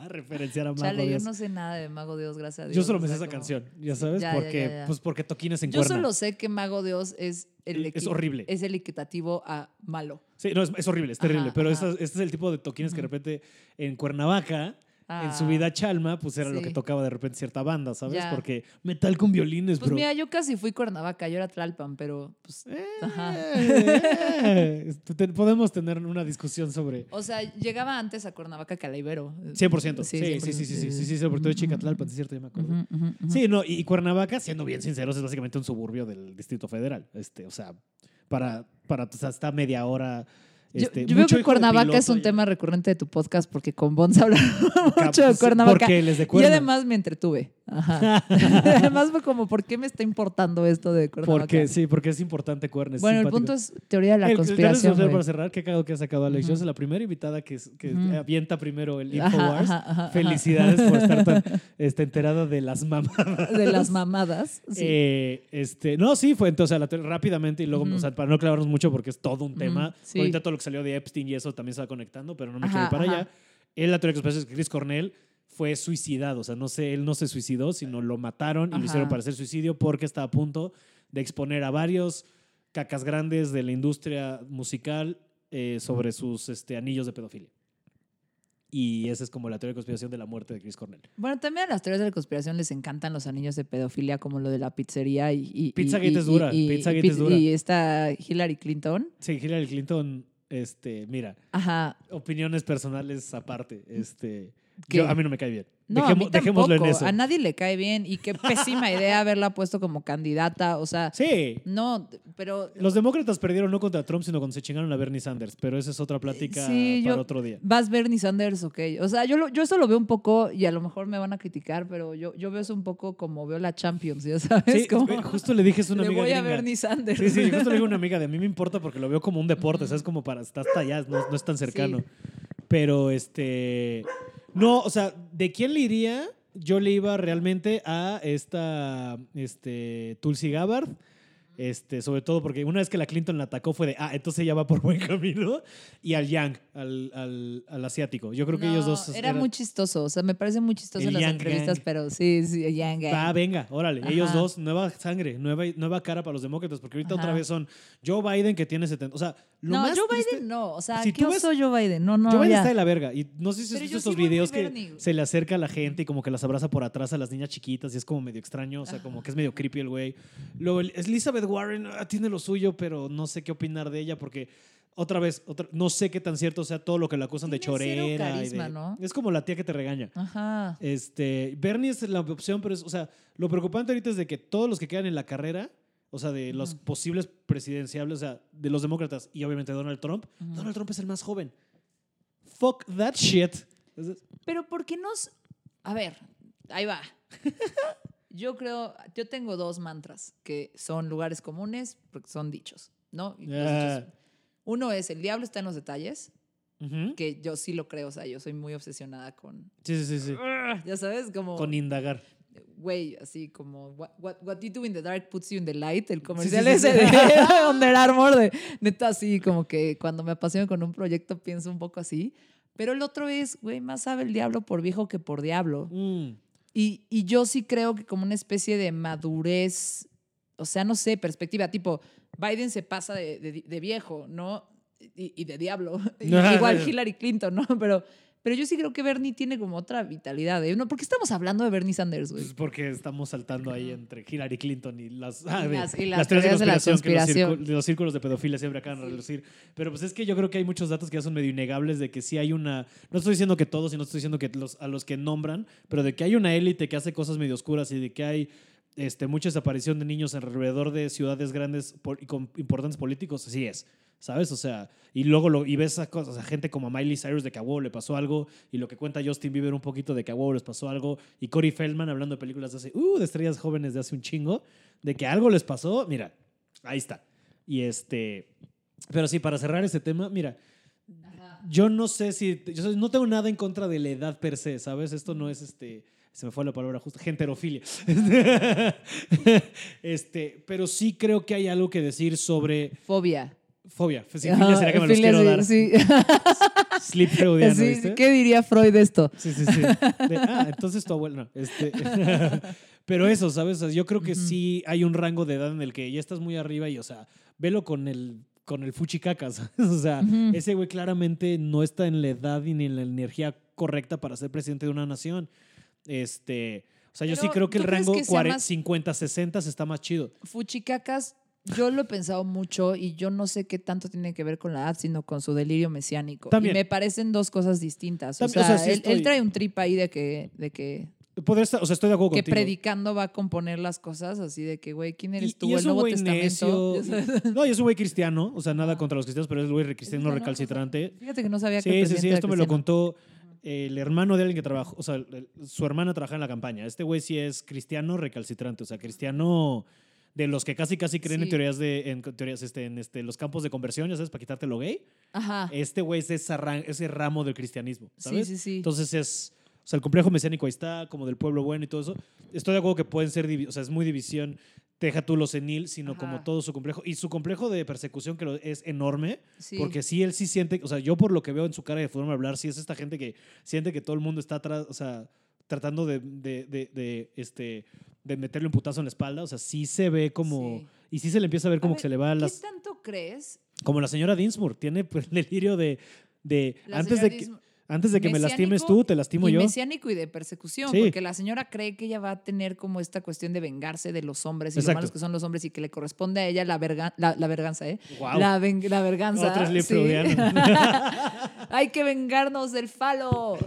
referenciar a Mago Chale, yo Dios. no sé nada de Mago Dios, gracias a Dios. Yo solo me sé esa como- canción, ya sabes, Ya, porque ya, ya. pues porque toquines en Yo cuerna. solo sé que Mago Dios es el Es horrible. Es el equitativo a malo. Sí, no, es, es horrible, es terrible, Ajá, pero ajá. esta- este es el tipo de toquines que de repente en Cuernavaca, en su Ah. vida Chalma, pues era lo que tocaba de repente cierta banda, ¿sabes? Ya. Porque metal con violines, Pues bro. mira, yo casi fui Cuernavaca, yo era Tlalpan, pero pues. Ajá. Eh, te- podemos tener una discusión sobre O sea, llegaba antes a Cuernavaca que a la Ibero. 100%. Sí, sí, 100%, sí, sí, sí, sí, sí, sí, sobre todo de Chicatlalpan, sí, es cierto, ya me acuerdo. Sí, no, y Cuernavaca, siendo bien sinceros, es básicamente un suburbio del Distrito Federal. Este, o sea, para, para o sea, está media hora. Yo, Este, yo veo mucho que Cuernavaca es un tema recurrente de tu podcast porque con Bons [laughs] habla mucho de Cuernavaca. Porque les de Y además me entretuve. Ajá. [laughs] además fue como, ¿por qué me está importando esto de Cuernavaca? Porque, sí, porque es importante Cuerna. es bueno, el punto es teoría de la El- el- conspiración. el- güey. para cerrar, qué cagado que ha sacado Alex. Jones, la primera invitada que, avienta primero el Infowars. ajá, ajá, ajá. Felicidades por estar tan [laughs] este, enterada de las mamadas. De las mamadas. Sí. Eh, este, no, sí, fue entonces la te- rápidamente y luego, o sea, para no clavarnos mucho porque es todo un tema. sí. Ahorita todo lo que salió de Epstein y eso también se va conectando, pero no me quiero ir para ajá. allá. Él, la teoría expresa es que Chris Cornell fue suicidado, o sea, no sé, él no se suicidó, sino lo mataron y Ajá. lo hicieron parecer suicidio porque estaba a punto de exponer a varios cacas grandes de la industria musical eh, sobre sus este, anillos de pedofilia. Y esa es como la teoría de conspiración de la muerte de Chris Cornell. Bueno, también a las teorías de la conspiración les encantan los anillos de pedofilia, como lo de la pizzería y. y Pizzagate y- es dura, y- Pizzagate es dura. Y esta Hillary Clinton. Sí, Hillary Clinton, este, mira, Ajá. opiniones personales aparte. Este, A mí no me cae bien. No, Dejemo- a mí dejémoslo en eso. A nadie le cae bien y qué pésima [laughs] idea haberla puesto como candidata. O sea, Sí. no, pero Los demócratas perdieron no contra Trump, sino cuando se chingaron a Bernie Sanders. Pero esa es otra plática Sí, para yo- otro día. vas Bernie Sanders, ok. O sea, yo, lo- yo eso lo veo un poco y a lo mejor me van a criticar, pero yo, yo veo eso un poco como veo la Champions, ya sabes. Sí, como, justo le dije es una le amiga voy a. Bernie Sanders. Sí, sí, [laughs] justo le digo a una amiga de a mí me importa porque lo veo como un deporte, ¿sabes? Como para, hasta allá, no, no es tan cercano. Pero este, no, o sea, ¿de quién le iría? Yo le iba realmente a esta, este, Tulsi Gabbard. Este, sobre todo porque una vez que la Clinton la atacó fue de, ah, entonces ella va por buen [laughs] camino. Y al Yang, al, al, al asiático. Yo creo que ellos dos. Era eran- muy chistoso, o sea, me parece muy chistoso El en las Yang entrevistas, Gang. pero sí, sí, Yang Gang. Ah, venga, órale. Ajá. Ellos dos, nueva sangre, nueva, nueva cara para los demócratas, porque ahorita Ajá. otra vez son Joe Biden que tiene 70. O sea, lo no, más Joe triste- Biden no, o sea, Si ¿qué tú ves- Joe Biden? No, no, Joe Biden ya. está de la verga. Y no sé si has visto estos sí videos que Bernie. se le acerca a la gente y como que las abraza por atrás a las niñas chiquitas y es como medio extraño. O sea, como que es medio creepy el güey. Luego, el- Elizabeth Warren ah, tiene lo suyo, pero no sé qué opinar de ella porque. Otra vez, otra- no sé qué tan cierto sea todo lo que la acusan de Tiene chorera. y carisma, de- ¿no? Es como la tía que te regaña. Ajá. Este, Bernie es la opción, pero es, o sea, lo preocupante ahorita es de que todos los que quedan en la carrera, o sea, de los posibles presidenciables, o sea, de los demócratas y obviamente Donald Trump. Donald Trump es el más joven. Fuck that shit. Pero ¿por qué nos...? A ver, ahí va. [laughs] Yo creo, yo tengo dos mantras que son lugares comunes porque son dichos, ¿no? Y los Ah. dichos- Uno es el diablo está en los detalles, Ujú. que yo sí lo creo, o sea, yo soy muy obsesionada con, Sí, sí, sí, sí. ya sabes, como, Con indagar. güey, así como, what, what, what you do in the dark puts you in the light, el comercial sí, sí, ese sí. de [laughs] [laughs] Under Armour, de neta, así como que cuando me apasiono con un proyecto pienso un poco así. Pero el otro es, güey, más sabe el diablo por viejo que por diablo. Mm. Y, y yo sí creo que como una especie de madurez, o sea, no sé, perspectiva, tipo, Biden se pasa de, de- de viejo, ¿no? Y, y de diablo. No, [laughs] Igual no. [laughs] Hillary Clinton, ¿no? Pero, Pero yo sí creo que Bernie tiene como otra vitalidad. ¿eh? No, ¿Por qué estamos hablando de Bernie Sanders, güey? Pues porque estamos saltando ahí entre Hillary Clinton y las, ah, de- las- y las las teorías de teorías de la conspiración que los, círculos, los círculos de pedofilia siempre acaban de relucir. Pero pues es que yo creo que hay muchos datos que ya son medio innegables de que sí hay una. No estoy diciendo que todos y no estoy diciendo que los, a los que nombran, pero de que hay una élite que hace cosas medio oscuras y de que hay este, mucha desaparición de niños alrededor de ciudades grandes por- y con importantes políticos, así es. ¿Sabes? O sea, y luego lo, y ves a cosas, gente como a Miley Cyrus de que a huevo le pasó algo, y lo que cuenta Justin Bieber un poquito de que a huevo les pasó algo, y Corey Feldman hablando de películas de hace, uh, de estrellas jóvenes de hace un chingo, de que algo les pasó, mira, ahí está. Y este, pero sí, para cerrar este tema, mira, yo no sé si, yo no tengo nada en contra de la edad per se, ¿sabes? Esto no es este, se me fue la palabra justa, genterofilia. [laughs] este, pero sí creo que hay algo que decir sobre Fobia. Fobia. Sí, Ajá, filia sería que me los quiero sí, dar. sí. [laughs] Sleep freudiano, Sí, ¿viste? ¿Qué diría Freud de esto? Sí, sí, sí. De, ah, entonces tu abuelo. no, este, [laughs] pero eso, ¿sabes? O sea, yo creo que sí hay un rango de edad en el que ya estás muy arriba y, o sea, velo con el con el fuchicaca, [laughs] ¿sabes? O sea, ese güey claramente no está en la edad ni en la energía correcta para ser presidente de una nación. Este, o sea, yo sí creo que el ¿tú crees rango que sea 40, más- 50, 60 está más chido. Fuchicacas, yo lo he pensado mucho y yo no sé qué tanto tiene que ver con la edad, sino con su delirio mesiánico. También. Y me parecen dos cosas distintas. O También, o sea, sea, sí él, trae un trip ahí de que, de que, Podría estar- o sea, estoy de acuerdo que contigo. predicando va a componer las cosas así de que, güey, ¿quién eres Y- tú? y el Nuevo Testamento. necio. [laughs] [laughs] No, y es un güey cristiano, o sea, nada contra los cristianos, pero es un güey cristiano recalcitrante. Fíjate que no sabía que el Sí, sí, sí, esto me lo contó el hermano de alguien que trabajó, o sea, su hermana trabaja en la campaña. Este güey sí es cristiano recalcitrante, o sea, cristiano de los que casi casi creen en teorías de en teorías este en este los campos de conversión, ya sabes, para quitarte lo gay. Ajá. Este güey es ra- ese ramo del cristianismo, ¿sabes? Sí, sí, sí. Entonces es, o sea, el complejo mesiánico ahí está, como del pueblo bueno y todo eso. Estoy de acuerdo que pueden ser, o sea, es muy división, deja tú lo senil, sino como todo su complejo. Y su complejo de persecución que lo- es enorme, Sí. porque sí, él sí siente, o sea, yo por lo que veo en su cara de forma de hablar, sí es esta gente que siente que todo el mundo está atrás, o sea, tratando de, de, de, de, este, de meterle un putazo en la espalda, o sea, sí se ve como... Sí. Y sí se le empieza a ver A como ver, que se le va a ¿Qué las... tanto crees? Como la señora Dinsmore, tiene pues, el delirio de... de La antes, de que, antes de que me lastimes tú, te lastimo y yo. mesiánico y de persecución, Sí. porque la señora cree que ella va a tener como esta cuestión de vengarse de los hombres y Exacto. lo malos que son los hombres y que le corresponde a ella la, verga, la, la verganza, ¿eh? Guau. La, ven- la verganza. Otro sí. [laughs] Hay que vengarnos del falo.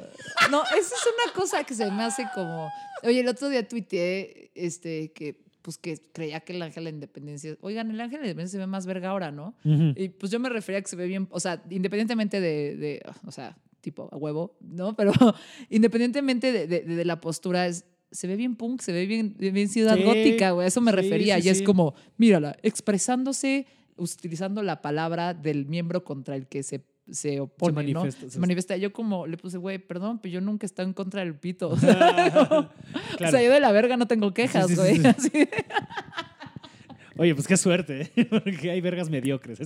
No, esa es una cosa que se me hace como... Oye, el otro día tuiteé este, que, pues, que creía que el ángel de la independencia... Oigan, el ángel de la independencia se ve más verga ahora, ¿no? Y pues yo me refería a que se ve bien, o sea, independientemente de, de, o sea, tipo a huevo, ¿no? Pero [laughs] independientemente de, de- de la postura, es, se ve bien punk, se ve bien, bien ciudad Sí, gótica, güey. A eso me sí, refería. sí, y es como, mírala, expresándose, utilizando la palabra del miembro contra el que se, se opone, manifiesta, ¿no? Se manifiesta. Yo como le puse, güey, perdón, pero yo nunca he estado en contra del pito. [laughs] O [laughs] Claro. sea, yo de la verga no tengo quejas, sí, güey. sí, sí. Así. Oye, pues qué suerte, ¿eh? porque hay vergas mediocres.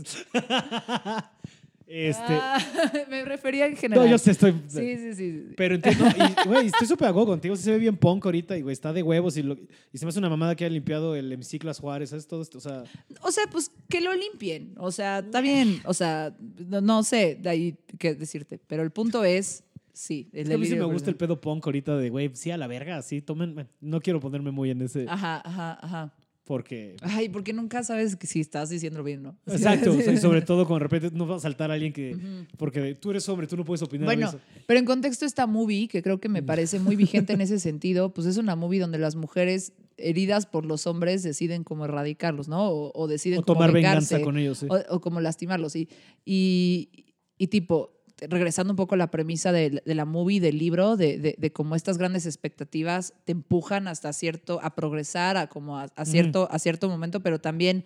Este, Ah, [laughs] me refería en general. no, yo sé, estoy... Sí, sí, sí. Pero entiendo, [laughs] y, güey, estoy súper acuerdo contigo, se ve bien punk ahorita y, güey, está de huevos y, lo- y se me hace una mamada que haya limpiado el hemiciclo a Juárez, ¿sabes? Todo esto, o sea... O sea, pues que lo limpien. O sea, está bien. O sea, no, no sé de ahí qué decirte. Pero el punto es, sí. A mí sí me gusta el pedo punk ahorita de, güey, sí, a la verga, sí, tomen... No quiero ponerme muy en ese, Ajá, ajá, ajá. Porque... Ay, porque nunca sabes que si estás diciendo bien, ¿no? [laughs] Exacto, o sea, y sobre [laughs] todo cuando de repente no va a saltar alguien que... Porque tú eres hombre, tú no puedes opinar Bueno, de eso. pero en contexto esta movie, que creo que me parece muy vigente en [laughs] ese sentido, pues es una movie donde las mujeres heridas por los hombres deciden cómo erradicarlos, ¿no? O, o deciden O tomar vengarse. venganza con ellos, sí. o, o como lastimarlos, sí. Y, y tipo, regresando un poco a la premisa de, de la movie, del libro, de, de, de cómo estas grandes expectativas te empujan hasta cierto, a progresar, a como a, a cierto, a cierto momento, pero también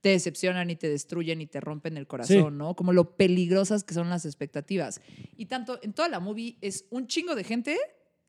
te decepcionan y te destruyen y te rompen el corazón, Sí. ¿no? Como lo peligrosas que son las expectativas. Y tanto en toda la movie es un chingo de gente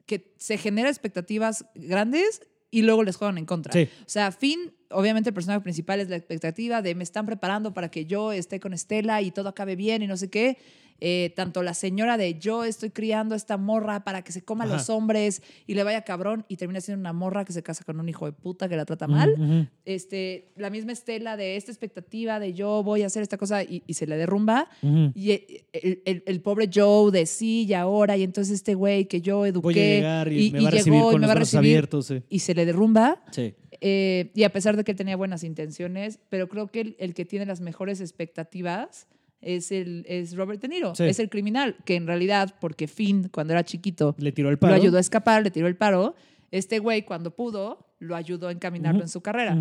que se genera expectativas grandes y luego les juegan en contra. Sí. O sea, Finn, obviamente el personaje principal es la expectativa de me están preparando para que yo esté con Estela y todo acabe bien y no sé qué. Eh, tanto la señora de yo estoy criando a esta morra para que se coma a los hombres y le vaya cabrón y termina siendo una morra que se casa con un hijo de puta que la trata mal. Este, la misma estela de esta expectativa de yo voy a hacer esta cosa y, y se le derrumba. Y e- el, el- el pobre Joe de sí y ahora, y entonces este güey que yo eduqué Voy a llegar y, me va a recibir llegó y me va a recibir abiertos. sí. y se le derrumba. Sí. eh, y a pesar de que él tenía buenas intenciones, pero creo que el, el que tiene las mejores expectativas es, el, es Robert De Niro, Sí. es el criminal, que en realidad, porque Finn, cuando era chiquito, Le tiró el lo paro. ayudó a escapar, le tiró el paro, este güey, cuando pudo, lo ayudó a encaminarlo en su carrera.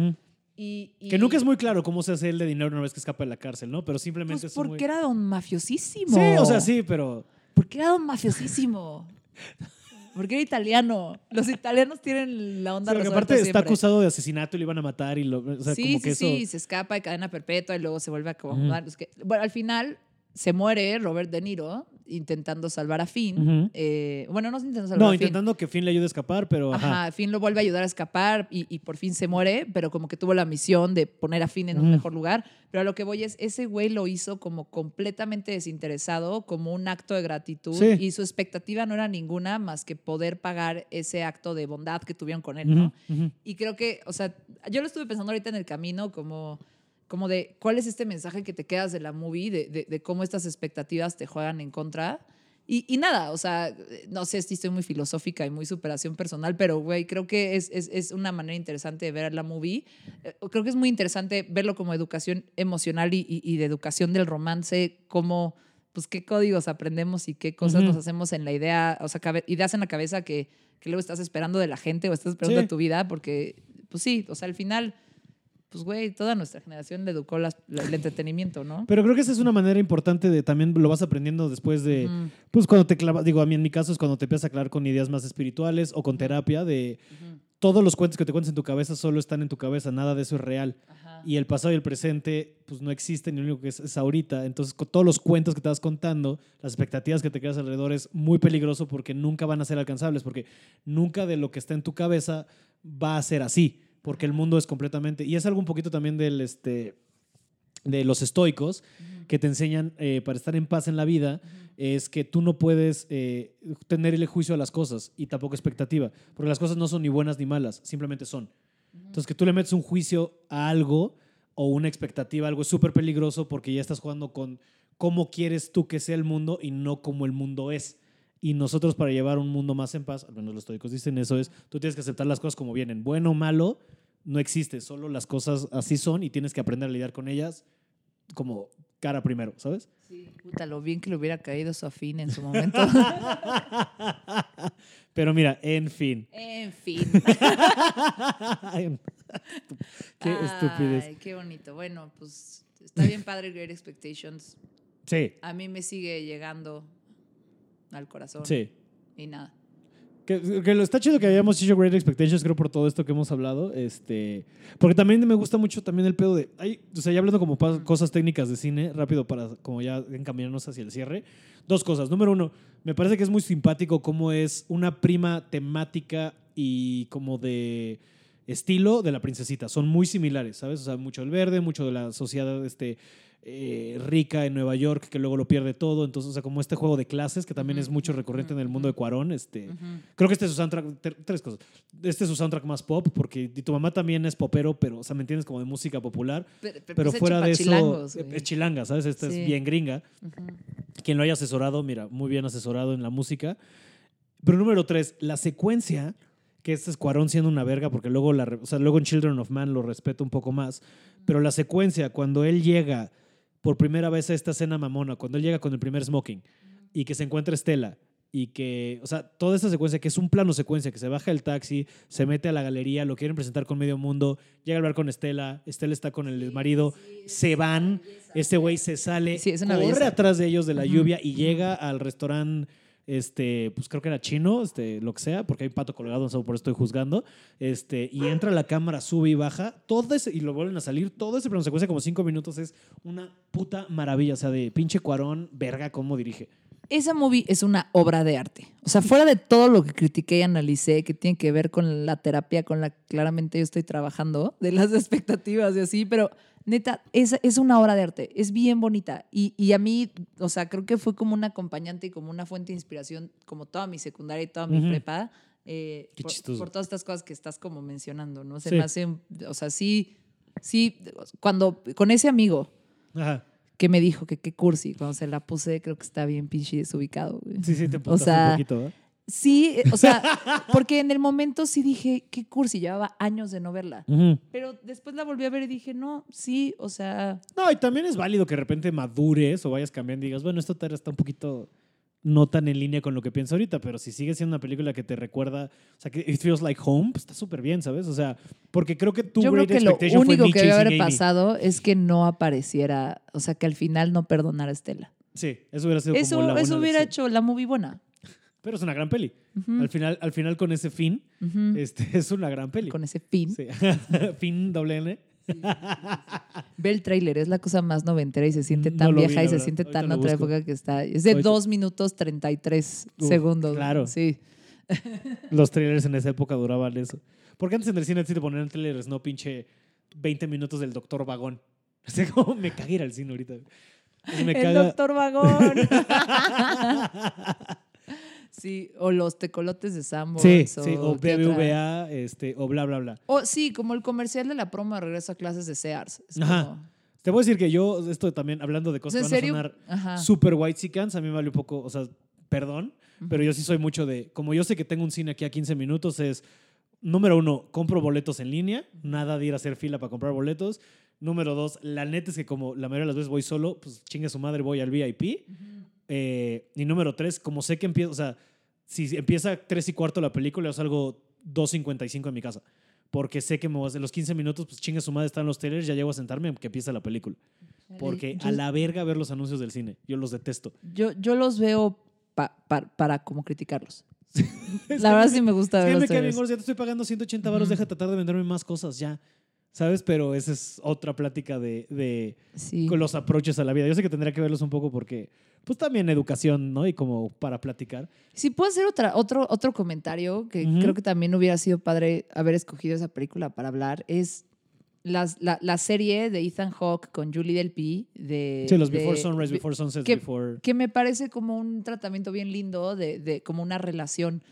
Y, y- Que nunca es muy claro cómo se hace el de dinero una vez que escapa de la cárcel, ¿no? Pero simplemente Pues es muy... porque era don mafiosísimo. Sí, o sea, sí, pero... Porque era don mafiosísimo. [laughs] Porque era italiano. Los italianos tienen la onda Sí, porque aparte está acusado de asesinato y lo iban a matar y lo... O sea, sí, como sí, que eso... sí, se escapa de cadena perpetua y luego se vuelve a acomodar. Bueno, al final se muere Robert De Niro intentando salvar a Finn. Eh, bueno, no intentando salvar No, a Finn. intentando que Finn le ayude a escapar, pero... Ajá. Ajá, Finn lo vuelve a ayudar a escapar y, y por fin se muere, pero como que tuvo la misión de poner a Finn en un mejor lugar. Pero a lo que voy es, ese güey lo hizo como completamente desinteresado, como un acto de gratitud Sí. y su expectativa no era ninguna más que poder pagar ese acto de bondad que tuvieron con él, ¿no? Y creo que, o sea, yo lo estuve pensando ahorita en el camino como, como de cuál es este mensaje que te quedas de la movie, de, de- de cómo estas expectativas te juegan en contra. Y, y nada, o sea, no sé si estoy muy filosófica y muy superación personal, pero, güey, creo que es, es, es una manera interesante de ver la movie. Eh, Creo que es muy interesante verlo como educación emocional y, y- y de educación del romance, como, pues, qué códigos aprendemos y qué cosas Ujú. nos hacemos en la idea, o sea, ideas en la cabeza que, que luego estás esperando de la gente o estás esperando Sí. de tu vida, porque, pues sí, o sea, al final, pues, güey, toda nuestra generación le educó las- la- el entretenimiento, ¿no? Pero creo que esa es una manera importante de también lo vas aprendiendo después de, pues cuando te clavas, digo, a mí en mi caso es cuando te empiezas a clavar con ideas más espirituales o con terapia de todos los cuentos que te cuentas en tu cabeza solo están en tu cabeza, nada de eso es real. ajá. Y el pasado y el presente, pues no existen, y lo único que es, es ahorita. Entonces, con todos los cuentos que te vas contando, las expectativas que te creas alrededor es muy peligroso porque nunca van a ser alcanzables, porque nunca de lo que está en tu cabeza va a ser así, porque el mundo es completamente. Y es algo un poquito también del, este, de los estoicos, que te enseñan eh, para estar en paz en la vida, es que tú no puedes eh, tenerle juicio a las cosas y tampoco expectativa, porque las cosas no son ni buenas ni malas, simplemente son. Entonces, que tú le metes un juicio a algo o una expectativa algo es súper peligroso porque ya estás jugando con cómo quieres tú que sea el mundo y no como el mundo es. Y nosotros para llevar un mundo más en paz, al menos los estoicos dicen eso, es tú tienes que aceptar las cosas como vienen. Bueno o malo, no existe, solo las cosas así son y tienes que aprender a lidiar con ellas como cara primero, ¿sabes? Sí, puta, lo bien que le hubiera caído su afín en su momento. [laughs] Pero mira, en fin. en fin. [laughs] Qué estupidez. Ay, qué bonito. Bueno, pues está bien padre Great Expectations. Sí, A mí me sigue llegando al corazón. sí. Y nada. Que, que lo está chido que hayamos hecho Great Expectations, creo, por todo esto que hemos hablado. Este, porque también me gusta mucho también el pedo de. Ay, o sea, ya hablando como cosas técnicas de cine, rápido para como ya encaminarnos hacia el cierre. Dos cosas. Número uno, me parece que es muy simpático cómo es una prima temática y como de estilo de la princesita. Son muy similares, ¿sabes? O sea, mucho el verde, mucho de la sociedad este, eh, rica en Nueva York que luego lo pierde todo. Entonces, o sea, como este juego de clases que también es mucho recurrente en el mundo de. Cuarón. Este. Creo que este es su soundtrack, tres cosas. Este es su soundtrack más pop, porque tu mamá también es popero, pero, o sea, ¿me entiendes? Como de música popular. Pero, pero Pero pues fuera de eso, eh, es chilanga, ¿sabes? Esta Sí. es bien gringa. Quien lo haya asesorado, mira, muy bien asesorado en la música. Pero número tres, la secuencia, que este es Cuarón siendo una verga, porque luego, la, o sea, luego en Children of Man lo respeto un poco más, pero la secuencia, cuando él llega por primera vez a esta escena mamona, cuando él llega con el primer smoking y que se encuentra Estela y que, o sea, toda esta secuencia que es un plano secuencia, que se baja el taxi, se mete a la galería, lo quieren presentar con medio mundo, llega a hablar con Estela, Estela está con el marido, se van, este güey se sale, Sí, corre belleza. atrás de ellos de la lluvia y llega al restaurante este, pues creo que era chino, este, lo que sea, porque hay pato colgado, no sé, por eso estoy juzgando, este, y entra a la cámara, sube y baja, todo ese, y lo vuelven a salir, todo ese plano secuencia como cinco minutos es una puta maravilla, o sea, de pinche Cuarón, verga, cómo dirige. Esa movie es una obra de arte. O sea, fuera de todo lo que critiqué y analicé, que tiene que ver con la terapia con la que claramente yo estoy trabajando, de las [laughs] expectativas y así, pero neta, es, es una obra de arte, es bien bonita. Y, y a mí, o sea, creo que fue como un acompañante y como una fuente de inspiración, como toda mi secundaria y toda mi Ujú. prepa, eh, Qué por, chistoso. por todas estas cosas que estás como mencionando, ¿no? Se Sí. me hace, o sea, sí, sí, cuando, con ese amigo Ajá. que me dijo que qué cursi, cuando se la puse, creo que está bien pinche desubicado, güey. Sí, sí, te [laughs] emputaste sea, un poquito, ¿eh? Sí, eh, o sea, [laughs] porque en el momento sí dije, qué cursi, llevaba años de no verla. Pero después la volví a ver y dije, no, sí, o sea, No, y también es válido que de repente madures o vayas cambiando y digas, bueno, esto está un poquito no tan en línea con lo que pienso ahorita, pero si sigue siendo una película que te recuerda, o sea, que it feels like home, pues está súper bien, ¿sabes? O sea, porque creo que tu yo creo Great que lo Expectation único que debe haber pasado es que no apareciera, o sea, que al final no perdonara a Estela. Sí, eso hubiera sido como Eso, la buena eso hubiera lección. hecho la movie buena. Pero es una gran peli. Al final, al final con ese fin, este, es una gran peli. Con ese fin. Sí. [laughs] fin doble N. Ve el tráiler, es la cosa más noventera y se siente No tan vieja y se siente Ahorita tan otra busco. época que está. Es de Ahorita- 2 minutos 33 Uf, segundos. claro. Sí. [laughs] Los trailers en esa época duraban eso. Porque antes en el cine sí te ponían trailers, no pinche 20 minutos del Doctor Vagón. [laughs] Así como me caga ir al cine ahorita. Me el caga. doctor vagón. Sí, o los tecolotes de Sanborns. Sí, sí, o. BBVA, este, o bla, bla, bla. O sí, como el comercial de la promo de regreso a clases de Sears. Es Ajá. como- Te voy a decir que yo, esto también, hablando de cosas que van a sonar super white chickens, a mí me vale un poco, o sea, perdón, Ujú. pero yo sí soy mucho de, como yo sé que tengo un cine aquí a 15 minutos, es, número uno, compro boletos en línea, nada de ir a hacer fila para comprar boletos. Número dos, la neta es que como la mayoría de las veces voy solo, pues chingue su madre, voy al VIP. Ujú. Eh, y número tres, como sé que empieza, o sea, si empieza tres y cuarto la película, yo salgo 2.55 en mi casa. Porque sé que me voy a hacer los 15 minutos, pues chingue su madre, están los trailers, ya llego a sentarme que empieza la película. Porque yo, a la verga ver los anuncios del cine. Yo los detesto. yo, yo los veo pa- pa- para como criticarlos. [laughs] Es La que verdad sí me gusta Es ver que los me bien ya te estoy pagando 180 baros, Ujú. deja de tratar de venderme más cosas ya. ¿Sabes? Pero esa es otra plática de, de Sí. con los approaches a la vida. Yo sé que tendría que verlos un poco porque, pues también educación, ¿no? Y como para platicar. Si puedo hacer otra, otro, otro comentario que creo que también hubiera sido padre haber escogido esa película para hablar, es las- la, la serie de Ethan Hawke con Julie Delpy de... Sí, los de- Before Sunrise, Before Sunset, que- Before... que me parece como un tratamiento bien lindo de, de como una relación,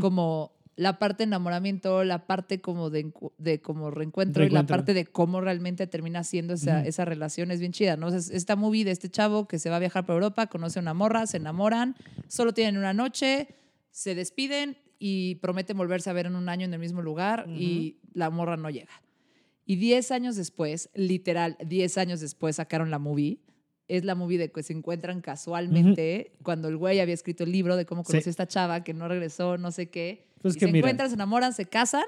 como la parte de enamoramiento, la parte como de, de como reencuentro, y la parte de cómo realmente termina siendo esa, esa relación es bien chida, ¿no? O sea, es esta movie de este chavo que se va a viajar por Europa, conoce a una morra, se enamoran, solo tienen una noche, se despiden y prometen volverse a ver en un año en el mismo lugar y la morra no llega. Y 10 años después, literal, 10 años después sacaron la movie. Es la movie de que se encuentran casualmente cuando el güey había escrito el libro de cómo Sí. conoció a esta chava que no regresó, no sé qué. Pues y que se mira. encuentran, se enamoran, se casan.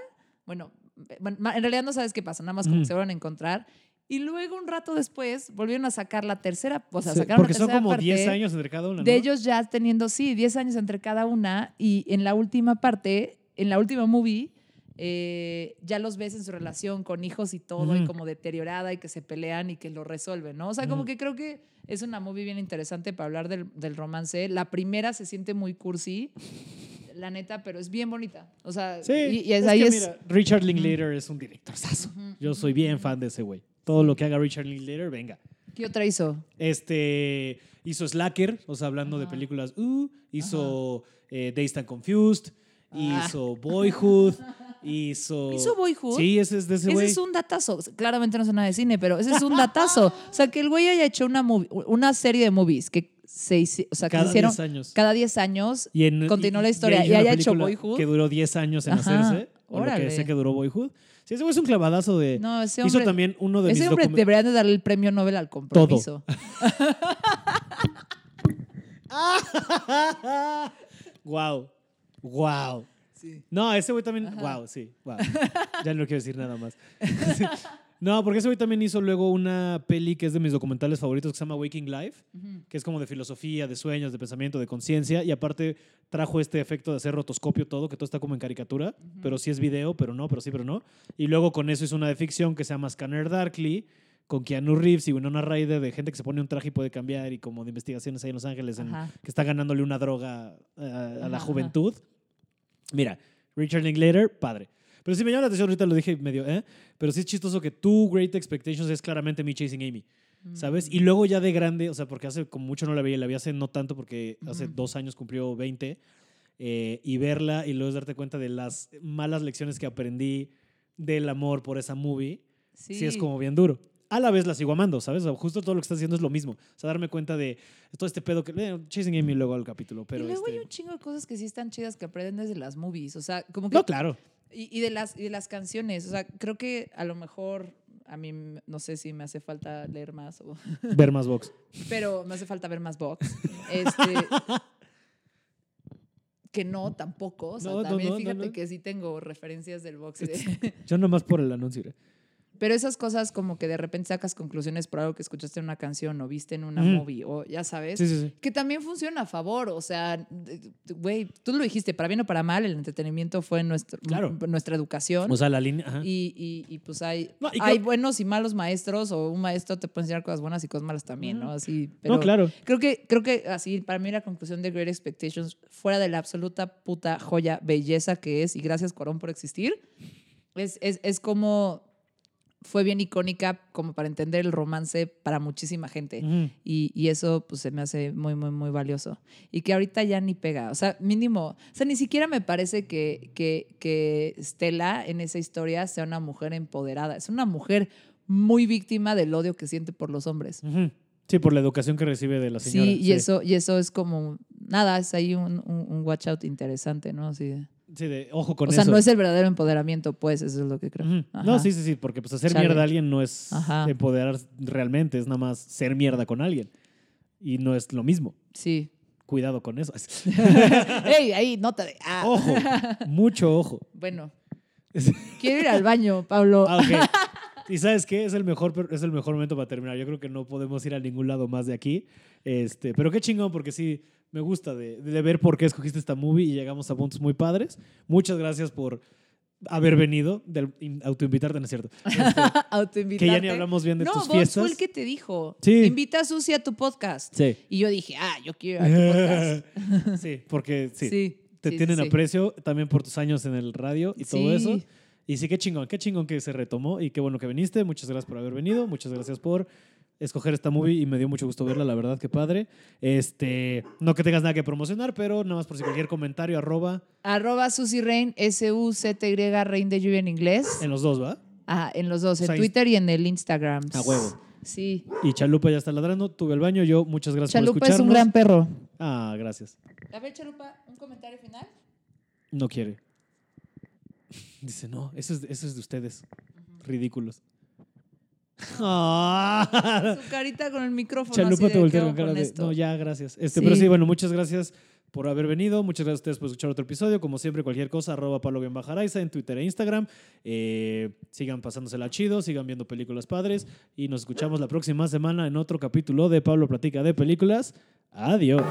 Bueno, en realidad no sabes qué pasa, nada más como Ujú. que se van a encontrar. Y luego, un rato después, volvieron a sacar la tercera, o sea, Sí, sacaron porque la son tercera como parte 10 años entre cada una, de ¿no? ellos ya teniendo, sí, 10 años entre cada una. Y en la última parte, en la última movie, eh, ya los ves en su relación con hijos y todo, y Ujú. como deteriorada y que se pelean y que lo resuelven, ¿no? O sea, como Ujú. que creo que es una movie bien interesante para hablar del, del romance. La primera se siente muy cursi, la neta, pero es bien bonita. O sea, Sí, y, y es, es ahí que es. mira, Richard Linklater es un director Ujú, Yo soy bien fan de ese güey. Todo lo que haga Richard Linklater, venga. ¿Qué otra hizo? Este hizo Slacker, o sea, hablando de películas, uh, hizo eh, Dazed and Confused, Ah. hizo Boyhood, hizo [laughs] ¿Hizo Boyhood? Sí, ese es de ese Ese güey. es un datazo. Claramente no sé nada de cine, pero ese es un datazo. [laughs] O sea, que el güey haya hecho una, movie- una serie de movies que se, o sea, que Cada hicieron 10 años. cada 10 años. Y en- continuó y- la historia, hay y una haya hecho Boyhood. Que duró 10 años en Ajá, hacerse. O lo que sé que duró Boyhood. Sí, ese güey es un clavadazo de. No, ese hizo hombre, también uno de ese mis hombre deberían de darle el premio Nobel al compromiso. [laughs] wow. Wow. Sí. No, ese güey también. Ajá. Wow, sí. Wow. ya no quiero decir nada más. [laughs] No, porque ese güey también hizo luego una peli que es de mis documentales favoritos que se llama Waking Life, que es como de filosofía, de sueños, de pensamiento, de conciencia. Y aparte trajo este efecto de hacer rotoscopio todo, que todo está como en caricatura, pero sí es video, pero no, pero sí, pero no. Y luego con eso hizo una de ficción que se llama Scanner Darkly, con Keanu Reeves y Winona Ryder, de gente que se pone un traje y puede cambiar, y como de investigaciones ahí en Los Ángeles, en- que está ganándole una droga a, la Ajá, juventud. Mira, Richard Linklater, padre. Pero sí me llama la atención, ahorita lo dije medio, ¿eh? Pero sí es chistoso que tu Great Expectations es claramente me Chasing Amy, ¿sabes? Y luego ya de grande, o sea, porque hace como mucho no la veía, la vi hace no tanto porque hace Ujú. dos años cumplió 20, eh, y verla y luego es darte cuenta de las malas lecciones que aprendí del amor por esa movie, sí, es como bien duro. A la vez la sigo amando, ¿sabes? O sea, justo todo lo que estás haciendo es lo mismo. O sea, darme cuenta de todo este pedo que... eh, Chasing Amy luego al capítulo, pero... y luego este- hay un chingo de cosas que sí están chidas que aprenden desde las movies. O sea, como que. No, claro. Y, y de las, y de las canciones. O sea, creo que a lo mejor. A mí no sé si me hace falta leer más, o- [laughs] Ver más box. pero me hace falta ver más box. Este, que no, tampoco. O sea, No, también no, no, fíjate que sí tengo referencias del box. de- Yo nomás por el anuncio. ¿eh? Pero esas cosas como que de repente sacas conclusiones por algo que escuchaste en una canción o viste en una Ujú. movie o ya sabes. Sí, sí, sí. Que también funciona a favor, o sea, güey, tú lo dijiste, para bien o para mal, el entretenimiento fue nuestro, Claro. nuestra educación. O sea, la línea... ajá. y, y- y, pues hay, No, y hay creo- buenos y malos maestros, o un maestro te puede enseñar cosas buenas y cosas malas también, ¿no? Así, pero no, claro. creo que, creo que así, para mí la conclusión de Great Expectations, fuera de la absoluta puta joya, belleza que es, y gracias Corón por existir, es, es, es como fue bien icónica como para entender el romance para muchísima gente. Y, y eso pues se me hace muy, muy, muy valioso. Y que ahorita ya ni pega. O sea, mínimo, o sea, ni siquiera me parece que, que, que Stella en esa historia sea una mujer empoderada. Es una mujer muy víctima del odio que siente por los hombres. Sí, por la educación que recibe de la señora. Sí, y, Eso, y eso es como, nada, es ahí un, un, un watch out interesante, ¿no? Así de- Sí, de ojo con o sea, eso. no es el verdadero empoderamiento, pues, eso es lo que creo. No, sí, sí, sí, porque pues hacer Chale. mierda a alguien no es Ajá. empoderar realmente, es nada más ser mierda con alguien. Y no es lo mismo. Sí. Cuidado con eso. [laughs] [laughs] ¡Ey, ahí, nota de... ah. ojo, mucho ojo. Bueno, [laughs] quiero ir al baño, Pablo. Ah, ok. Y sabes qué, es el mejor es el mejor momento para terminar. Yo creo que no podemos ir a ningún lado más de aquí. Este, pero qué chingón porque sí me gusta de, de ver por qué escogiste esta movie y llegamos a puntos muy padres. Muchas gracias por haber venido, autoinvitarte, no es cierto. [laughs] Este, Autoinvitarte. que ya ni hablamos bien de no, tus vos fiestas. fue el que te dijo. Sí. Invita a Susi a tu podcast. Sí. Y yo dije, ah, yo quiero ir a tu podcast. [laughs] sí, porque sí, Sí. te sí, tienen aprecio también por tus años en el radio y todo Sí. eso. Y sí, qué chingón, qué chingón que se retomó y qué bueno que viniste. Muchas gracias por haber venido, muchas gracias por escoger esta movie y me dio mucho gusto verla, la verdad, qué padre. Este, no que tengas nada que promocionar, pero nada más por si cualquier comentario, arroba Arroba Susi Rain, S-U-C-T-Y, Rain de lluvia en inglés. en los dos, ¿va? Ah, en los dos, en O sea, Twitter y en el Instagram. A huevo. Sí. Y Chalupa ya está ladrando, tuve el baño, yo muchas gracias por Chalupa escucharnos. es un gran perro. Ah, gracias. A ver, Chalupa, un comentario final. No quiere. [laughs] Dice, no, eso es, eso es de ustedes. Ridículos. Ah. Su carita con el micrófono. Chalupa así te voltea ¿qué con cara de. esto? No, ya, gracias. Este, Sí. Pero sí, bueno, muchas gracias por haber venido. Muchas gracias a ustedes por escuchar otro episodio. Como siempre, cualquier cosa, arroba Pablo Bajaraiza en Twitter e Instagram. Eh, sigan pasándosela chido, sigan viendo películas padres. Y nos escuchamos la próxima semana en otro capítulo de Pablo Platica de Películas. Adiós.